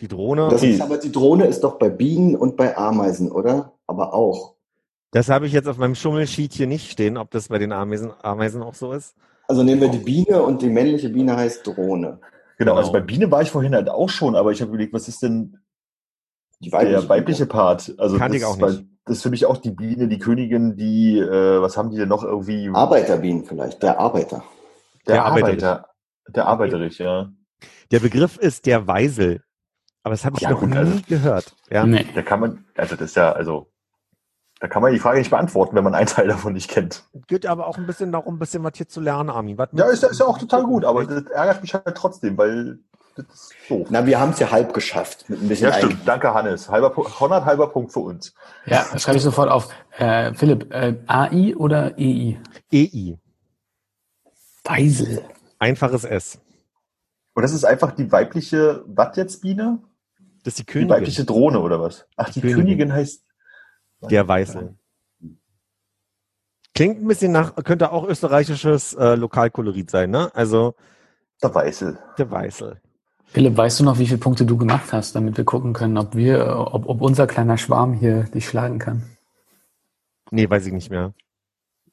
Die Drohne, Das Die- ist, aber die Drohne ist doch bei Bienen und bei Ameisen, oder? Aber auch. das habe ich jetzt auf meinem Schummelsheet hier nicht stehen, ob das bei den Ameisen, Ameisen auch so ist. Also nehmen wir die Biene und die männliche Biene heißt Drohne. genau, also Genau. bei Biene war ich vorhin halt auch schon, aber ich habe überlegt, was ist denn Die der weibliche Part? Also das, ich auch nicht. Das ist für mich auch die Biene, die Königin, die, äh, was haben die denn noch irgendwie? Arbeiterbienen vielleicht, der Arbeiter. der Der Arbeiterich. Arbeiter. Der Arbeiterich, ja. Der Begriff ist der Weisel. Aber das habe ich Ja, noch gut, nie also- gehört. Ja. Nee. Da kann man, also das ist ja, also, da kann man die Frage nicht beantworten, wenn man einen Teil davon nicht kennt. Geht aber auch ein bisschen darum, ein bisschen was hier zu lernen, Armin. Was Ja, ist, ja- ist ja auch total gut, aber das ärgert mich halt trotzdem, weil das ist doof. Na, wir haben es ja halb geschafft. Mit ein bisschen Ja, stimmt. Danke, Hannes. Halber, 100 halber Punkt für uns. Ja, das schreibe ich sofort auf. Äh, Philipp, äh, AI oder EI? EI. Weisel. Einfaches S. Und das ist einfach die weibliche, was jetzt, Biene? Das ist die Die Königin. weibliche Drohne oder was? Ach, die, Königin. Königin. heißt. Der Weißel. Klingt ein bisschen nach, könnte auch österreichisches äh, Lokalkolorit sein, ne? Also Der Weißel. der Weißel. Philipp, weißt du noch, wie viele Punkte du gemacht hast, damit wir gucken können, ob wir, ob, ob unser kleiner Schwarm hier dich schlagen kann? Nee, weiß ich nicht mehr.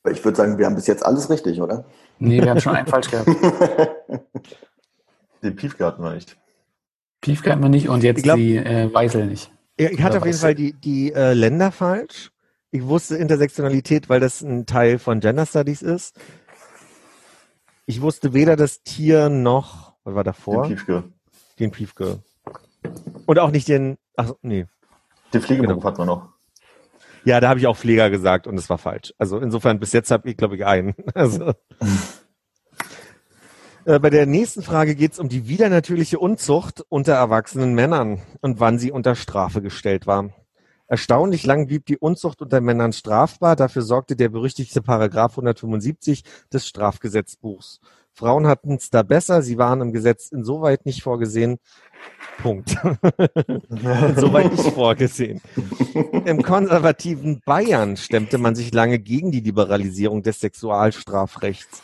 Ich würde sagen, wir haben bis jetzt alles richtig, oder? Nee, wir haben schon einen falsch gehabt. Den Piefgarten war nicht. Piefke hatten wir nicht und jetzt glaub- die äh, Weisel nicht. Ja, Ich hatte Oder auf jeden. Fall die, die äh, Länder falsch. Ich wusste Intersektionalität, weil das ein Teil von Gender Studies ist. Ich wusste weder das Tier noch, was war Den davor? Piefke. Den Piefke. Und auch nicht den, ach nee. Den Pflegeberuf Genau. hat man noch. Ja, da habe ich auch Pfleger gesagt und es war falsch. Also insofern, bis jetzt habe ich, glaube ich, einen. Also. Äh, Bei der nächsten Frage geht es um die widernatürliche Unzucht unter erwachsenen Männern und wann sie unter Strafe gestellt war. Erstaunlich lang blieb die Unzucht unter Männern strafbar. Dafür sorgte der berüchtigte Paragraph 175 des Strafgesetzbuchs. Frauen hatten es da besser. Sie waren im Gesetz insoweit nicht vorgesehen. Punkt. insoweit nicht vorgesehen. Im konservativen Bayern stemmte man sich lange gegen die Liberalisierung des Sexualstrafrechts.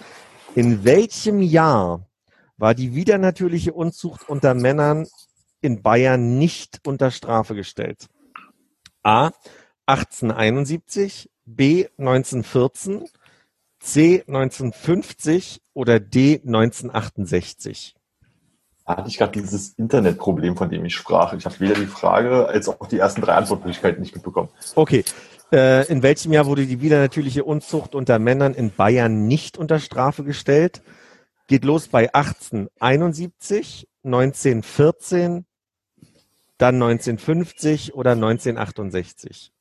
In welchem Jahr war die widernatürliche Unzucht unter Männern in Bayern nicht unter Strafe gestellt? A. 1871, B. 1914, C. 1950 oder D. 1968? Hatte ich gerade dieses Internetproblem, von dem ich sprach. Ich habe weder die Frage als auch die ersten drei Antwortmöglichkeiten nicht mitbekommen. Okay. Äh, in welchem Jahr wurde die widernatürliche Unzucht unter Männern in Bayern nicht unter Strafe gestellt? Geht los bei 1871, 1914, dann 1950 oder 1968?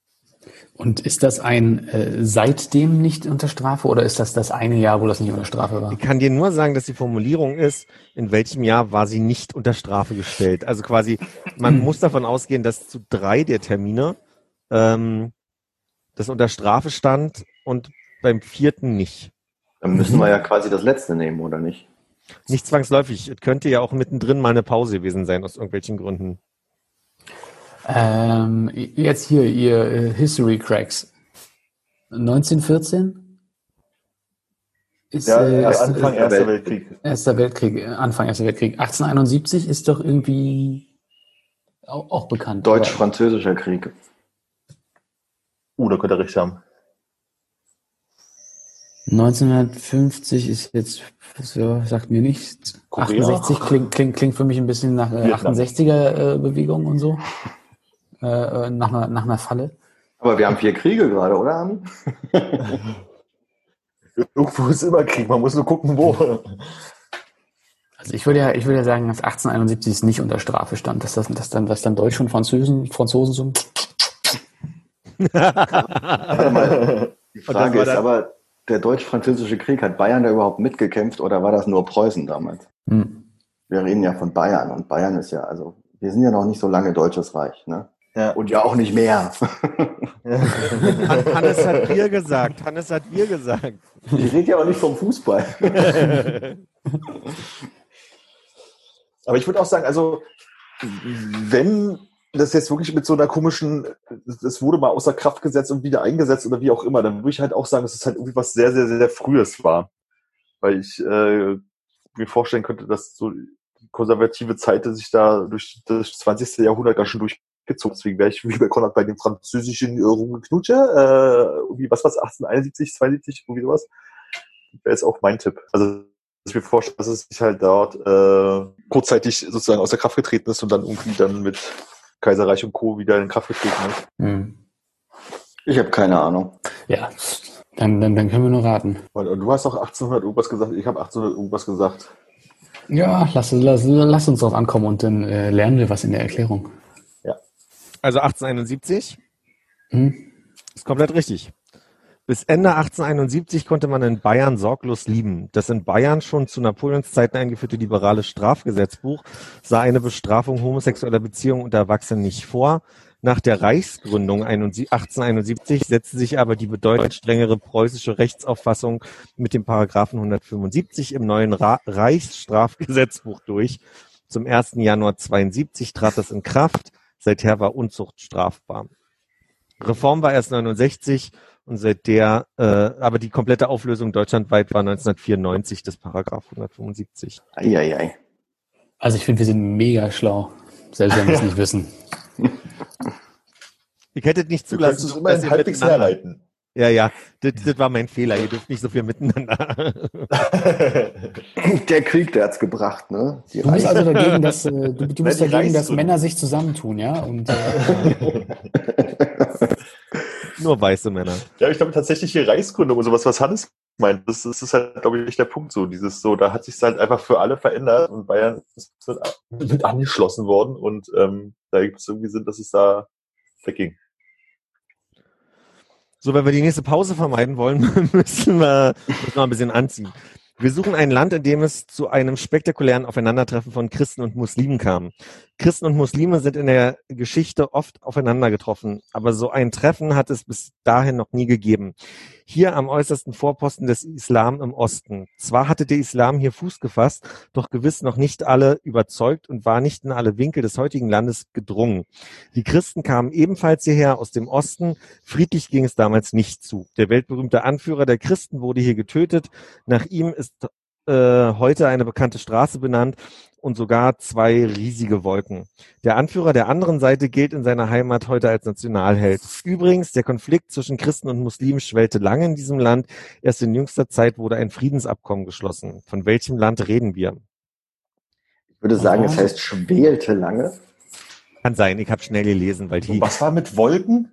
Und ist das ein äh, seitdem nicht unter Strafe oder ist das das eine Jahr, wo das nicht unter Strafe war? Ich kann dir nur sagen, dass die Formulierung ist, in welchem Jahr war sie nicht unter Strafe gestellt. Also quasi, man muss davon ausgehen, dass zu drei der Termine ähm, das unter Strafe stand und beim vierten nicht. Dann müssen wir ja quasi das letzte nehmen, oder nicht? Nicht zwangsläufig. Es könnte ja auch mittendrin mal eine Pause gewesen sein, aus irgendwelchen Gründen. Ähm, jetzt hier, ihr äh, History Cracks. 1914? Ist, Ja, äh, erst Anfang äh, Erster Welt- Weltkrieg. Erster Weltkrieg, Anfang Erster Weltkrieg. 1871 ist doch irgendwie auch, auch bekannt. Deutsch-Französischer Krieg. Uh, da könnte er recht haben. 1950 ist jetzt, so, sagt mir nichts. Korea? 68 klingt, klingt, klingt für mich ein bisschen nach äh, Vietnam. 68er äh, Bewegung und so. Äh, äh, nach, einer, nach einer Falle. Aber wir haben vier Kriege gerade, oder, Armin? Irgendwo ist immer Krieg, man muss nur gucken, wo. Also ich würde ja, ich würde ja sagen, dass 1871 es nicht unter Strafe stand, dass das, dass dann, dass dann Deutsch und Franzosen, Franzosen so. Warte mal. Die Frage ist aber, der Deutsch-Französische Krieg, hat Bayern da überhaupt mitgekämpft oder war das nur Preußen damals? Hm. Wir reden ja von Bayern und Bayern ist ja, also, wir sind ja noch nicht so lange Deutsches Reich, ne? Ja. Und ja auch nicht mehr. Han- Hannes hat wir gesagt. Hannes hat wir gesagt. Ich rede ja auch nicht vom Fußball. Aber ich würde auch sagen, also wenn das jetzt wirklich mit so einer komischen, das wurde mal außer Kraft gesetzt und wieder eingesetzt oder wie auch immer, dann würde ich halt auch sagen, dass es halt irgendwie was sehr, sehr, sehr, sehr Frühes war. Weil ich äh, mir vorstellen könnte, dass so konservative Zeit sich da durch das 20. Jahrhundert da schon durchgezogen. Deswegen wäre ich wie bei Konrad bei dem französischen äh, Rumgeknutsche, äh, irgendwie, was war's, 1871, 72, irgendwie sowas. Wäre jetzt auch mein Tipp. Also ich mir vorstelle, dass es sich halt dort äh, kurzzeitig sozusagen aus der Kraft getreten ist und dann irgendwie dann mit Kaiserreich und Co. wieder in Kraft getreten ist. Hm. Ich habe keine Ahnung. Ja, dann, dann, dann können wir nur raten. Und, und du hast auch 1800 irgendwas gesagt, ich habe 1800 irgendwas gesagt. Ja, lass, lass, lass uns drauf ankommen und dann äh, lernen wir was in der Erklärung. Also 1871 Hm? ist komplett richtig. Bis Ende 1871 konnte man in Bayern sorglos lieben. Das in Bayern schon zu Napoleons Zeiten eingeführte liberale Strafgesetzbuch sah eine Bestrafung homosexueller Beziehungen unter Erwachsenen nicht vor. Nach der Reichsgründung 1871 setzte sich aber die bedeutend strengere preußische Rechtsauffassung mit dem Paragraphen 175 im neuen Ra Reichsstrafgesetzbuch durch. Zum 1. Januar 72 trat das in Kraft. Seither war Unzucht strafbar. Reform war erst 69 und seit der, äh, aber die komplette Auflösung deutschlandweit war 1994 des Paragraph 175. Eieiei. Also ich finde, wir sind mega schlau. Selbst wenn wir es nicht wissen. Ich hätte nicht Du kannst zulassen, es immerhin ihr halbwegs herleiten. Ja, ja, das, das war mein Fehler. Ihr dürft nicht so viel miteinander. Der Krieg, der hat's gebracht, ne? Die Du bist also dagegen, dass, äh, du, du bist dagegen, dass. Männer sich zusammentun, ja? Und äh, Nur weiße Männer. Ja, ich glaube tatsächlich hier Reichsgründung und sowas, was Hannes meint, das, das ist halt, glaube ich, der Punkt so. Dieses so, da hat sich halt einfach für alle verändert und Bayern ist mit, angeschlossen worden und ähm, da gibt es irgendwie Sinn, dass es da wegging. So, wenn wir die nächste Pause vermeiden wollen, müssen wir, müssen wir ein bisschen anziehen. Wir suchen ein Land, in dem es zu einem spektakulären Aufeinandertreffen von Christen und Muslimen kam. Christen und Muslime sind in der Geschichte oft aufeinander getroffen, aber so ein Treffen hat es bis dahin noch nie gegeben. Hier am äußersten Vorposten des Islam im Osten. Zwar hatte der Islam hier Fuß gefasst, doch gewiss noch nicht alle überzeugt und war nicht in alle Winkel des heutigen Landes gedrungen. Die Christen kamen ebenfalls hierher aus dem Osten, Friedlich ging es damals nicht zu. Der weltberühmte Anführer der Christen wurde hier getötet. Nach ihm ist äh, heute eine bekannte Straße benannt und sogar zwei riesige Wolken. Der Anführer der anderen Seite gilt in seiner Heimat heute als Nationalheld. Übrigens, der Konflikt zwischen Christen und Muslimen schwellte lange in diesem Land. Erst in jüngster Zeit wurde ein Friedensabkommen geschlossen. Von welchem Land reden wir? Ich würde sagen, es heißt schwelte lange. Kann sein, ich habe schnell gelesen, weil die. Und was war mit Wolken?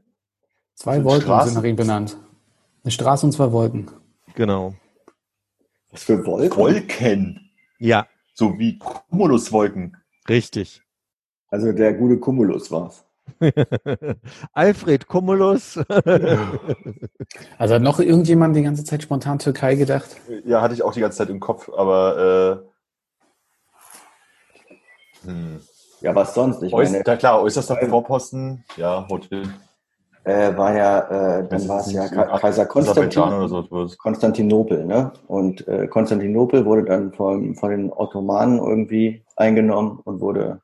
Zwei Sind Wolken Straßen? sind nach ihm benannt. Eine Straße und zwei Wolken. Genau. Was für Wolken? Wolken. Ja, So wie Cumuluswolken. richtig. Also der gute Cumulus war's. Alfred Cumulus. Also hat noch irgendjemand die ganze Zeit spontan Türkei gedacht? Ja, hatte ich auch die ganze Zeit im Kopf, aber äh, hm. Ja, was sonst? Ich Äuß, meine, ja klar, äußerster Vorposten, ja, Hotel. Äh, war ja, äh, dann war es ja Ka Kaiser Konstantin. oder so etwas. Konstantinopel, ne? Und äh, Konstantinopel wurde dann von, von den Ottomanen irgendwie eingenommen und wurde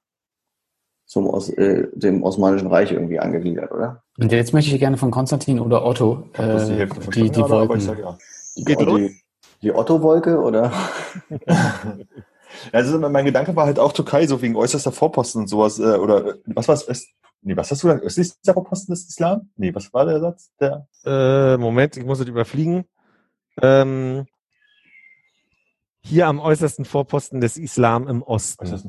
zum Os äh, dem Osmanischen Reich irgendwie angegliedert, oder? Und jetzt möchte ich gerne von Konstantin oder Otto die äh, Hälfte die, verstanden, die ich Wolken. sag ja. Die, die, die Otto-Wolke, oder? Ja, also mein Gedanke war halt auch Türkei, so wegen äußerster Vorposten und sowas, äh, oder was war es? Nee, was hast du gesagt? Östlichster Vorposten des Islam? Nee, was war der Satz? Der Äh, Moment, ich muss es überfliegen. Ähm, hier am äußersten Vorposten des Islam im ist Osten. das?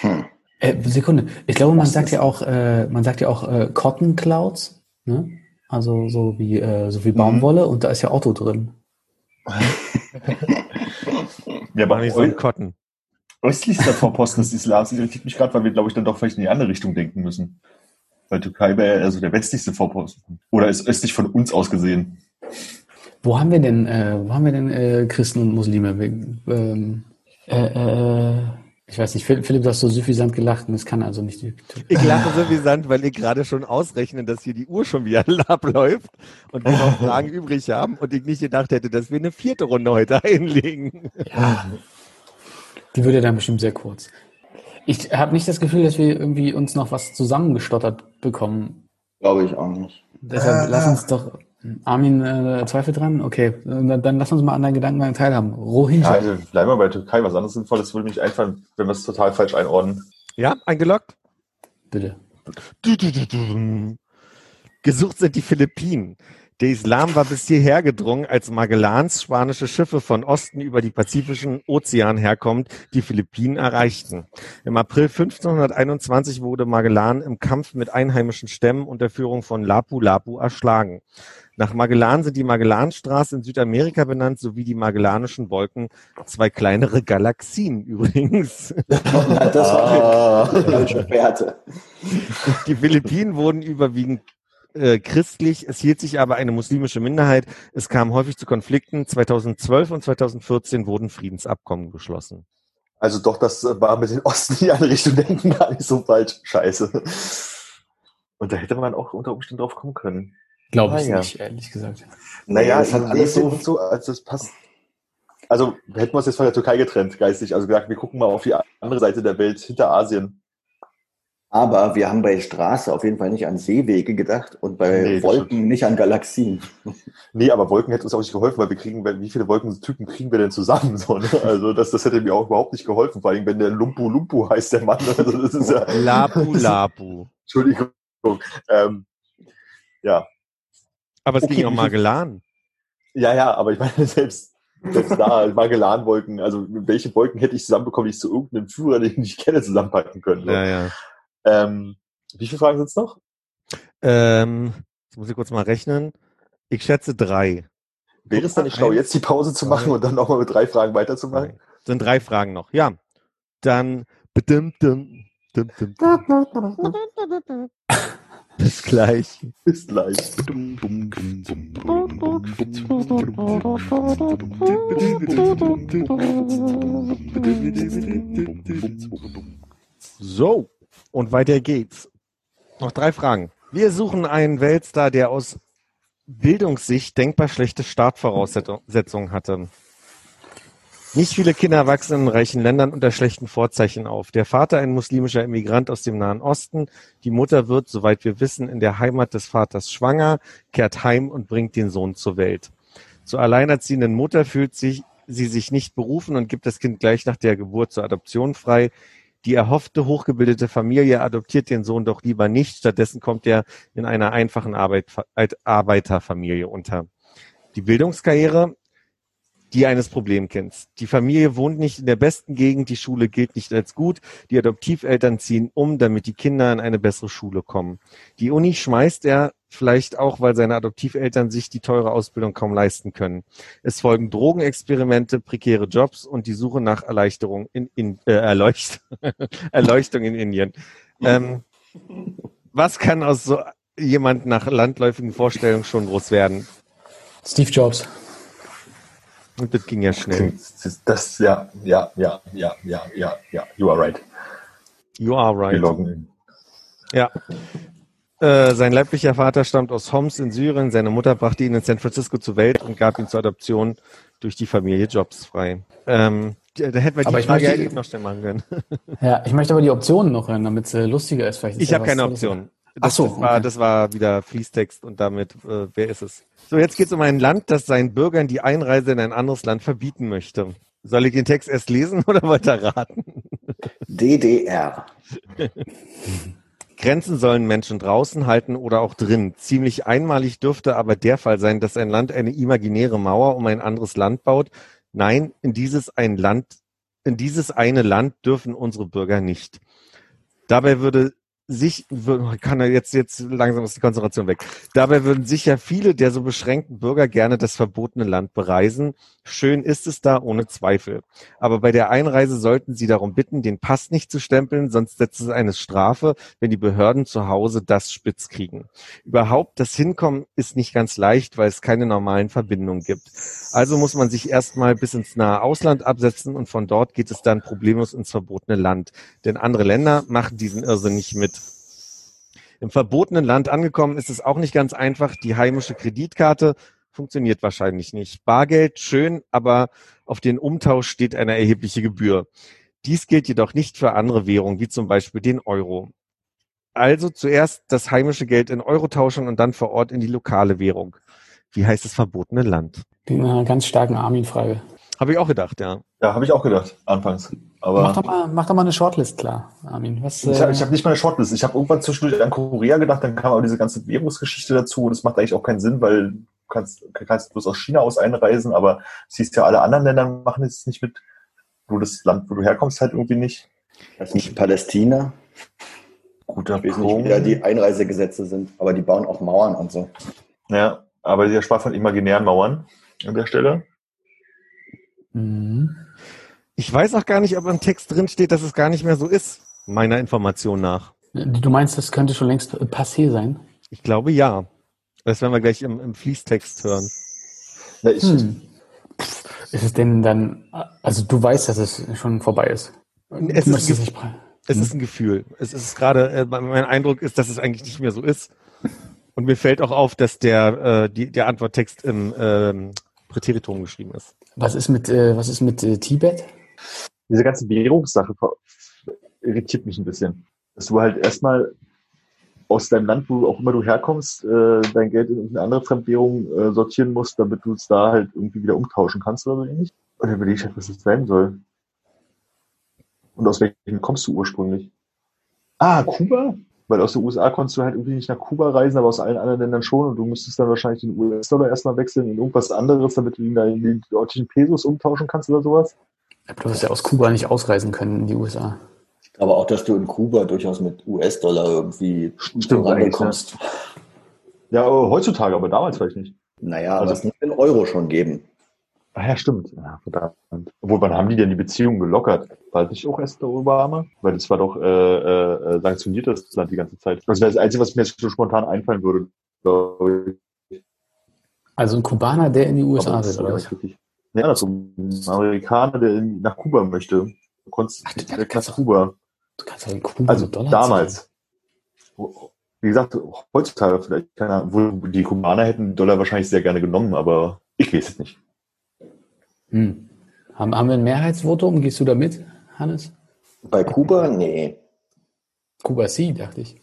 Hm. Äh, Sekunde. Ich glaube, man sagt ist- ja auch, äh, man sagt ja auch äh, Cotton Clouds, ne? Also so wie äh, so wie Mhm. Baumwolle und da ist ja Otto drin. Ja, War aber nicht so ein Cotton. Östlichster Vorposten des Islams irritiert mich gerade, weil wir, glaube ich, dann doch vielleicht in die andere Richtung denken müssen. Weil Türkei wäre also der westlichste Vorposten. Oder ist östlich von uns aus gesehen. Wo haben wir denn, äh, wo haben wir denn äh, Christen und Muslime? Ähm, äh, äh, ich weiß nicht, Philipp, du hast so suffisant gelacht und es kann also nicht die Ich lache Sand, weil ich gerade schon ausrechne, dass hier die Uhr schon wieder abläuft und wir noch Fragen übrig haben und ich nicht gedacht hätte, dass wir eine vierte Runde heute einlegen. Ja. Die würde dann bestimmt sehr kurz. Ich habe nicht das Gefühl, dass wir irgendwie uns noch was zusammengestottert bekommen. Glaube ich auch nicht. Deshalb lass uns doch. Armin äh, Zweifel dran? Okay, dann, dann lass uns mal an deinen Gedanken teilhaben. Ja, Rohingya. also bleiben wir bei Türkei. Was anderes Sinnvolles würde mich einfallen, wenn wir es total falsch einordnen. Ja, eingeloggt? Bitte. Du, du, du, du. Gesucht sind die Philippinen. Der Islam war bis hierher gedrungen, als Magellans spanische Schiffe von Osten über die Pazifischen Ozean herkommend die Philippinen erreichten. Im April 1521 wurde Magellan im Kampf mit einheimischen Stämmen unter Führung von Lapu-Lapu erschlagen. Nach Magellan sind die Magellanstraße in Südamerika benannt, sowie die Magellanischen Wolken, zwei kleinere Galaxien übrigens. das war Ah. eine falsche Werte. Die Philippinen wurden überwiegend äh, christlich, es hielt sich aber eine muslimische Minderheit. Es kam häufig zu Konflikten. 2012 und 2014 wurden Friedensabkommen geschlossen. Also doch, das war mit den Osten die andere Richtung denken gar nicht so falsch. Scheiße. Und da hätte man auch unter Umständen drauf kommen können. Glaube ich Ah, ja. nicht, ehrlich gesagt. Naja, es hat alles so so- und so, also es passt. Also hätten wir uns jetzt von der Türkei getrennt, geistig. Also gesagt, wir gucken mal auf die andere Seite der Welt, hinter Asien. Aber wir haben bei Straße auf jeden Fall nicht an Seewege gedacht und bei Nee, Wolken nicht an Galaxien. Nee, aber Wolken hätte uns auch nicht geholfen, weil wir kriegen, wie viele Wolkentypen kriegen wir denn zusammen? So, ne? Also das, das hätte mir auch überhaupt nicht geholfen, vor allem wenn der Lumpu Lumpu heißt, der Mann. Also das ist ja, Lapu Lapu. Entschuldigung. Ähm, ja, Aber es Okay, ging um viel- Magellan. ja, ja, aber ich meine, selbst, selbst da, Magellanwolken, also welche Wolken hätte ich zusammenbekommen, die ich zu irgendeinem Führer, den ich kenne, zusammenpacken können? So. Ja, ja. Ähm, wie viele Fragen sind es noch? Ähm, jetzt muss ich kurz mal rechnen. Ich schätze drei. Wäre es dann nicht schlau, jetzt die Pause zu machen und dann nochmal mit drei Fragen weiterzumachen? Sind drei Fragen noch. Ja. Dann bis gleich. Bis gleich. So, und weiter geht's. Noch drei Fragen. Wir suchen einen Weltstar, der aus Bildungssicht denkbar schlechte Startvoraussetzungen hatte. Nicht viele Kinder wachsen in reichen Ländern unter schlechten Vorzeichen auf. Der Vater ein muslimischer Immigrant aus dem Nahen Osten. Die Mutter wird, soweit wir wissen, in der Heimat des Vaters schwanger, kehrt heim und bringt den Sohn zur Welt. Zur alleinerziehenden Mutter fühlt sich sie sich nicht berufen und gibt das Kind gleich nach der Geburt zur Adoption frei. Die erhoffte hochgebildete Familie adoptiert den Sohn doch lieber nicht. Stattdessen kommt er in einer einfachen Arbeit, Arbeiterfamilie unter. Die Bildungskarriere die eines Problemkinds. Die Familie wohnt nicht in der besten Gegend, die Schule gilt nicht als gut, die Adoptiveltern ziehen um, damit die Kinder in eine bessere Schule kommen. Die Uni schmeißt er vielleicht auch, weil seine Adoptiveltern sich die teure Ausbildung kaum leisten können. Es folgen Drogenexperimente, prekäre Jobs und die Suche nach Erleichterung in, in äh, Erleucht Erleuchtung in Indien. Ähm, was kann aus so jemand nach landläufigen Vorstellungen schon groß werden? Steve Jobs. Und das ging ja schnell. Das, das, ja, ja, ja, ja, ja, ja, ja, you are right. You are right. Wir loggen in. Ja. Äh, sein leiblicher Vater stammt aus Homs in Syrien. Seine Mutter brachte ihn in San Francisco zur Welt und gab ihn zur Adoption durch die Familie Jobs frei. Ähm, da hätten wir die Aber ich Frage möchte- noch stellen machen können. Ja, ich möchte aber die Optionen noch hören, damit es äh, lustiger ist. Vielleicht ist Ich ja habe keine was- Option. Ach Das, so, das, war, okay. das war wieder Fließtext und damit, äh, wer ist es? So, jetzt geht es um ein Land, das seinen Bürgern die Einreise in ein anderes Land verbieten möchte. Soll ich den Text erst lesen oder weiter raten? DDR. Grenzen sollen Menschen draußen halten oder auch drin. Ziemlich einmalig dürfte aber der Fall sein, dass ein Land eine imaginäre Mauer um ein anderes Land baut. Nein, in dieses ein Land, in dieses eine Land dürfen unsere Bürger nicht. Dabei würde sich, wür- kann er jetzt, jetzt langsam ist die Konzentration weg. Dabei würden sicher viele der so beschränkten Bürger gerne das verbotene Land bereisen. Schön ist es da, ohne Zweifel. Aber bei der Einreise sollten Sie darum bitten, den Pass nicht zu stempeln, sonst setzt es eine Strafe, wenn die Behörden zu Hause das spitz kriegen. Überhaupt das Hinkommen ist nicht ganz leicht, weil es keine normalen Verbindungen gibt. Also muss man sich erstmal bis ins nahe Ausland absetzen und von dort geht es dann problemlos ins verbotene Land. Denn andere Länder machen diesen Irrsinn nicht mit. Im verbotenen Land angekommen ist es auch nicht ganz einfach. Die heimische Kreditkarte funktioniert wahrscheinlich nicht. Bargeld schön, aber auf den Umtausch steht eine erhebliche Gebühr. Dies gilt jedoch nicht für andere Währungen, wie zum Beispiel den Euro. Also zuerst das heimische Geld in Euro tauschen und dann vor Ort in die lokale Währung. Wie heißt das verbotene Land? Klingt nach einer ganz starken Armin-Frage. Habe ich auch gedacht, ja. Ja, habe ich auch gedacht, anfangs. Aber Mach doch, mal, mach doch mal eine Shortlist klar, Armin. Was, ich äh, habe ich hab nicht mal eine Shortlist. Ich habe irgendwann zwischendurch an Korea gedacht, dann kam aber diese ganze Währungsgeschichte dazu und das macht eigentlich auch keinen Sinn, weil du kannst, kannst bloß aus China aus einreisen, aber siehst ja, alle anderen Länder machen es nicht mit. Du das Land, wo du herkommst, halt irgendwie nicht. Das ist nicht Palästina. Guter Ich weiß nicht, wie da die Einreisegesetze sind, aber die bauen auch Mauern und so. Ja, aber der sprach von imaginären Mauern an der Stelle. Mhm. Ich weiß auch gar nicht, ob im Text drin steht, dass es gar nicht mehr so ist, meiner Information nach. Du meinst, das könnte schon längst passé sein? Ich glaube ja. Das werden wir gleich im, im Fließtext hören. Ja, ich, Hm. Ist es denn dann, also du weißt, dass es schon vorbei ist? Es ist ein nicht Es Hm. ist ein Gefühl. Es ist gerade, äh, mein Eindruck ist, dass es eigentlich nicht mehr so ist. Und mir fällt auch auf, dass der, äh, die, der Antworttext im ähm, Präteritum geschrieben ist. Was ist mit, äh, was ist mit äh, Tibet? diese ganze Währungssache irritiert mich ein bisschen. Dass du halt erstmal aus deinem Land, wo auch immer du herkommst, äh, dein Geld in irgendeine andere Fremdwährung äh, sortieren musst, damit du es da halt irgendwie wieder umtauschen kannst oder so ähnlich. Und dann überlege ich halt, was das sein soll. Und aus welchem kommst du ursprünglich? Ah, Kuba? Weil aus den USA konntest du halt irgendwie nicht nach Kuba reisen, aber aus allen anderen Ländern schon und du müsstest dann wahrscheinlich den US-Dollar erstmal wechseln in irgendwas anderes, damit du ihn da in die dortigen Pesos umtauschen kannst oder sowas. Aber du hast ja aus Kuba nicht ausreisen können in die USA. Aber auch, dass du in Kuba durchaus mit US-Dollar irgendwie Stimmt rankommst. Ja, aber heutzutage, aber damals vielleicht nicht. Naja, Also- aber es muss den Euro schon geben. Ah ja, stimmt. Ja, verdammt. Obwohl, wann haben die denn die Beziehung gelockert? War das nicht auch erst der Obama? Weil das war doch äh, äh, sanktioniert das Land die ganze Zeit. Das wäre das Einzige, was mir jetzt so spontan einfallen würde. glaube ich. Also ein Kubaner, der in die USA das will, ist oder ja was? richtig. Ja, also ein Amerikaner, der in, nach Kuba möchte. Du konntest Ach, du direkt kannst nach Kuba. Du kannst doch in Kuba Also Dollar damals. Wie gesagt, heutzutage vielleicht, keine Ahnung, die Kubaner hätten Dollar wahrscheinlich sehr gerne genommen, aber ich weiß es nicht. Hm. Haben, haben wir ein Mehrheitsvotum? Gehst du da mit, Hannes? Bei Kuba? Nee. Kuba C, dachte ich.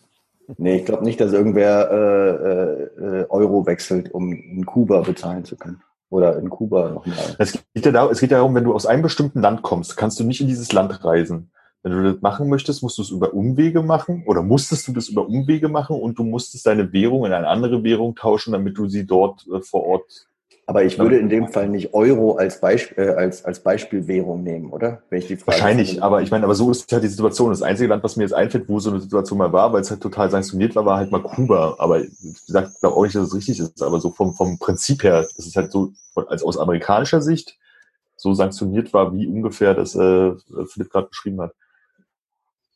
Nee, ich glaube nicht, dass irgendwer äh, äh, Euro wechselt, um in Kuba bezahlen zu können. Oder in Kuba nochmal. Es geht, ja darum, es geht ja darum, wenn du aus einem bestimmten Land kommst, kannst du nicht in dieses Land reisen. Wenn du das machen möchtest, musst du es über Umwege machen oder musstest du das über Umwege machen und du musstest deine Währung in eine andere Währung tauschen, damit du sie dort äh, vor Ort Aber ich würde in dem Fall nicht Euro als, Beisp äh, als, als Beispielwährung nehmen, oder? Wenn ich die Frage Wahrscheinlich, aber ich meine, aber so ist halt die Situation. Das einzige Land, was mir jetzt einfällt, wo so eine Situation mal war, weil es halt total sanktioniert war, war halt mal Kuba. Aber ich glaube auch nicht, dass es richtig ist. Aber so vom, vom Prinzip her, das ist halt so, als aus amerikanischer Sicht so sanktioniert war, wie ungefähr das äh, Philipp gerade beschrieben hat.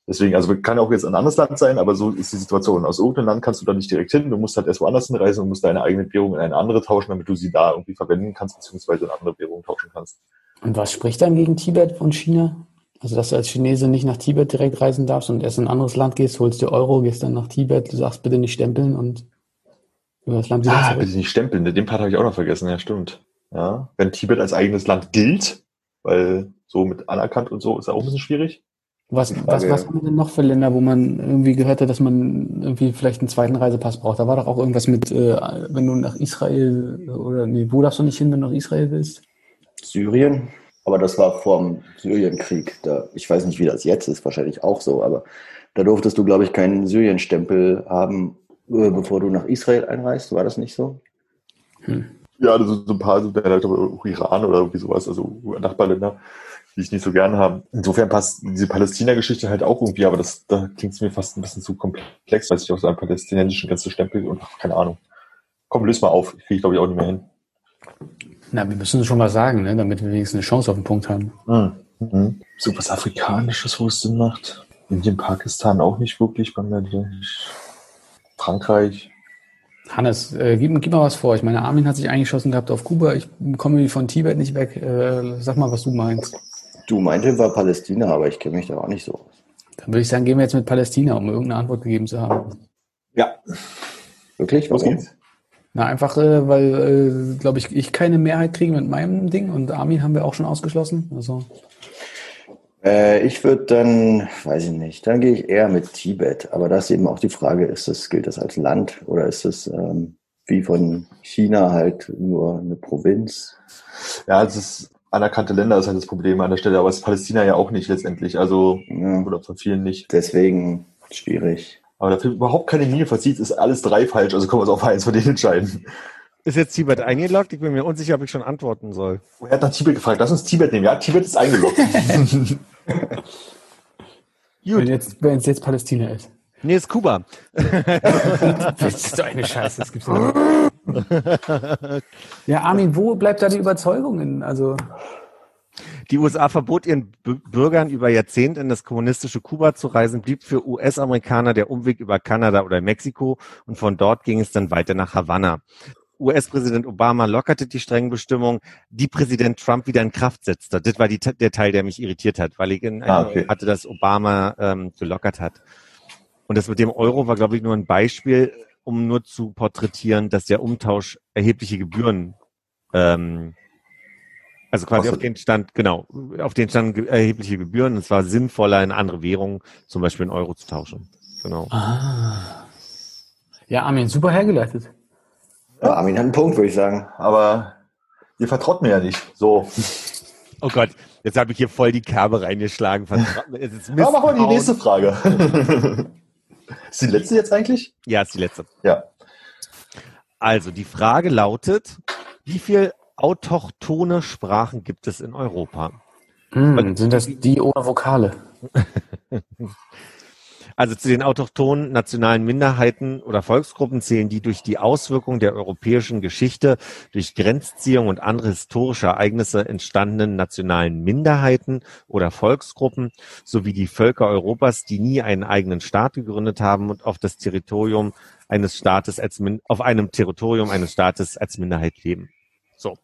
Deswegen, also kann auch jetzt ein anderes Land sein, aber so ist die Situation. Aus irgendeinem Land kannst du da nicht direkt hin. Du musst halt erst woanders hinreisen und musst deine eigene Währung in eine andere tauschen, damit du sie da irgendwie verwenden kannst, beziehungsweise in andere Währung tauschen kannst. Und was spricht dann gegen Tibet und China? Also, dass du als Chinese nicht nach Tibet direkt reisen darfst und erst in ein anderes Land gehst, holst dir Euro, gehst dann nach Tibet, du sagst bitte nicht stempeln und über das Land wieder Ah, zurück. bitte nicht stempeln. Den Part habe ich auch noch vergessen. Ja, stimmt. Ja, wenn Tibet als eigenes Land gilt, weil so mit anerkannt und so ist ja auch ein bisschen schwierig. Was, was, was haben wir denn noch für Länder, wo man irgendwie gehört hat, dass man irgendwie vielleicht einen zweiten Reisepass braucht? Da war doch auch irgendwas mit, äh, wenn du nach Israel oder nee, wo darfst du nicht hin, wenn du nach Israel willst? Syrien, aber das war vor dem Syrienkrieg. Da, ich weiß nicht, wie das jetzt ist, wahrscheinlich auch so, aber da durftest du, glaube ich, keinen Syrien-Stempel haben, äh, bevor du nach Israel einreist. War das nicht so? Ja, also so ein paar, so, der, auch Iran oder irgendwie sowas, also Nachbarländer, die ich nicht so gerne habe. Insofern passt diese Palästina-Geschichte halt auch irgendwie, aber das, da klingt es mir fast ein bisschen zu komplex, weil ich auf so einem palästinensischen ganzen Stempel und ach, keine Ahnung. Komm, löse mal auf. Kriege ich, glaube ich, auch nicht mehr hin. Na, wir müssen schon mal sagen, ne, damit wir wenigstens eine Chance auf den Punkt haben. Mhm. So was Afrikanisches, wo es Sinn macht. Indien, Pakistan auch nicht wirklich, Bangladesch. Frankreich. Hannes, äh, gib, gib mal was vor. Ich meine, Armin hat sich eingeschossen gehabt auf Kuba. Ich komme von Tibet nicht weg. Äh, sag mal, was du meinst. Du meinte, war Palästina, aber ich kenne mich da auch nicht so aus. Dann würde ich sagen, gehen wir jetzt mit Palästina, um irgendeine Antwort gegeben zu haben. Ja, Wirklich? Warum? geht's. Na, einfach, äh, weil, äh, glaube ich, ich keine Mehrheit kriege mit meinem Ding und Armin haben wir auch schon ausgeschlossen. Also, Äh, ich würde dann, weiß ich nicht, dann gehe ich eher mit Tibet. Aber da ist eben auch die Frage, ist das, gilt das als Land oder ist es ähm, wie von China halt nur eine Provinz? Ja, es ist anerkannte Länder ist halt das Problem an der Stelle, aber es ist Palästina ja auch nicht letztendlich, also Ja, oder von vielen nicht. deswegen schwierig. Aber dafür überhaupt keine Linie verzieht, ist alles drei falsch, also können wir uns für eins von denen entscheiden. Ist jetzt Tibet eingeloggt? Ich bin mir unsicher, ob ich schon antworten soll. Er hat nach Tibet gefragt, lass uns Tibet nehmen. Ja, Tibet ist eingeloggt. wenn jetzt, wenn es jetzt Palästina ist. Nee, ist Kuba. Das ist doch eine Scheiße, das gibt's ja nicht. Ja, Armin, wo bleibt da die Überzeugung? In, also, Die USA verbot ihren B Bürgern über Jahrzehnte in das kommunistische Kuba zu reisen, blieb für US-Amerikaner der Umweg über Kanada oder Mexiko und von dort ging es dann weiter nach Havanna. US-Präsident Obama lockerte die strengen Bestimmungen, die Präsident Trump wieder in Kraft setzte. Das war die, der Teil, der mich irritiert hat, weil ich in Ah, okay. hatte, dass Obama ähm, gelockert hat. Und das mit dem Euro war, glaube ich, nur ein Beispiel, um nur zu porträtieren, dass der Umtausch erhebliche Gebühren ähm, also quasi auf den Stand, genau, auf den Stand erhebliche Gebühren. Es war sinnvoller, in andere Währungen, zum Beispiel in Euro zu tauschen. Genau. ah. Ja, Armin, super hergeleitet. Ja, Armin hat einen Punkt, würde ich sagen. Aber ihr vertraut mir ja nicht. So. Oh Gott, jetzt habe ich hier voll die Kerbe reingeschlagen. Vertra- Es ist Ja, machen wir die nächste Frage. ist die letzte jetzt eigentlich? Ja, ist die letzte. Ja. Also, die Frage lautet, wie viel autochtone Sprachen gibt es in Europa? Hm, sind das die ohne Vokale? Also zu den autochthonen nationalen Minderheiten oder Volksgruppen zählen die durch die Auswirkungen der europäischen Geschichte, durch Grenzziehung und andere historische Ereignisse entstandenen nationalen Minderheiten oder Volksgruppen sowie die Völker Europas, die nie einen eigenen Staat gegründet haben und auf das Territorium eines Staates als auf einem Territorium eines Staates als Minderheit leben. So.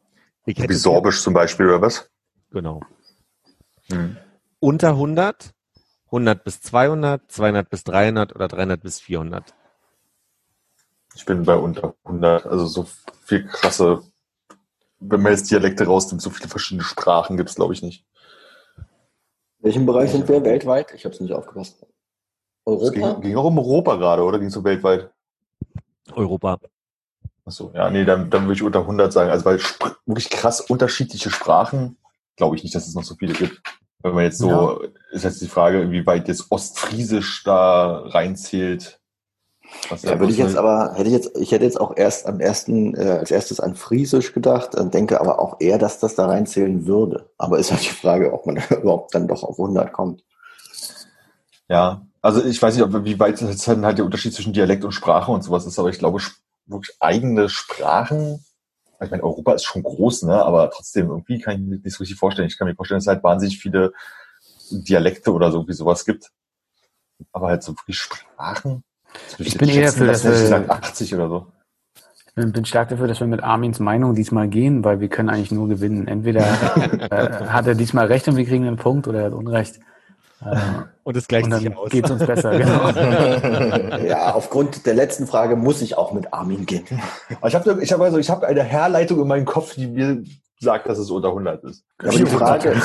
Wie Sorbisch zum Beispiel oder was? genau. Hm. Unter 100, 100 bis 200, 200 bis 300 oder 300 bis 400. Ich bin bei unter 100. Also so viel krasse, wenn man jetzt Dialekte rausnimmt, so viele verschiedene Sprachen gibt es, glaube ich, nicht. Welchen Bereich sind wir weltweit? Ich habe es nicht aufgepasst. Es ging, Europa? ging auch um Europa gerade, oder ging es so weltweit? Europa. Achso, ja, nee, dann, dann würde ich unter 100 sagen. Also, weil wirklich krass unterschiedliche Sprachen, glaube ich nicht, dass es noch so viele gibt. Wenn man jetzt so, ist jetzt die Frage, inwieweit jetzt Ostfriesisch da reinzählt. Was Da würde ich jetzt aber, hätte ich jetzt, ich hätte jetzt auch erst am ersten, äh, als erstes an Friesisch gedacht, äh, denke aber auch eher, dass das da reinzählen würde. Aber ist halt die Frage, ob man überhaupt dann doch auf 100 kommt. Ja, also ich weiß nicht, ob, wie weit jetzt dann halt der Unterschied zwischen Dialekt und Sprache und sowas ist, aber ich glaube, wirklich eigene Sprachen, ich meine, Europa ist schon groß, ne, aber trotzdem, irgendwie kann ich mir nicht so richtig vorstellen. Ich kann mir vorstellen, dass es halt wahnsinnig viele Dialekte oder so, wie sowas gibt. Aber halt so wirklich Sprachen. Das Ich bin eher dass hätte ich wir- gesagt 80 oder so. Ich bin, bin stark dafür, dass wir mit Armins Meinung diesmal gehen, weil wir können eigentlich nur gewinnen. Entweder äh, hat er diesmal recht und wir kriegen einen Punkt oder er hat Unrecht. Äh, Und es gleicht und sich aus. geht es uns besser. Genau. Ja, aufgrund der letzten Frage muss ich auch mit Armin gehen. Aber ich habe ich hab also, ich habe eine Herleitung in meinem Kopf, die mir sagt, dass es unter 100 ist. Aber die Frage,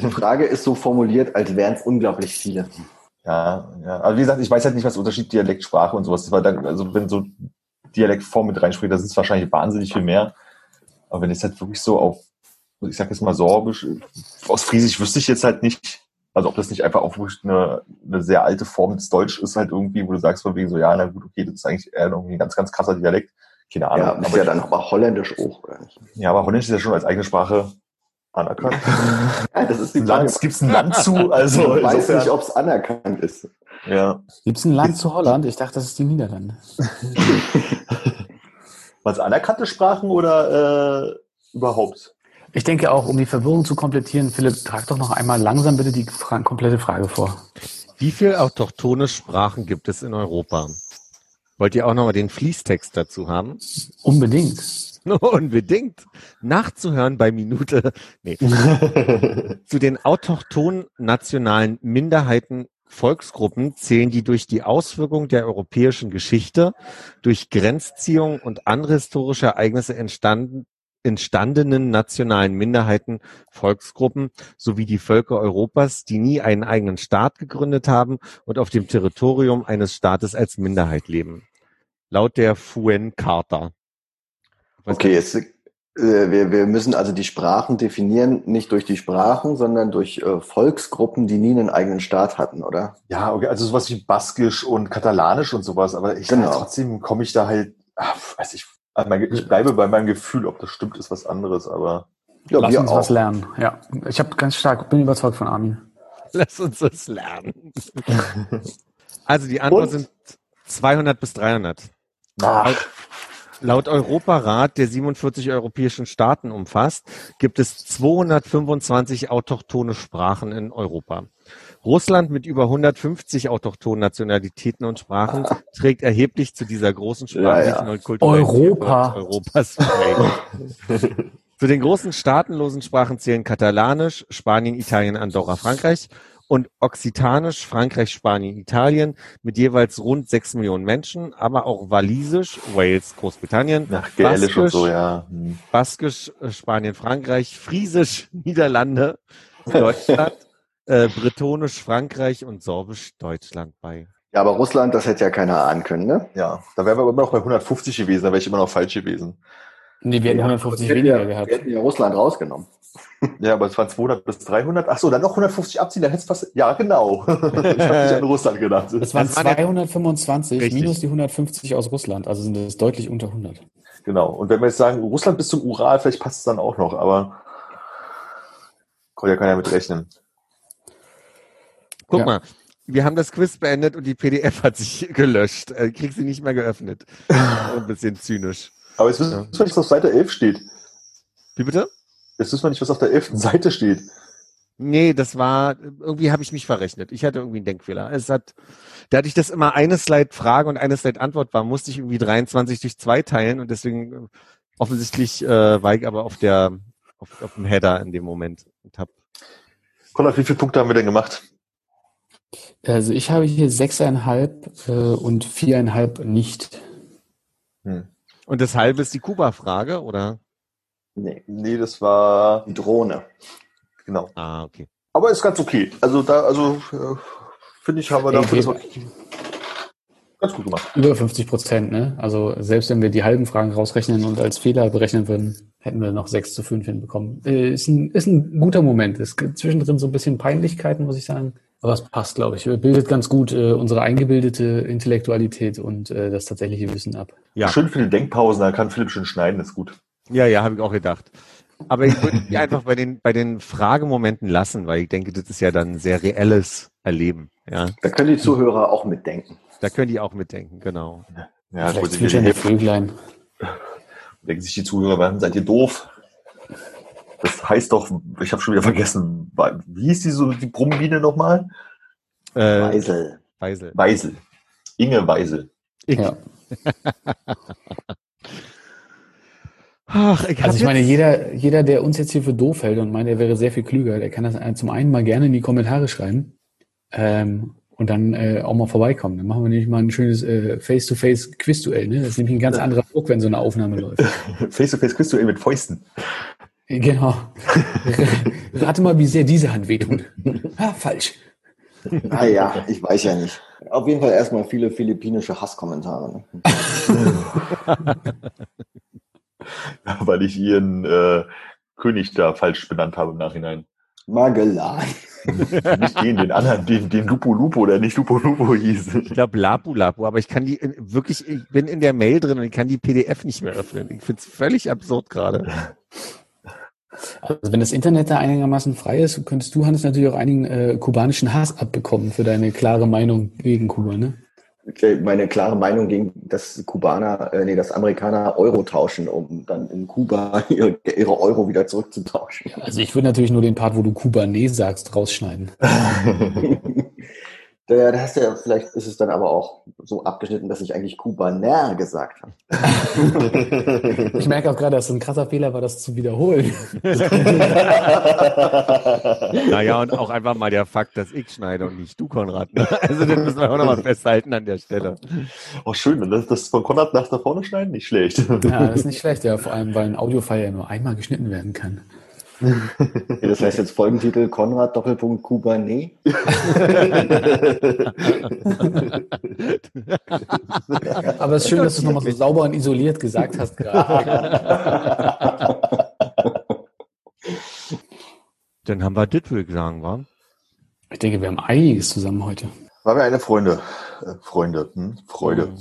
die Frage ist so formuliert, als wären es unglaublich viele. Ja, ja. Aber wie gesagt, ich weiß halt nicht, was der Unterschied Dialekt, Sprache und sowas ist, weil dann, also wenn so Dialektform mit reinspielt, da sind es wahrscheinlich wahnsinnig viel mehr. Aber wenn es halt wirklich so auf, ich sag jetzt mal Sorbisch, aus Friesisch wüsste ich jetzt halt nicht, also ob das nicht einfach auch wirklich eine, eine sehr alte Form des Deutsch ist halt irgendwie, wo du sagst von wegen so, ja, na gut, okay, das ist eigentlich eher irgendwie ein ganz, ganz krasser Dialekt. Keine Ahnung. Ja, ist aber, ja dann aber holländisch auch, oder nicht? ja, aber Holländisch ist ja schon als eigene Sprache anerkannt. Ja, das ist die. Land, gibt's ein Land zu, also ich weiß insofern- nicht, ob es anerkannt ist. ja. Gibt es ein Land zu Holland? Ich dachte, das ist die Niederlande. Was anerkannte Sprachen oder äh, überhaupt? Ich denke auch, um die Verwirrung zu komplettieren, Philipp, trag doch noch einmal langsam bitte die Fra komplette Frage vor. Wie viele autochtone Sprachen gibt es in Europa? Wollt ihr auch nochmal den Fließtext dazu haben? Unbedingt. Unbedingt. Nachzuhören bei Minute. Nee. Zu den autochthonen nationalen Minderheiten Volksgruppen zählen die durch die Auswirkung der europäischen Geschichte, durch Grenzziehung und andere historische Ereignisse entstanden, entstandenen nationalen Minderheiten Volksgruppen sowie die Völker Europas, die nie einen eigenen Staat gegründet haben und auf dem Territorium eines Staates als Minderheit leben. Laut der FUN-Charta. Ich weiß Okay, jetzt, äh, wir, wir müssen also die Sprachen definieren, nicht durch die Sprachen, sondern durch äh, Volksgruppen, die nie einen eigenen Staat hatten, oder? Ja, okay, also sowas wie Baskisch und Katalanisch und sowas, aber ich Genau. trotzdem komme ich da halt, ach, weiß ich, ich bleibe bei meinem Gefühl, ob das stimmt, ist was anderes, aber Ja, Lass wir uns auch. was lernen. Ja, ich habe ganz stark, bin überzeugt von Armin. Lass uns das lernen. Also die Antwort Und? sind 200 bis 300. ach, Laut Europarat, der 47 europäischen Staaten umfasst, gibt es 225 autochtone Sprachen in Europa. Russland mit über 150 autochthonen Nationalitäten und Sprachen trägt erheblich zu dieser großen sprachlichen Ja, und kulturellen Europa. Europas bei. Zu den großen staatenlosen Sprachen zählen Katalanisch, Spanien, Italien, Andorra, Frankreich und Okzitanisch, Frankreich, Spanien, Italien mit jeweils rund sechs Millionen Menschen, aber auch Walisisch, Wales, Großbritannien, nach Gälisch und Baskisch, so, ja. Hm. Baskisch, äh, Spanien, Frankreich, Friesisch, Niederlande, Deutschland, äh, Bretonisch, Frankreich und Sorbisch, Deutschland bei. Ja, aber Russland, das hätte ja keiner ahnen können, ne? Ja, da wären wir aber immer noch bei 150 gewesen, da wäre ich immer noch falsch gewesen. Nee, wir hätten Ja, 150 wir weniger ja, gehabt. Wir hätten ja Russland rausgenommen. Ja, aber es waren 200 bis 300. Ach so, dann noch 150 abziehen, dann hätte es fast, ja, genau. ich habe nicht an Russland gedacht. Das waren Das waren ja- 225 Richtig. minus die 150 aus Russland, also sind das deutlich unter 100. Genau. Und wenn wir jetzt sagen, Russland bis zum Ural, vielleicht passt es dann auch noch, aber kann ja keiner mit rechnen. Guck Ja. mal, wir haben das Quiz beendet und die PDF hat sich gelöscht. Äh, krieg sie nicht mehr geöffnet. Ein bisschen zynisch. Aber jetzt wissen wir nicht, was auf Seite 11 steht. Wie bitte? Jetzt wissen wir nicht, was auf der 11. Seite steht. Nee, das war, irgendwie habe ich mich verrechnet. Ich hatte irgendwie einen Denkfehler. Es hat, dadurch, dass immer eine Slide Frage und eine Slide Antwort war, musste ich irgendwie 23 durch zwei teilen und deswegen äh, offensichtlich äh, war ich aber auf der, auf, auf dem Header in dem Moment und hab, Konrad, wie viele Punkte haben wir denn gemacht? Also ich habe hier sechseinhalb äh, und viereinhalb nicht. Hm. und das halbe ist die Kuba-Frage, oder? Nee, Nee, das war, die Drohne. genau. Ah, okay. Aber ist ganz okay. Also da, also, äh, finde ich, haben wir dafür, wir Ganz gut gemacht. Über 50 Prozent, ne? Also selbst wenn wir die halben Fragen rausrechnen und als Fehler berechnen würden, hätten wir noch 6 zu 5 hinbekommen. Äh, ist, ein, ist ein guter Moment. Es gibt zwischendrin so ein bisschen Peinlichkeiten, muss ich sagen. Aber es passt, glaube ich. Bildet ganz gut äh, unsere eingebildete Intellektualität und äh, das tatsächliche Wissen ab. Ja. Schön viele Denkpausen, da kann Philipp schön schneiden, ist gut. Ja, ja, habe ich auch gedacht. Aber ich würde die einfach bei den, bei den Fragemomenten lassen, weil ich denke, das ist ja dann ein sehr reelles Erleben. Ja, Da können die Zuhörer auch mitdenken. da können die auch mitdenken, genau. Ja, Vielleicht wieder Vöglein. denken sich die Zuhörer, warum seid ihr doof? Das heißt doch, ich habe schon wieder vergessen, wie hieß die so die Brummbiene nochmal? Äh, Weisel. Weisel. Weisel. Inge Weisel. Ja. Ach, ich Also ich meine, jeder, jeder, der uns jetzt hier für doof hält und meint, er wäre sehr viel klüger, der kann das äh, zum einen mal gerne in die Kommentare schreiben ähm, und dann äh, auch mal vorbeikommen. Dann machen wir nämlich mal ein schönes äh, Face-to-Face-Quiz-Duell. Ne? Das ist nämlich ein ganz anderer Druck, wenn so eine Aufnahme läuft. Face-to-face Quiz Duell mit Fäusten. Genau. Rate mal, wie sehr diese Hand wehtut. Ah, falsch. Ah ja, ich weiß ja nicht. Auf jeden Fall erstmal viele philippinische Hasskommentare. Ne? Weil ich ihren äh, König da falsch benannt habe im Nachhinein. Magellan. Nicht den, den anderen, den, den Lupo Lupo, der nicht Lupo Lupo hieß. Ich glaube Lapu Lapu, aber ich kann die in- wirklich, ich bin in der Mail drin und ich kann die PDF nicht mehr öffnen. Ich finde es völlig absurd gerade. Also wenn das Internet da einigermaßen frei ist, könntest du, Hannes, natürlich auch einigen äh, kubanischen Hass abbekommen für deine klare Meinung gegen Kuba, ne? Meine klare Meinung ging, dass Kubaner, äh, nee, dass Amerikaner Euro tauschen, um dann in Kuba ihre, ihre Euro wieder zurückzutauschen. Also ich würde natürlich nur den Part, wo du Kubanes sagst, rausschneiden. Da, da hast du ja, vielleicht ist es dann aber auch so abgeschnitten, dass ich eigentlich Kubaner gesagt habe. Ich merke auch gerade, dass es ein krasser Fehler war, das zu wiederholen. Naja, und auch einfach mal der Fakt, dass ich schneide und nicht du, Konrad. ne? Also das müssen wir auch nochmal festhalten an der Stelle. Oh, schön, das, das von Konrad nach da vorne schneiden? Nicht schlecht. Ja, das ist nicht schlecht, ja, vor allem, weil ein Audiofile ja nur einmal geschnitten werden kann. Das heißt jetzt Folgentitel Konrad Doppelpunkt Kubaner. Aber es ist schön, dass du es nochmal so sauber und isoliert gesagt hast gerade. Dann haben wir das, würde ich sagen, wa? Ich denke, wir haben einiges zusammen heute. War wir eine Freunde. Äh, Freunde. Hm? Freude.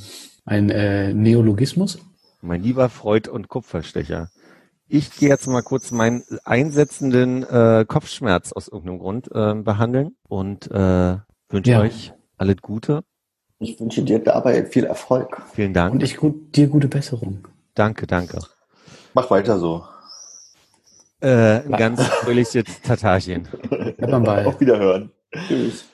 Ein äh, Neologismus. Mein lieber Freud und Kupferstecher. Ich gehe jetzt mal kurz meinen einsetzenden äh, Kopfschmerz aus irgendeinem Grund äh, behandeln und äh, wünsche Ja. euch alles Gute. Ich wünsche dir dabei viel Erfolg. Vielen Dank. Und ich gut, dir gute Besserung. danke, danke. Mach weiter so. Äh, ein ganz fröhliches Tatarchen. Bleib am Ball. Auf Wiederhören. Tschüss.